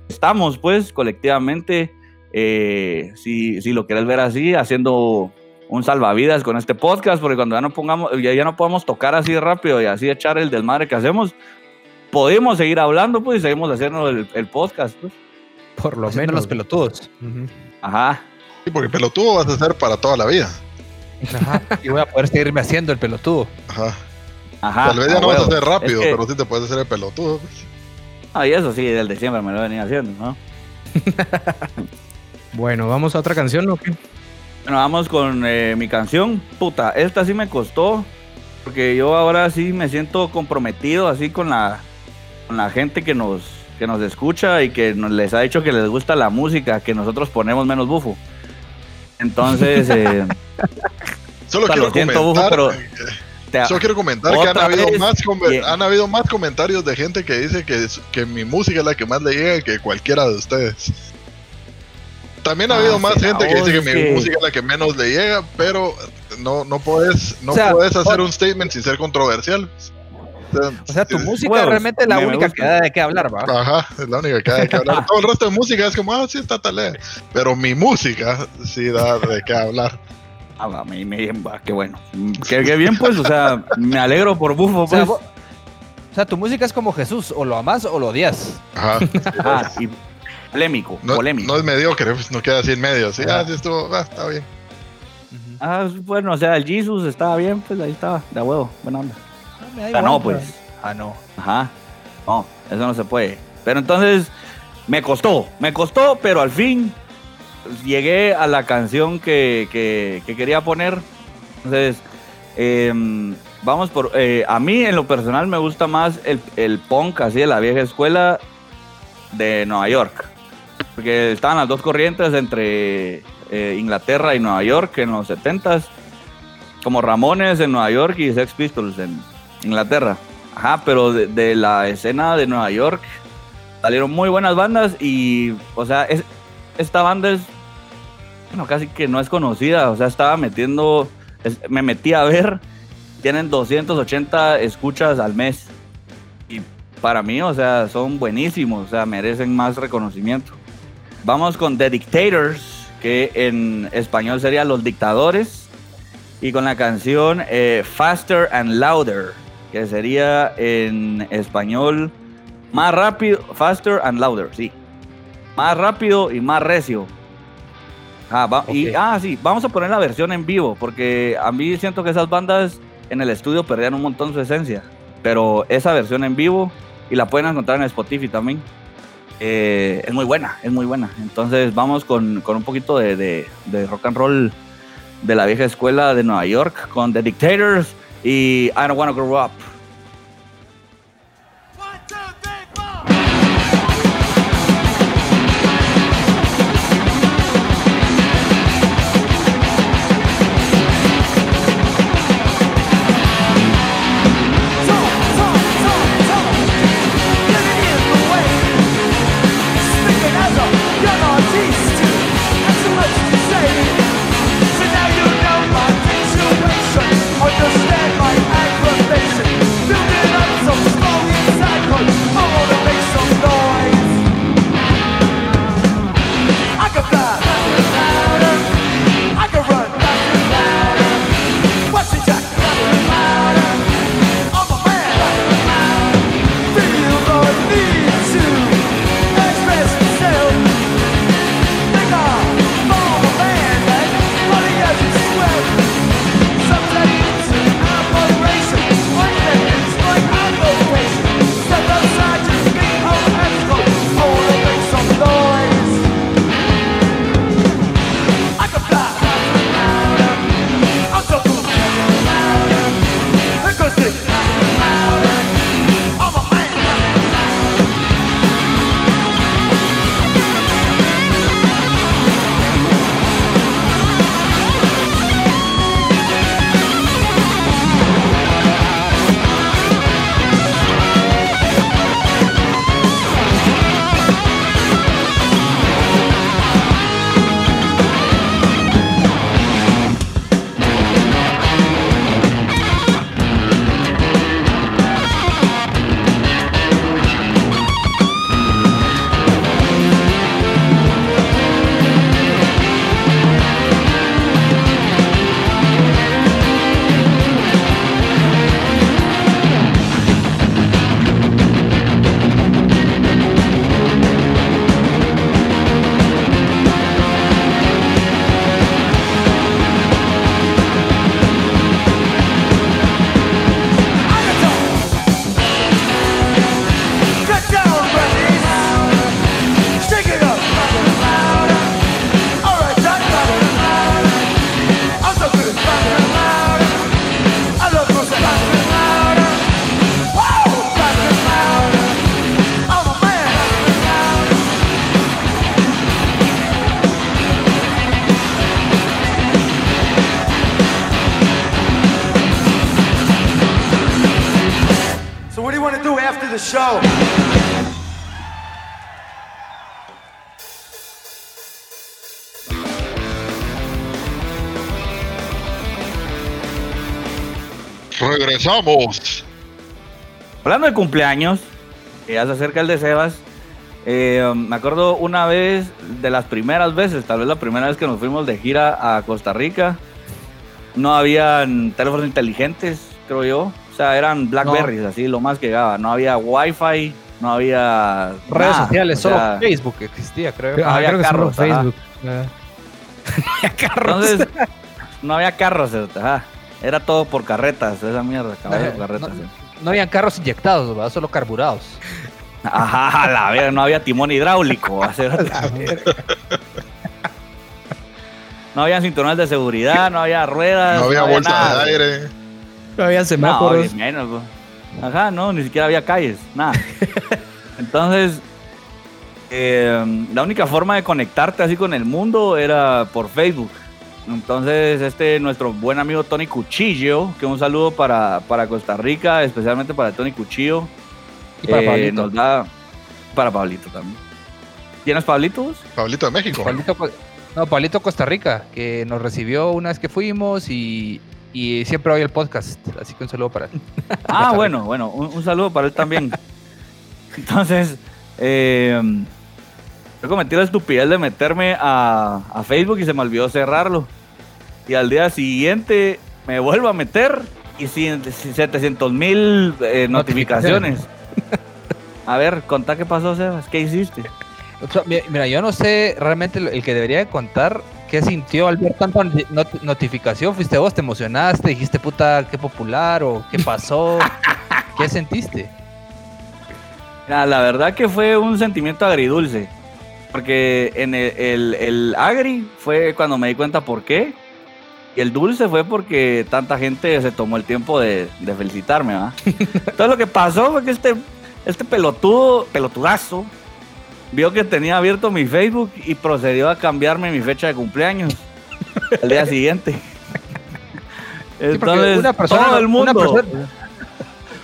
estamos, pues, colectivamente, eh, si, si lo quieres ver así, haciendo un salvavidas con este podcast, porque cuando ya no pongamos, ya, ya no podemos tocar así rápido y así echar el desmadre que hacemos, podemos seguir hablando, pues, y seguimos haciendo el, el podcast, pues. Por lo Haciendo menos. los pelotudos. Ajá. Sí, porque pelotudo vas a ser para toda la vida. Ajá. Y voy a poder seguirme haciendo el pelotudo. Ajá. Ajá. Tal vez ya a no vas a ser rápido, Es que- pero sí te puedes hacer el pelotudo. pues. Ah, y eso sí, del de siempre me lo venía haciendo, ¿no? Bueno, vamos a otra canción, ¿o qué? Bueno, vamos con eh, mi canción. Puta, esta sí me costó. Porque yo ahora sí me siento comprometido así con la, con la gente que nos, que nos escucha y que nos, les ha dicho que les gusta la música, que nosotros ponemos menos bufo. Entonces, eh, Solo quiero lo siento, comentar, Bufo, pero- te- solo quiero comentar que han habido, vez, más han habido más comentarios de gente que dice que, que mi música es la que más le llega que cualquiera de ustedes. También ha Ah, habido más sí, gente que no, dice que es mi música es la que menos le llega, pero no, no puedes, no O sea, puedes hacer un statement sin ser controversial. O sea, tu es- música es realmente la me- me única gusta. que da de qué hablar, va. Ajá, es la única que hay que hablar. Todo el resto de música es como, ah, sí, está tal. Pero mi música sí da de qué hablar. Ah, va, me, me- va, qué bueno. Qué, qué bien, pues, o sea, me alegro por bufo, O sea, pues. o sea, tu música es como Jesús, o lo amas o lo odias. Ajá. Ah, y polémico, No, polémico. no es mediocre, pues no queda así en medio. Sí, ah, sí estuvo, ah, está bien. Ah, bueno, o sea, el Jesus estaba bien, pues ahí estaba, de huevo, buena onda. Ah, igual, no, va. pues. Ah, no. Ajá. No, eso no se puede. Pero entonces, me costó, me costó, pero al fin llegué a la canción que, que- que quería poner. Entonces, em, vamos por... eh, a mí, en lo personal, me gusta más el, el punk, así de la vieja escuela de Nueva York. Porque estaban las dos corrientes entre eh, Inglaterra y Nueva York en los 70s. Como Ramones en Nueva York y Sex Pistols en Inglaterra. Ajá, pero de, la escena de Nueva York salieron muy buenas bandas y, o sea, es, esta banda es, bueno, casi que no es conocida, o sea, estaba metiendo, me metí a ver, tienen 280 escuchas al mes y para mí, o sea, son buenísimos, o sea, merecen más reconocimiento. Vamos con The Dictators, que en español sería Los Dictadores, y con la canción eh, Faster and Louder, que sería en español más rápido, Faster and Louder, sí. Más rápido y más recio. Ah, va- y, Ok. ah, sí, vamos a poner la versión en vivo, porque a mí siento que esas bandas en el estudio perdían un montón su esencia. Pero esa versión en vivo, y la pueden encontrar en Spotify también, eh, es muy buena, es muy buena. Entonces vamos con, con un poquito de, de- de rock and roll de la vieja escuela de Nueva York con The Dictators y I Don't Wanna Grow Up. Regresamos. Hablando de cumpleaños, que ya se acerca el de Sebas. eh, me acuerdo una vez, de las primeras veces, tal vez la primera vez que nos fuimos de gira a Costa Rica, no habían teléfonos inteligentes, creo yo. O sea, eran Blackberries, así lo más que llegaba. No había Wi-Fi, no había. Redes nada. sociales, O solo sea, Facebook existía, creo. Ah, había creo que solo carros. Facebook. Ah. Había carros. Entonces, no había carros, ajá. Era todo por carretas, esa mierda, caballos por carretas. No. sí. No habían carros inyectados, ¿verdad? solo carburados. Ajá, a la verga, no había timón hidráulico. No había cinturones de seguridad, no había ruedas. No había bolsa nada. de aire. No había No, semáforos. menos. Ajá, no, ni siquiera había calles, nada. Entonces, eh, la única forma de conectarte así con el mundo era por Facebook. Entonces, este, nuestro buen amigo Tony Cuchillo, que un saludo para, para Costa Rica, especialmente para Tony Cuchillo. Y para eh, Pablito. Nos da, para Pablito también. ¿Tienes Pablitos? Pablito de México. Pablito, no, Pablito Costa Rica, que nos recibió una vez que fuimos y, y siempre oye el podcast. Así que un saludo para él. Ah, bueno, bueno, un, un saludo para él también. Entonces, eh, yo cometí la estupidez de meterme a, a Facebook y se me olvidó cerrarlo. Y al día siguiente me vuelvo a meter y sin, 700 mil eh, notificaciones. A ver, contá qué pasó, Sebas. ¿Qué hiciste? O sea, mi- Mira, yo no sé realmente el que debería de contar qué sintió al ver tanta noti- not- notificación. ¿Fuiste vos? ¿Te emocionaste? ¿Dijiste puta qué popular? ¿O qué pasó? ¿Qué sentiste? Mira, la verdad que fue un sentimiento agridulce. Porque en el, el- el agri fue cuando me di cuenta por qué. Y el dulce fue porque tanta gente se tomó el tiempo de, de felicitarme, ¿va? Entonces lo que pasó fue que este, este pelotudo, pelotudazo, vio que tenía abierto mi Facebook y procedió a cambiarme mi fecha de cumpleaños al día siguiente. Entonces, una persona- todo el una mundo. persona-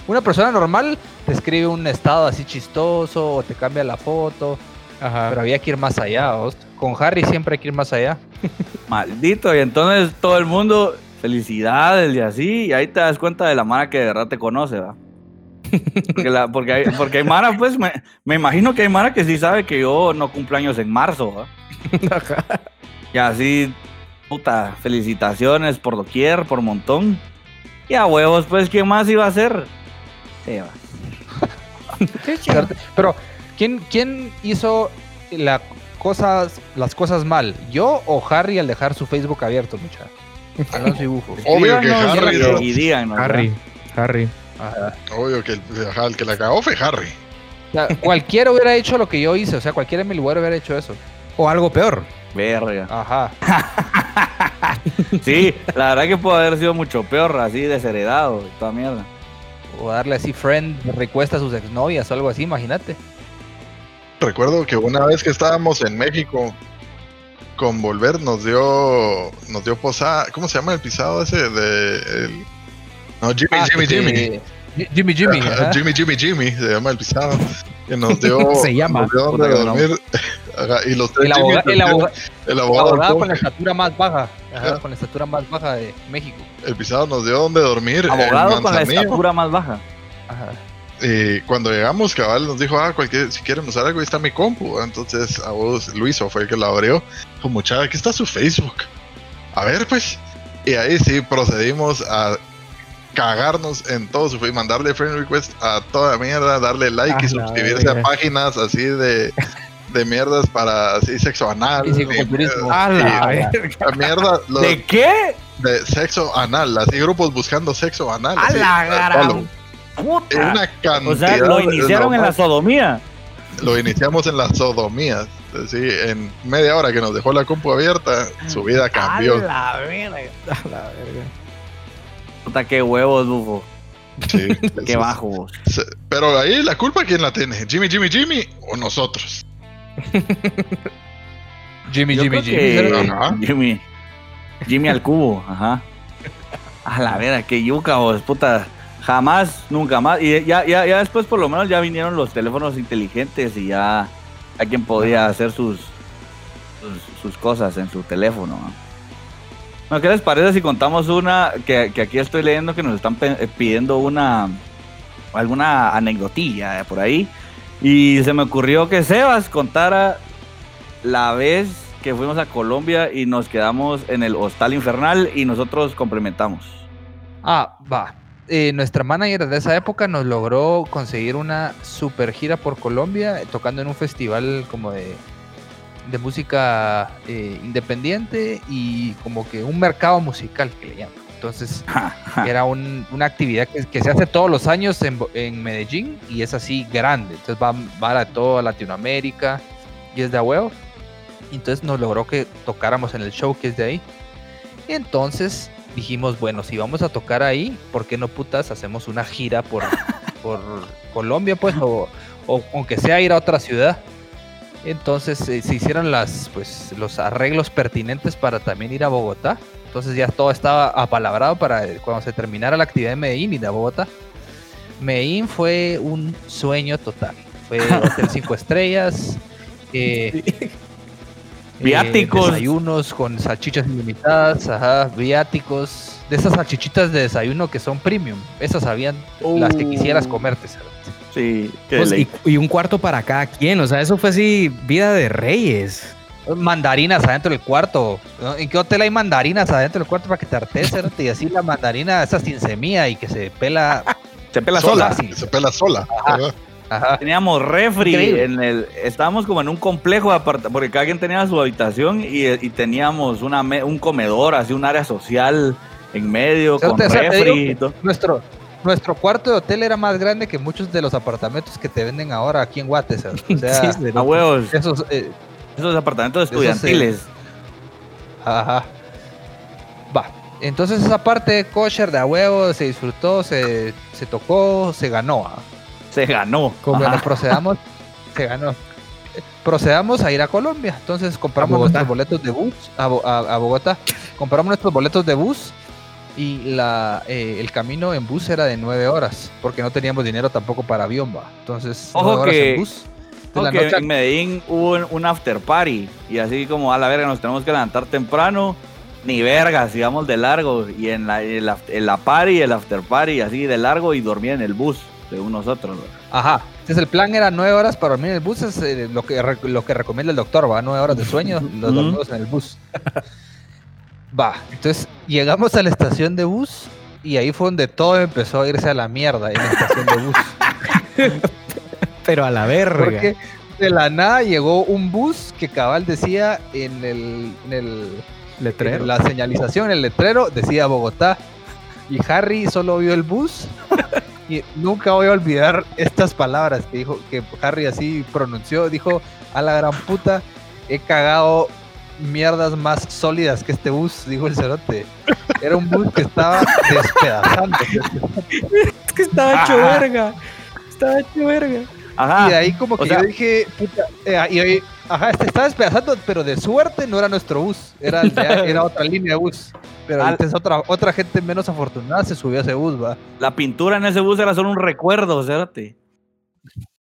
Una persona normal te escribe un estado así chistoso o te cambia la foto, Ajá. pero había que ir más allá. ¿vos? Con Harry siempre hay que ir más allá. Maldito, y entonces todo el mundo, felicidades y así, y ahí te das cuenta de la Mara que de verdad te conoce, ¿va? Porque, la- porque, hay, porque hay Mara, pues, me, me imagino que hay Mara que sí sabe que yo no cumplo años en marzo, ¿va? Y así, puta, felicitaciones por doquier, por montón. Y a huevos, pues, ¿quién más iba a ser? Va. Pero, ¿quién, quién hizo la cosas, las cosas mal? ¿Yo o Harry al dejar su Facebook abierto, muchacho? Alonso y Bufo. Obvio que Harry, y- ¿no? y díganos, ¿va? Harry. Harry. Ajá. Obvio que el, que la cagó fue Harry. O sea, cualquiera hubiera hecho lo que yo hice, o sea, cualquiera en mi lugar hubiera hecho eso. O algo peor. Verga. Ajá. Sí, la verdad que puede haber sido mucho peor, así desheredado, toda mierda. O darle así friend request a sus exnovias o algo así, imagínate. Recuerdo que una vez que estábamos en México con Volver nos dio nos dio posada, ¿cómo se llama el pisado ese de el- no Jimmy Ah, Jimmy Jimmy Jimmy Jimmy. Ajá, ajá. Jimmy Jimmy Jimmy se llama el pisado que nos dio Se llama. nos dio donde no. dormir Ajá, y los tres El, aboga- el, aboga- el abogado abogada del con la estatura más baja. Ajá, con la estatura más baja de México. el pisado nos dio donde dormir Abogado con la estatura más baja. Ajá. Y cuando llegamos, cabal nos dijo, ah, cualquier, si quieren usar algo, ahí está mi compu. Entonces, a vos, Luiso fue el que la abrió. Dijo, muchacha, aquí está su Facebook. A ver, pues. Y ahí sí procedimos a cagarnos en todo su Facebook, mandarle friend request a toda mierda, darle like y suscribirse a páginas así de, de mierdas para así sexo anal. Fisicoculturismo. A la verga. Mierda ¿De qué? de sexo anal, así grupos buscando sexo anal. A así, la gran. Puta. Una cantidad O sea, lo iniciaron en la sodomía. lo iniciamos en las sodomías. Sí, en media hora que nos dejó la compu abierta, su vida cambió. A la verga. A la verga. Puta, qué huevos, bufo. Sí, Qué bajo vos. sí. Pero ahí la culpa quién la tiene, Jimmy, Jimmy, Jimmy o nosotros. Jimmy, Yo Jimmy, Jimmy. que Ajá. Jimmy. Jimmy al cubo, ajá. A la verga, qué yuca vos, puta. Jamás, nunca más. Y ya, ya, ya después por lo menos ya vinieron los teléfonos inteligentes y ya a quien podía hacer sus, sus, sus cosas en su teléfono. ¿no? Bueno, ¿Qué les parece si contamos una que, que aquí estoy leyendo que nos están eh, pidiendo una alguna anecdotilla por ahí? Y se me ocurrió que Sebas contara la vez que fuimos a Colombia y nos quedamos en el Hostal Infernal y nosotros complementamos. Ah, va. Eh, nuestra manager de esa época nos logró conseguir una super gira por Colombia, eh, tocando en un festival como de, de música eh, independiente y como que un mercado musical que le llaman. Entonces, era un- una actividad que, que se hace todos los años en, Medellín y es así grande. Entonces va, va a toda Latinoamérica y es de huevo. Entonces nos logró que tocáramos en el show que es de ahí. Y entonces dijimos, bueno, si vamos a tocar ahí, ¿por qué no putas hacemos una gira por, por Colombia, pues? O, o aunque sea ir a otra ciudad. Entonces eh, se hicieron las, pues, los arreglos pertinentes para también ir a Bogotá. Entonces ya todo estaba apalabrado para cuando se terminara la actividad de Medellín y de Bogotá. Medellín fue un sueño total. Fue hotel cinco estrellas. eh, eh, Viáticos. desayunos con salchichas ilimitadas, ajá, viáticos. De esas salchichitas de desayuno que son premium. Esas habían las que quisieras Uh. comerte. ¿sabes? Sí, qué Pues, y, y un cuarto para cada quien. O sea, eso fue así, vida de reyes. Mandarinas adentro del cuarto. ¿no? ¿En qué hotel hay mandarinas adentro del cuarto para que te cerote? Y así la mandarina, esa sin semilla y que se pela Se pela sola. sola. sí. Se pela sola. ¿verdad? Ajá. Teníamos refri Increíble. en el, estábamos como en un complejo aparta, porque cada quien tenía su habitación y, y teníamos una me- un comedor, así un área social en medio con refri y que todo. Nuestro, nuestro cuarto de hotel era más grande que muchos de los apartamentos que te venden ahora aquí en Guates. ¿sabes? O sea, Sí, A huevos, esos, eh, esos apartamentos de esos, eh, estudiantiles. Ajá. Va. Entonces esa parte kosher de a huevo se disfrutó, se, se tocó, se ganó. ¿ah? Se ganó. Como Ajá. bueno, procedamos, se ganó. Procedamos a ir a Colombia. Entonces compramos nuestros boletos de bus a, a- a Bogotá. Compramos nuestros boletos de bus y la, eh, el camino en bus era de nueve horas porque no teníamos dinero tampoco para avión. Va. Entonces, Ojo nueve horas que- en bus. Que noche en Medellín hubo un, after party y así como a la verga nos tenemos que levantar temprano, ni vergas, íbamos de largo y en la, en la party, el after party así de largo y dormía en el bus según nosotros. ¿no? Ajá. Entonces el plan era nueve horas para dormir en el bus, es eh, lo, que, lo que recomienda el doctor, va, nueve horas de sueño, los dormimos en el bus. Va, entonces llegamos a la estación de bus y ahí fue donde todo empezó a irse a la mierda en la estación de bus. Pero a la verga. Porque de la nada llegó un bus que cabal decía en el, en el Letrero. en la señalización, el letrero, decía Bogotá. Y Harry solo vio el bus. y nunca voy a olvidar estas palabras que dijo, que Harry así pronunció. Dijo, a la gran puta, he cagado mierdas más sólidas que este bus, dijo el cerote. Era un bus que estaba despedazando. Es que estaba hecho verga. Estaba hecho verga. Ajá. Y de ahí como o que sea- yo dije, puta, eh, y ahí, ajá, este estaba despedazando, pero de suerte no era nuestro bus, era, el de- era otra línea de bus. Pero Al- entonces otra, otra gente menos afortunada se subió a ese bus, va. La pintura en ese bus era solo un recuerdo, cérate.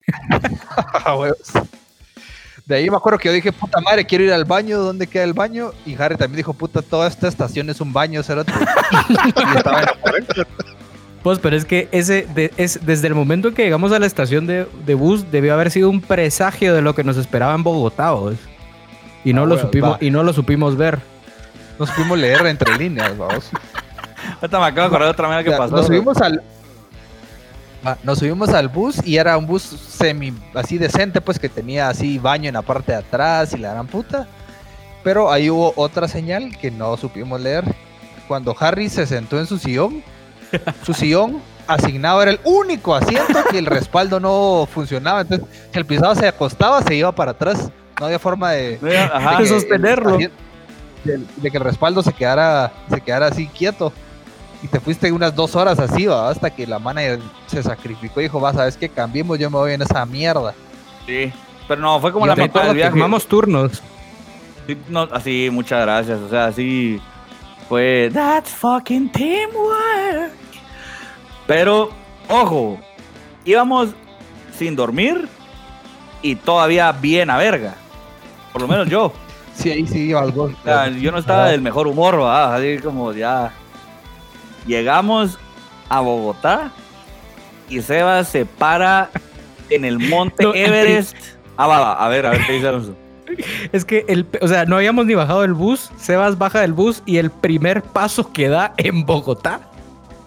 Huevos. De ahí me acuerdo que yo dije, puta madre, quiero ir al baño, ¿dónde queda el baño? Y Harry también dijo, puta, toda esta estación es un baño, cerote. y estaba en la. Pues, pero es que ese, de- es, desde el momento que llegamos a la estación de, de bus, debió haber sido un presagio de lo que nos esperaba en Bogotá, ¿vos? Y no, Ah, lo bueno, supimos, va. y no lo supimos ver. Nos fuimos a leer entre líneas, vamos. Ahorita me acabo de acordar de otra manera que Ya, pasó. Nos subimos al. Ah, Nos subimos al bus y era un bus semi así decente, pues que tenía así baño en la parte de atrás y la gran puta. Pero ahí hubo otra señal que no supimos leer. Cuando Harry se sentó en su sillón, su sillón asignado era el único asiento que el respaldo no funcionaba. Entonces, si el pisado se acostaba, se iba para atrás. No había forma de, Ajá. de que sostenerlo. el- De, de que el respaldo se quedara, se quedara así quieto. Y te fuiste unas dos horas así, ¿va? hasta que la manager se sacrificó y dijo, va, sabes que cambiemos, yo me voy en esa mierda. Sí. Pero no, fue como Y la mitad del viaje. Tomamos turnos. Sí, no, así, muchas gracias. O sea, así fue. That's fucking teamwork. Pero, ojo, íbamos sin dormir y todavía bien a verga. Por lo menos yo. Sí, ahí sí iba algo. O sea, yo no estaba del mejor humor, ¿verdad? así como ya. Llegamos a Bogotá y Sebas se para en el monte No, Everest. Ah, va, va, a ver, a ver qué dice Alonso. Es que, el, o sea, no habíamos ni bajado del bus. Sebas baja del bus y el primer paso que da en Bogotá.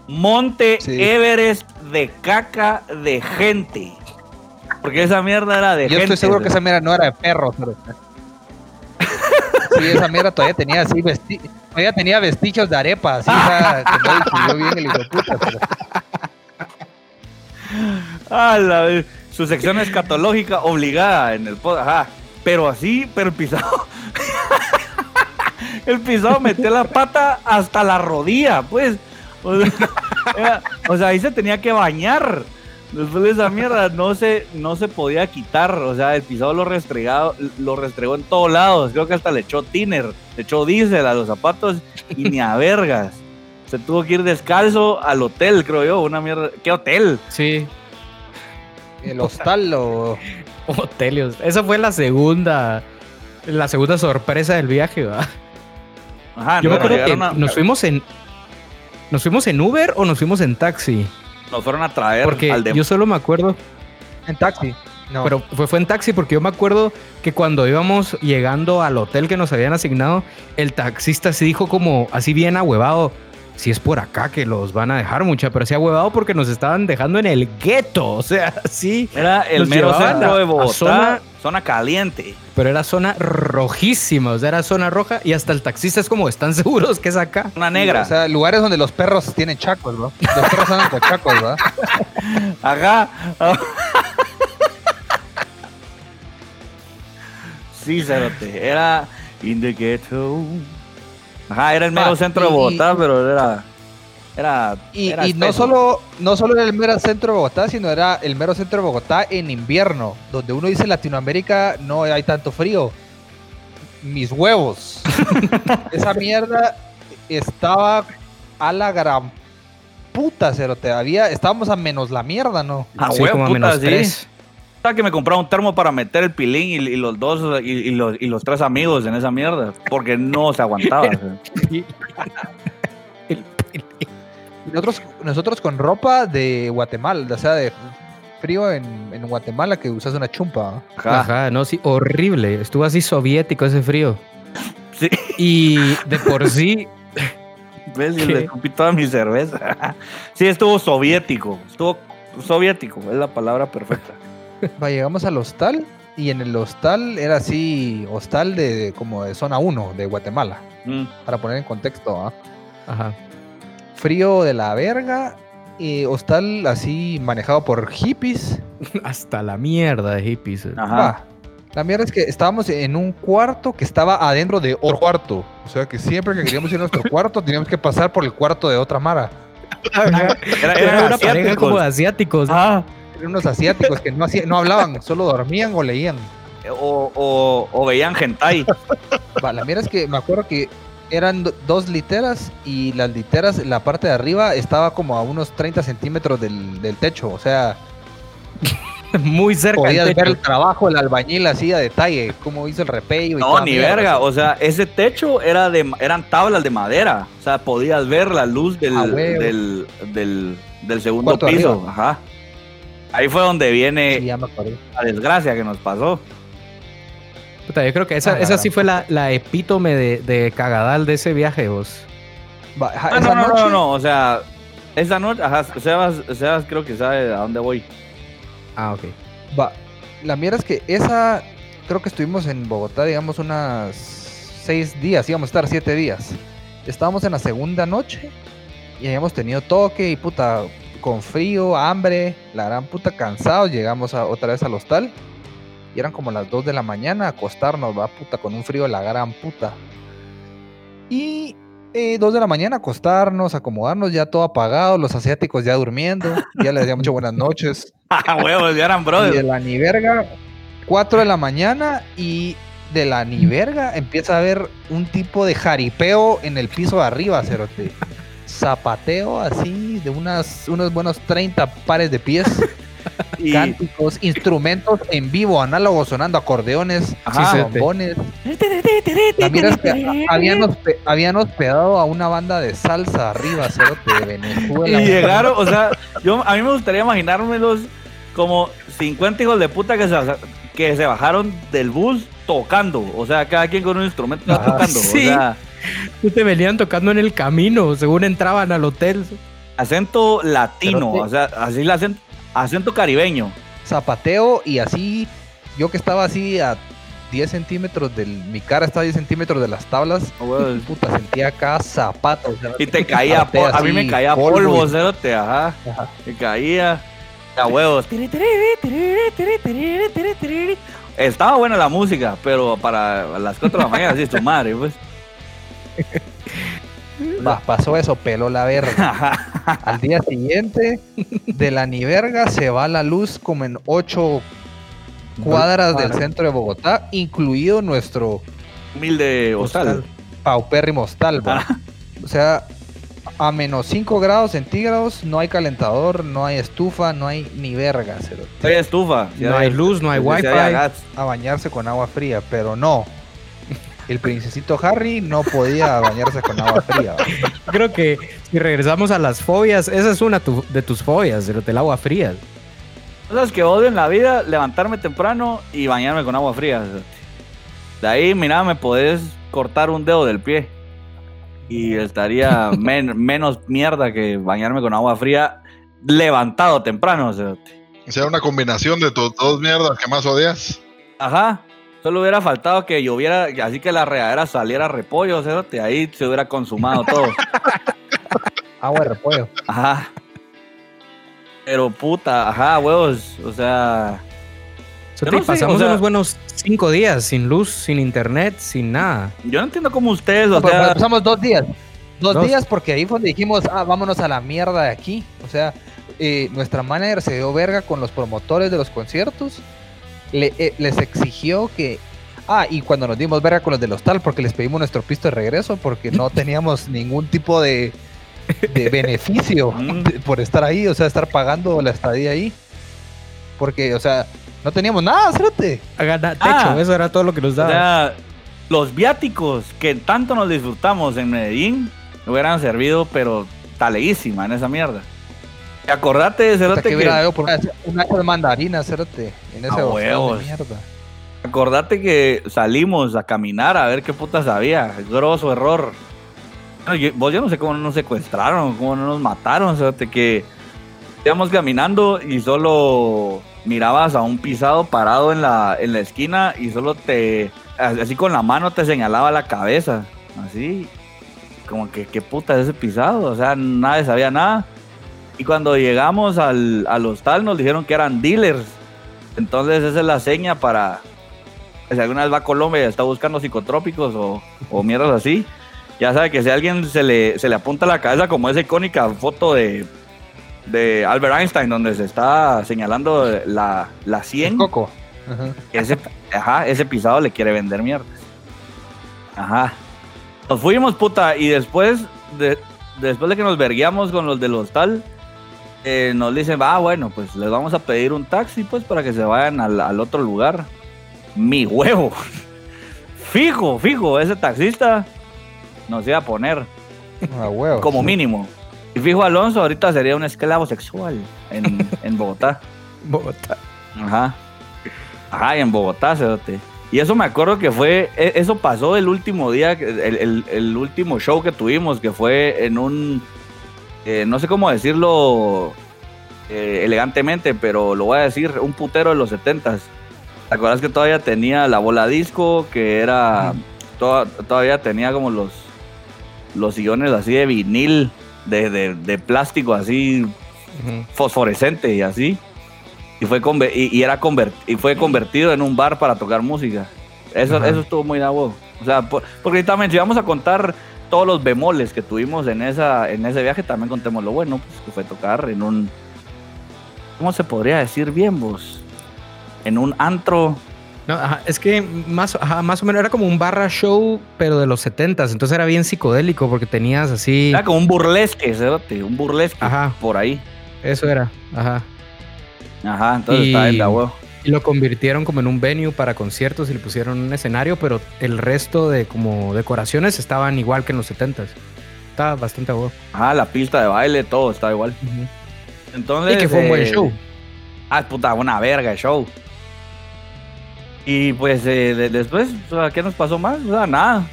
Monte Sí. Everest de caca de gente. Porque esa mierda era de Yo gente. estoy seguro que esa mierda no era de perro. pero- Sí, esa mierda todavía tenía así vesti todavía tenía vestigios de arepa, así, o sea, que no bien el hijo de puta. pero- Ah, la. Su sección escatológica obligada en el pod. Ajá. Pero así, pero el pisado. el pisado metió la pata hasta la rodilla, pues. O sea, era- o sea, ahí se tenía que bañar. Después de esa mierda no se, no se podía quitar. O sea, el pisado lo restregado, lo restregó en todos lados. Creo que hasta le echó tiner, le echó diésel a los zapatos y ni a vergas. Se tuvo que ir descalzo al hotel, creo yo. Una mierda. ¿Qué hotel? Sí. El hostal o Hotelios. Esa fue la segunda. La segunda sorpresa del viaje, ¿va? Ajá, Yo me no, acuerdo que llegaron a- nos fuimos en. ¿Nos fuimos en Uber o nos fuimos en taxi? nos fueron a traer Porque al de yo solo me acuerdo. en taxi. No. Pero fue, fue en taxi porque yo me acuerdo que cuando íbamos llegando al hotel que nos habían asignado, el taxista se dijo como así bien ahuevado. Si es por acá que los van a dejar mucha, pero así ahuevado porque nos estaban dejando en el gueto. O sea, sí. era el mero centro de a Bogotá, zona- zona, caliente. Pero era zona rojísima, o sea, era zona roja y hasta el taxista es como, ¿están seguros que es acá? Zona negra. O sea, lugares donde los perros tienen chacos, ¿no? Los perros andan con chacos, ¿verdad? Ajá. sí, cerote. Era in the ghetto. Ajá, era el mero Ah, centro de y- Bogotá, pero era. Era. Y, era y no solo no solo era el mero centro de Bogotá, sino era el mero centro de Bogotá en invierno, donde uno dice Latinoamérica no hay tanto frío. Mis huevos. Esa mierda estaba a la gran puta, cerote. Había, estábamos a menos la mierda, ¿no? Ah, sí, huevo, como a puta, menos sí. tres. Que me compraba un termo para meter el pilín y, y los dos y, y los, y los tres amigos en esa mierda. Porque no se aguantaba. Nosotros, nosotros con ropa de Guatemala, o sea, de frío en, en Guatemala que usas una chumpa. Ajá. Ajá, no, sí, horrible. Estuvo así soviético ese frío. Sí. Y de por sí, ¿Ves? Y le escupí toda mi cerveza. sí, estuvo soviético. Estuvo soviético, es la palabra perfecta. Va, llegamos al hostal y en el hostal era así, hostal de como de zona 1 de Guatemala, Mm. para poner en contexto. ¿ah? ajá. Frío de la verga, y hostal así manejado por hippies. Hasta la mierda de hippies. Ajá. Va, La mierda es que estábamos en un cuarto que estaba adentro de otro cuarto. O sea que siempre que queríamos ir a nuestro cuarto teníamos que pasar por el cuarto de otra Mara. Era, una pareja como de asiáticos. Ah, Eran unos asiáticos que no, hacían, no hablaban, solo dormían o leían. o, o, o veían hentai. Va, la mierda es que me acuerdo que eran do- dos literas y las literas, la parte de arriba estaba como a unos 30 centímetros del, del techo. O sea, Muy cerca podías ver el trabajo, el albañil así a detalle, cómo hizo el repello y No, ni mierda. verga. O sea, ese techo era de, eran tablas de madera. O sea, podías ver la luz del, Ah, del, del, del segundo Cuarto piso. arriba. Ajá. Ahí fue donde viene Sí, la desgracia que nos pasó. Puta, yo creo que esa, Ah, esa sí fue la, la epítome de, de cagadal de ese viaje, vos. Va, ajá, Ah, no, no, noche- no, no. O sea, esa noche, ajá, Sebas, Sebas creo que sabe a dónde voy. Ah, ok. Va, la mierda es que esa, creo que estuvimos en Bogotá, digamos, unas seis días, íbamos a estar siete días. Estábamos en la segunda noche y habíamos tenido toque y puta, con frío, hambre, la gran puta cansados, llegamos a, otra vez al hostal y eran como las 2 de la mañana a acostarnos, va puta, con un frío de la gran puta. Y eh, 2 de la mañana acostarnos, acomodarnos, ya todo apagado, los asiáticos ya durmiendo, ya les decíamos muchas buenas noches. Ah, huevos, ya eran Y de brothers. la ni verga, 4 de la mañana y de la ni verga empieza a haber un tipo de jaripeo en el piso de arriba, cerote. zapateo así de unas, unos buenos 30 pares de pies. Y cánticos, instrumentos en vivo, análogos sonando, acordeones, Ajá. bombones. Habían, hospe- habían hospedado a una banda de salsa arriba, cerote, de Y Venezuela. llegaron, o sea, yo a mí me gustaría imaginármelos como 50 hijos de puta que se, que se bajaron del bus tocando, o sea, cada quien con un instrumento Ah, tocando, sí. o sea, Te venían tocando en el camino, según entraban al hotel. acento latino, o sea, así el acento, acento caribeño. Zapateo y así, yo que estaba así a 10 centímetros del, mi cara estaba a 10 centímetros de las tablas, puta, sentía cada zapato. o sea, Y te caía, po- a mí me así, caía polvo polvo, cerote, ajá, Ajá. me caía a huevos. Estaba buena la música, pero para las 4 de la mañana, así, su madre, pues. Va, pasó eso, peló la verga. Al día siguiente, de la ni verga se va la luz como en 8 cuadras del centro de Bogotá, incluido nuestro Humilde hostal. paupérrimo hostal. va. O sea, a menos 5 grados centígrados no hay calentador, no hay estufa, no hay ni verga. No hay estufa. No hay luz, no hay wifi. A bañarse con agua fría, pero no. El princesito Harry no podía bañarse con agua fría. Creo que si regresamos a las fobias, esa es una tu- de tus fobias, pero del agua fría. Cosas que odio en la vida, levantarme temprano y bañarme con agua fría. De ahí, mira, me podés cortar un dedo del pie. Y estaría men- menos mierda que bañarme con agua fría levantado temprano. O sea, una combinación de tus dos mierdas que más odias. Ajá. Solo hubiera faltado que lloviera, así que la regadera saliera repollo, cerote. Ahí se hubiera consumado todo. Agua de repollo. Ajá. Pero puta, ajá, huevos. O sea, O no sé, pasamos o sea- unos buenos cinco días sin luz, sin internet, sin nada. yo no entiendo cómo ustedes, o No, pero sea, pasamos dos días. Dos, Dos. días porque ahí fue donde dijimos, ah, vámonos a la mierda de aquí. O sea, eh, nuestra manager se dio verga con los promotores de los conciertos. Le- eh, les exigió que... Ah, y cuando nos dimos verga con los del hostal porque les pedimos nuestro pisto de regreso porque no teníamos ningún tipo de, de beneficio Mm. de- por estar ahí, o sea, estar pagando la estadía ahí. Porque, o sea, no teníamos nada. Hagan techo, Ah. eso era todo lo que nos O daba. sea, los viáticos que tanto nos disfrutamos en Medellín hubieran servido, pero taleísima en esa mierda. Acordate, Cerote, que que, hubiera dado por una, una de mandarina, cerote, en ese huevos. de mierda. acordate que salimos a caminar a ver qué putas había. Grosso error. Yo, vos yo no sé cómo no nos secuestraron, cómo no nos mataron, Cerote, que íbamos caminando y solo mirabas a un pisado parado en la, en la esquina y solo te, así con la mano te señalaba la cabeza, así, como que qué puta es ese pisado, o sea, nadie sabía nada. Y cuando llegamos al, al hostal nos dijeron que eran dealers, entonces esa es la seña para, si alguna vez va a Colombia y está buscando psicotrópicos o, o mierdas así, ya sabe que si a alguien se le, se le apunta a la cabeza como esa icónica foto de, de Albert Einstein donde se está señalando la, la 100, Coco. Ajá. ese, ajá, ese pisado le quiere vender mierdas. Ajá. Nos fuimos, puta, y después de, después de que nos verguiamos con los del hostal, eh, nos dicen, ah, bueno, pues les vamos a pedir un taxi, pues, para que se vayan al, al otro lugar. Mi huevo. Fijo, fijo, ese taxista nos iba a poner huevo. como mínimo. Y fijo, Alonso ahorita sería un esclavo sexual en, en Bogotá. Bogotá. Ajá. Ajá, y en Bogotá, cerote. Y eso me acuerdo que fue, e- eso pasó el último día, el, el- el último show que tuvimos, que fue en un, eh, no sé cómo decirlo eh, elegantemente, pero lo voy a decir, un putero de los setentas. ¿Te acuerdas que todavía tenía la bola disco, que era, toda- todavía tenía como los, los sillones así de vinil, de, de- de plástico así, fosforescente y así. Y fue, y, y era conver- y fue convertido en un bar para tocar música. Eso, eso estuvo muy huevo. O sea, por- porque también si vamos a contar todos los bemoles que tuvimos en, esa, en ese viaje, también contemos lo bueno, pues que fue tocar en un... ¿Cómo se podría decir bien vos? En un antro No, ajá, es que más, ajá, más o menos era como un barra show, pero de los 70s. Entonces era bien psicodélico porque tenías así. Era como un burlesque, cerote, un burlesque Ajá. por ahí. Eso era. Ajá. Ajá, entonces Y- está de la huevo. Y lo convirtieron como en un venue para conciertos y le pusieron un escenario, pero el resto de como decoraciones estaban igual que en los 70s. Estaba bastante bueno. Ajá, la pista de baile, todo está igual. Entonces. Y que fue un buen eh, show. Ah, puta, una verga de show. Y pues eh, de- después, ¿qué nos pasó más? O sea, nada.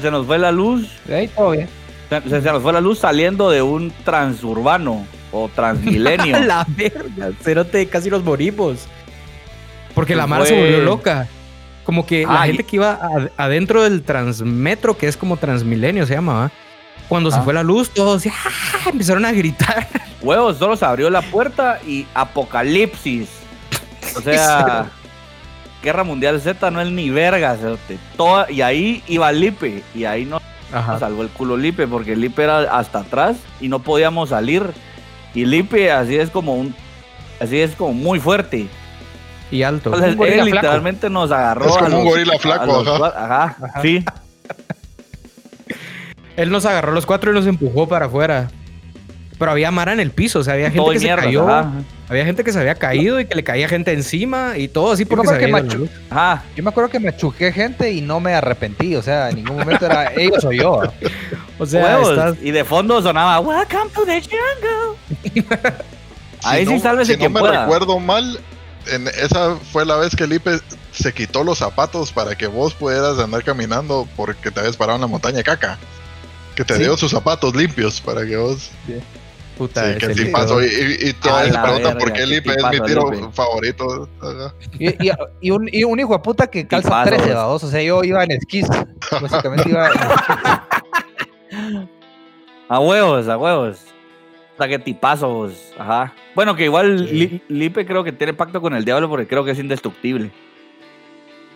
Se nos fue la luz. Ahí todo bien. Se, se- se nos fue la luz saliendo de un transurbano o transmilenio. la verga, cerote, casi nos morimos. Porque la Pues mara se volvió loca. Como que la Ay. gente que iba adentro del Transmetro, que es como Transmilenio se llama, ¿va? Cuando se Ah. fue la luz, todos ¡ah! empezaron a gritar. Huevos, solo se abrió la puerta y apocalipsis. O sea, Guerra Mundial Z no es ni verga. Toda, y ahí iba Lipe. Y ahí no Ajá. salvó el culo Lipe, porque Lipe era hasta atrás y no podíamos salir. Y Lipe así es como un. Así es como muy fuerte. Y alto. Gorila él flaco. literalmente nos agarró. Es a como un los- gorila flaco, los ajá. ajá, sí. Él nos agarró los cuatro y nos empujó para afuera. Pero había mara en el piso, o sea, había gente Todo que mierda, se cayó. ajá. Había gente que se había caído y que le caía gente encima y todo así porque me se había machu-. Ajá. Yo me acuerdo que me chuqué gente y no me arrepentí. O sea, en ningún momento era ellos o yo. O sea, Huevos, estás- Y de fondo sonaba Welcome to the jungle. Ahí si sí, no, sálvese si no quien me pueda. recuerdo mal, en esa fue la vez que Lipe se quitó los zapatos para que vos pudieras andar caminando porque te habías parado en la montaña de caca. Que te Sí. dio sus zapatos limpios para que vos. puta, Sí, que sí. ¿no? Y, y, y preguntan por qué Lipe es mi tiro Lipe. favorito. Y, y- y un, y un hijo de puta que calza Tipazo. 13, ¿vados? O sea, yo iba en esquís. Básicamente iba. A huevos, a huevos. Sea, qué tipazos. Ajá. Bueno, que igual Sí. Li- Lipe creo que tiene pacto con el diablo porque creo que es indestructible.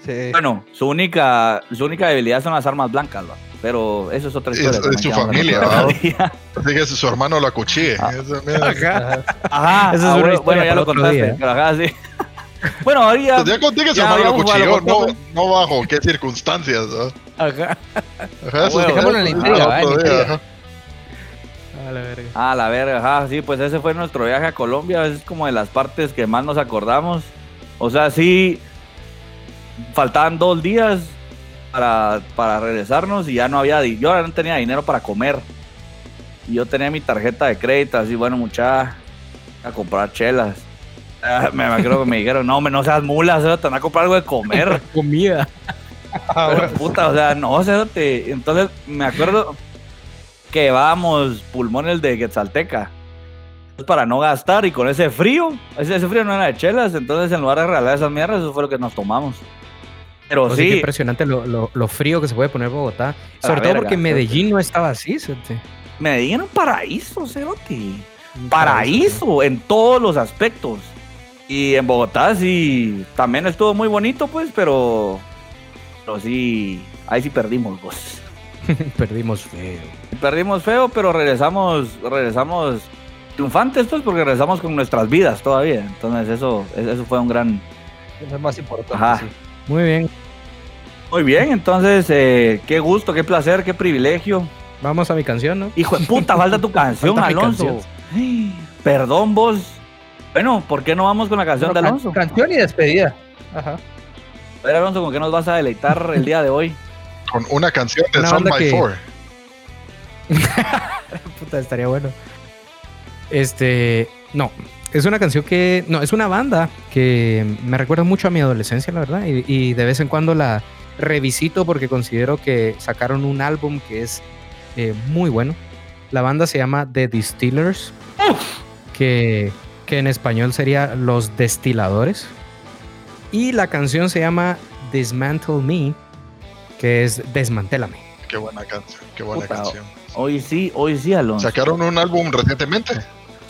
Sí. Bueno, su única, su única debilidad son las armas blancas, ¿va? Pero eso es otra historia. es su familia, ¿va? día. Así que su hermano lo acuchille. Ah. Ajá. Ajá. Esa es a una huevo. historia Bueno, ya lo contaste. día. Pero ajá, sí. Bueno, ahorita. Pues ya conté que su hermano lo cuchilló, no, no bajo qué circunstancias. ¿no? Ajá. Ajá, eso huevo, es- dejémoslo en la ah, intriga, ¿va? A la verga. Ah, la verga, ajá, sí, pues ese fue nuestro viaje a Colombia, es como de las partes que más nos acordamos. O sea, sí, faltaban dos días para, para regresarnos y ya no había, yo no tenía dinero para comer. Y yo tenía mi tarjeta de crédito, así, bueno, mucha, a comprar chelas. Ah, Me, me acuerdo que me dijeron, no, hombre, no seas mula, te van a comprar algo de comer. Comida. Pero, puta, o sea, no. Entonces, me acuerdo que llevábamos pulmones de Quetzalteca para no gastar y con ese frío, ese, ese frío no era de chelas, entonces en lugar de regalar esas mierdas, eso fue lo que nos tomamos. Pero O sea, qué sí, impresionante lo, lo- lo frío que se puede poner Bogotá. Sobre todo verga, porque Medellín no estaba así. cerote. Medellín era un paraíso, cerote. Un Paraíso en todos los aspectos. Y en Bogotá sí, también estuvo muy bonito, pues, pero, pero sí, ahí sí perdimos, pues. Perdimos feo. Perdimos feo, pero regresamos, regresamos triunfantes, pues, porque regresamos con nuestras vidas todavía. Entonces eso, eso fue un gran... Eso es más importante. Ajá. sí. Muy bien. Muy bien, entonces, eh, qué gusto, qué placer, qué privilegio. Vamos a mi canción, ¿no? Hijo de puta, falta tu canción, Falta Alonso. Perdón, vos. Bueno, ¿por qué no vamos con la canción Bueno, de Alonso? canción y despedida. Ajá. A ver, Alonso, ¿con qué nos vas a deleitar el día de hoy? Con una canción de Son by que- Four. Puta, estaría bueno. Este, no, es una canción que, no, es una banda que me recuerda mucho a mi adolescencia, la verdad, y, y de vez en cuando la revisito porque considero que sacaron un álbum que es eh, muy bueno. La banda se llama The Distillers, que, que en español sería Los Destiladores. Y la canción se llama Dismantle Me, que es Desmantélame. Qué buena canción, qué buena Puta, canción. Hoy sí, hoy sí, Alonso. ¿Sacaron un álbum recientemente?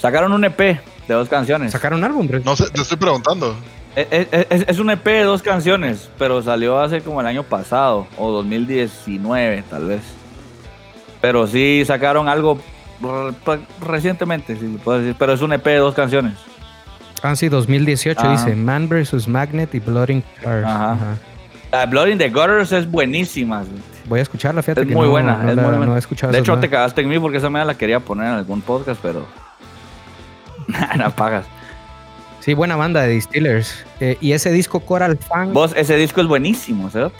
Sacaron un EP de dos canciones. ¿Sacaron un álbum? No sé, te estoy preguntando. Es, es- es- es un EP de dos canciones, pero salió hace como el año pasado, o 2019 tal vez. Pero sí sacaron algo pa- recientemente, si se puede decir, pero es un EP de dos canciones. Ah, sí, 2018 Ah. dice Man vs. Magnet y Blood in Cars. Ajá. Ajá. La Blood in the Gutters es buenísima. güey. Voy a escucharla, fíjate Es que muy no- buena, no es la- muy buena. no he escuchado de hecho, te cagaste en mí porque esa me la quería poner en algún podcast, pero. no pagas. Sí, buena banda de Distillers. Eh, y ese disco Coral Fang. Vos, ese disco es buenísimo, ¿sabes?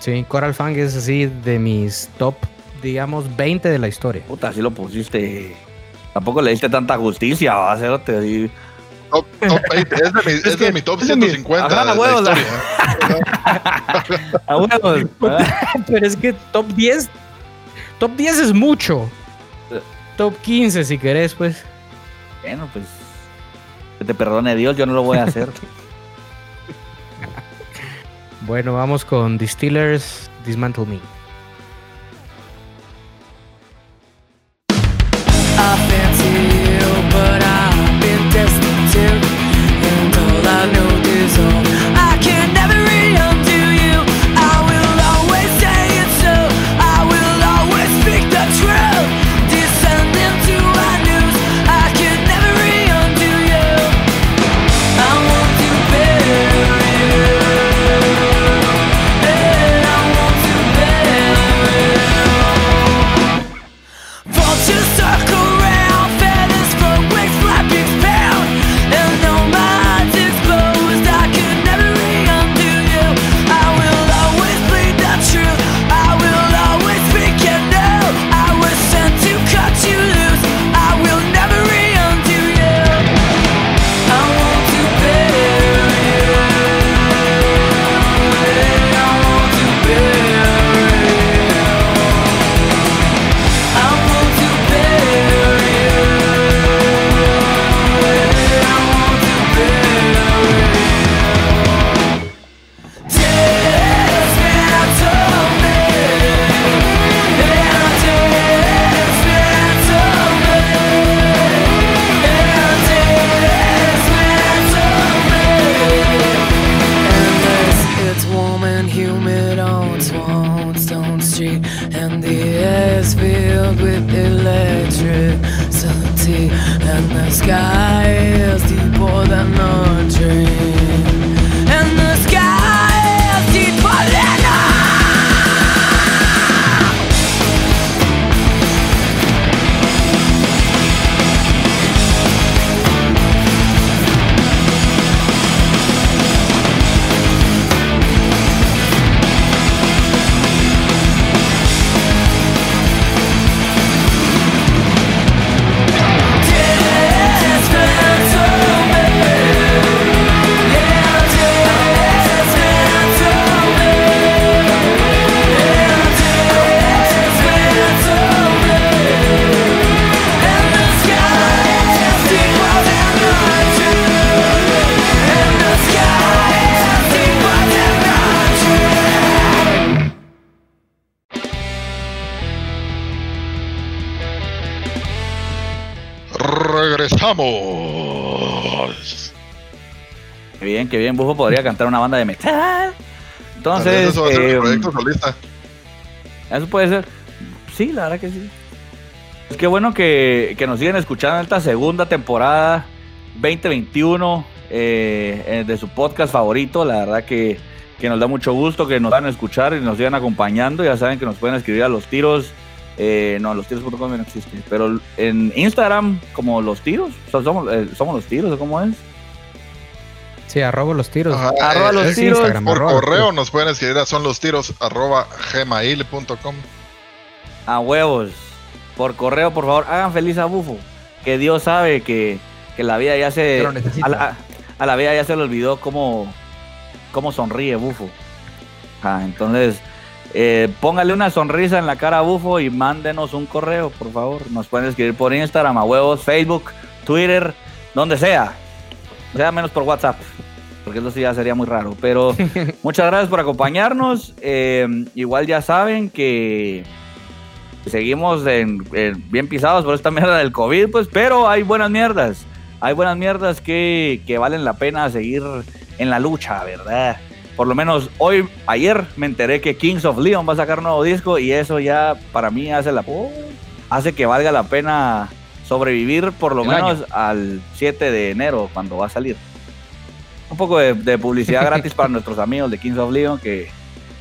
Sí, Coral Fang es así de mis top, digamos, 20 de la historia. Puta, así lo pusiste. Tampoco le diste tanta justicia, va así. Top, top 20. Es de mi, es que- de mi top es de mi- 150 Ajá, la la- historia. A huevos, ¿verdad? Pero es que top 10, top 10 es mucho. Top 15 si querés, pues. bueno, pues. Que te perdone Dios, yo no lo voy a hacer. Bueno, vamos con Distillers Dismantle Me. Bufo podría cantar una banda de metal. Entonces, eso va a ser eh, mi proyecto solista. Eso puede ser. Sí, la verdad que sí. Es que bueno que, que nos siguen escuchando en esta segunda temporada 2021 eh, eh, de su podcast favorito. La verdad que, que nos da mucho gusto que nos van a escuchar y nos sigan acompañando. Ya saben que nos pueden escribir a los tiros. eh, no, los tiros.com no existe. Pero en Instagram, como los tiros. O sea, somos, eh, somos los tiros, ¿o cómo es? Sí, arrobo los tiros. Ajá, arroba eh, los es tiros. Instagram, Por arroba correo tiros. nos pueden escribir a son los tiros arroba gmail.com. A huevos. Por correo, por favor, hagan feliz a Bufo. Que Dios sabe que, que la vida ya se. A, la, a la vida ya se le olvidó cómo, cómo sonríe Bufo. Ah, entonces, eh, póngale una sonrisa en la cara a Bufo y mándenos un correo, por favor. Nos pueden escribir por Instagram, a huevos, Facebook, Twitter, donde sea. Sea menos por WhatsApp. Porque eso sí ya sería muy raro. Pero muchas gracias por acompañarnos. Eh, igual ya saben que seguimos en, en- bien pisados por esta mierda del COVID, pues, pero hay buenas mierdas. Hay buenas mierdas que, que valen la pena seguir en la lucha, ¿verdad? Por lo menos hoy, ayer me enteré que Kings of Leon va a sacar un nuevo disco y eso ya para mí hace la hace que valga la pena sobrevivir por lo El menos al 7 de enero, cuando va a salir. Un poco de, de publicidad gratis para nuestros amigos de Kings of Leon que,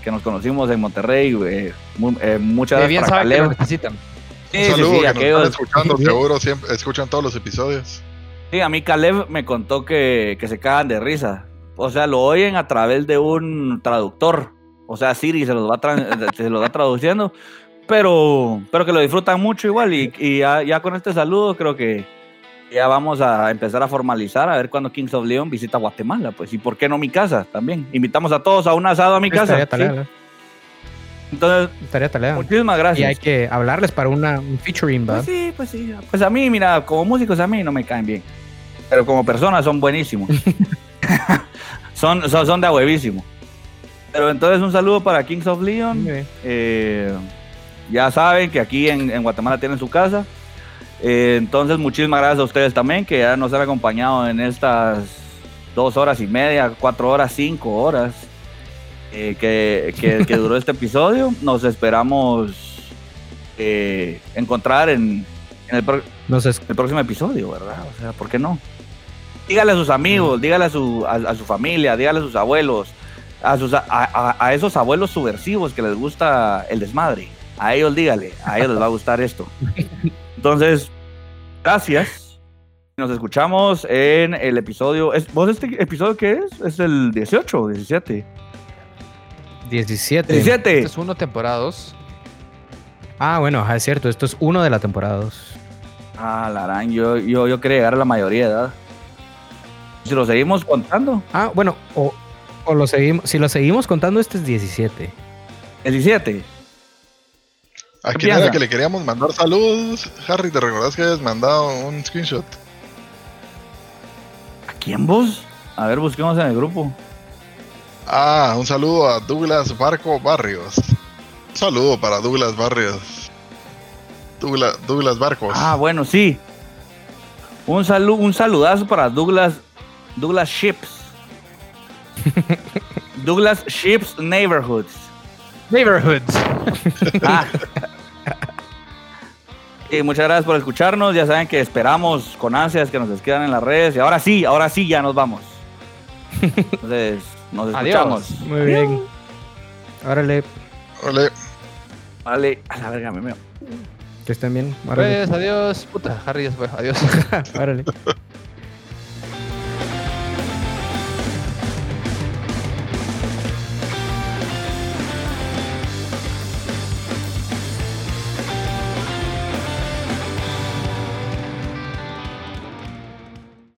que nos conocimos en Monterrey. eh, eh, muchas Que gracias bien para saben que lo necesitan. Sí, Un sí, saludo sí, que nos aquellos- están escuchando, seguro siempre escuchan todos los episodios. Sí, a mí Caleb me contó que, que se cagan de risa. O sea, lo oyen a través de un traductor. O sea, Siri se los va, se los va traduciendo. Pero, pero que lo disfrutan mucho igual. Y, y ya, ya con este saludo creo que ya vamos a empezar a formalizar a ver cuándo Kings of Leon visita Guatemala. Pues, y por qué no mi casa también. Invitamos a todos a un asado a mi casa. Estaría Entonces, estaría talea. muchísimas Y gracias. hay que hablarles para una, un featuring, ¿va? Pues sí, pues sí. Pues a mí, mira, como músicos a mí no me caen bien. Pero como personas son buenísimos. son, son, son de huevísimo. Pero entonces un saludo para Kings of Leon. Bien. Eh, ya saben que aquí en, en Guatemala tienen su casa. Eh, entonces, muchísimas gracias a ustedes también que ya nos han acompañado en estas dos horas y media, cuatro horas, cinco horas eh, que, que- que duró este episodio. Nos esperamos eh, encontrar en, en el, pro- Nos es- el próximo episodio, ¿verdad? O sea, ¿por qué no? Dígale a sus amigos, dígale a su, a, a su familia, dígale a sus abuelos, a, sus, a- a esos abuelos subversivos que les gusta el desmadre. A ellos dígale, a ellos les va a gustar esto. Entonces, gracias. Nos escuchamos en el episodio. ¿es, ¿Vos este episodio qué es? ¿Es el 18 o 17? 17. 17. Este es uno, temporada 2. Ah, bueno, es cierto. Esto es uno de la temporada 2. Ah, Larán, yo, yo, yo quería llegar a la mayoría de edad. Si lo seguimos contando, Ah, bueno, o, o lo seguimos, si lo seguimos contando, este es 17. 17. ¿A ¿Qué quién era que le queríamos mandar saludos? Harry, ¿te recordás que hayas mandado un screenshot? ¿A quién vos? A ver, busquemos en el grupo. Ah, un saludo a Douglas Barco Barrios. Un saludo para Douglas Barrios. Douglas, Douglas Barcos. Ah, bueno, sí. Un, salu un saludazo para Douglas Douglas Ships. Douglas Ships Neighborhoods. Neighborhoods. Ah. Y muchas gracias por escucharnos. Ya saben que esperamos con ansias que nos escriban en las redes. Y ahora sí, ahora sí ya nos vamos. Entonces, nos Adiós. escuchamos. Muy bien. Órale. Vale, a la verga, me meo. que estén bien. Órale. Pues, adiós. Puta, Harry ya se fue. Adiós. Órale.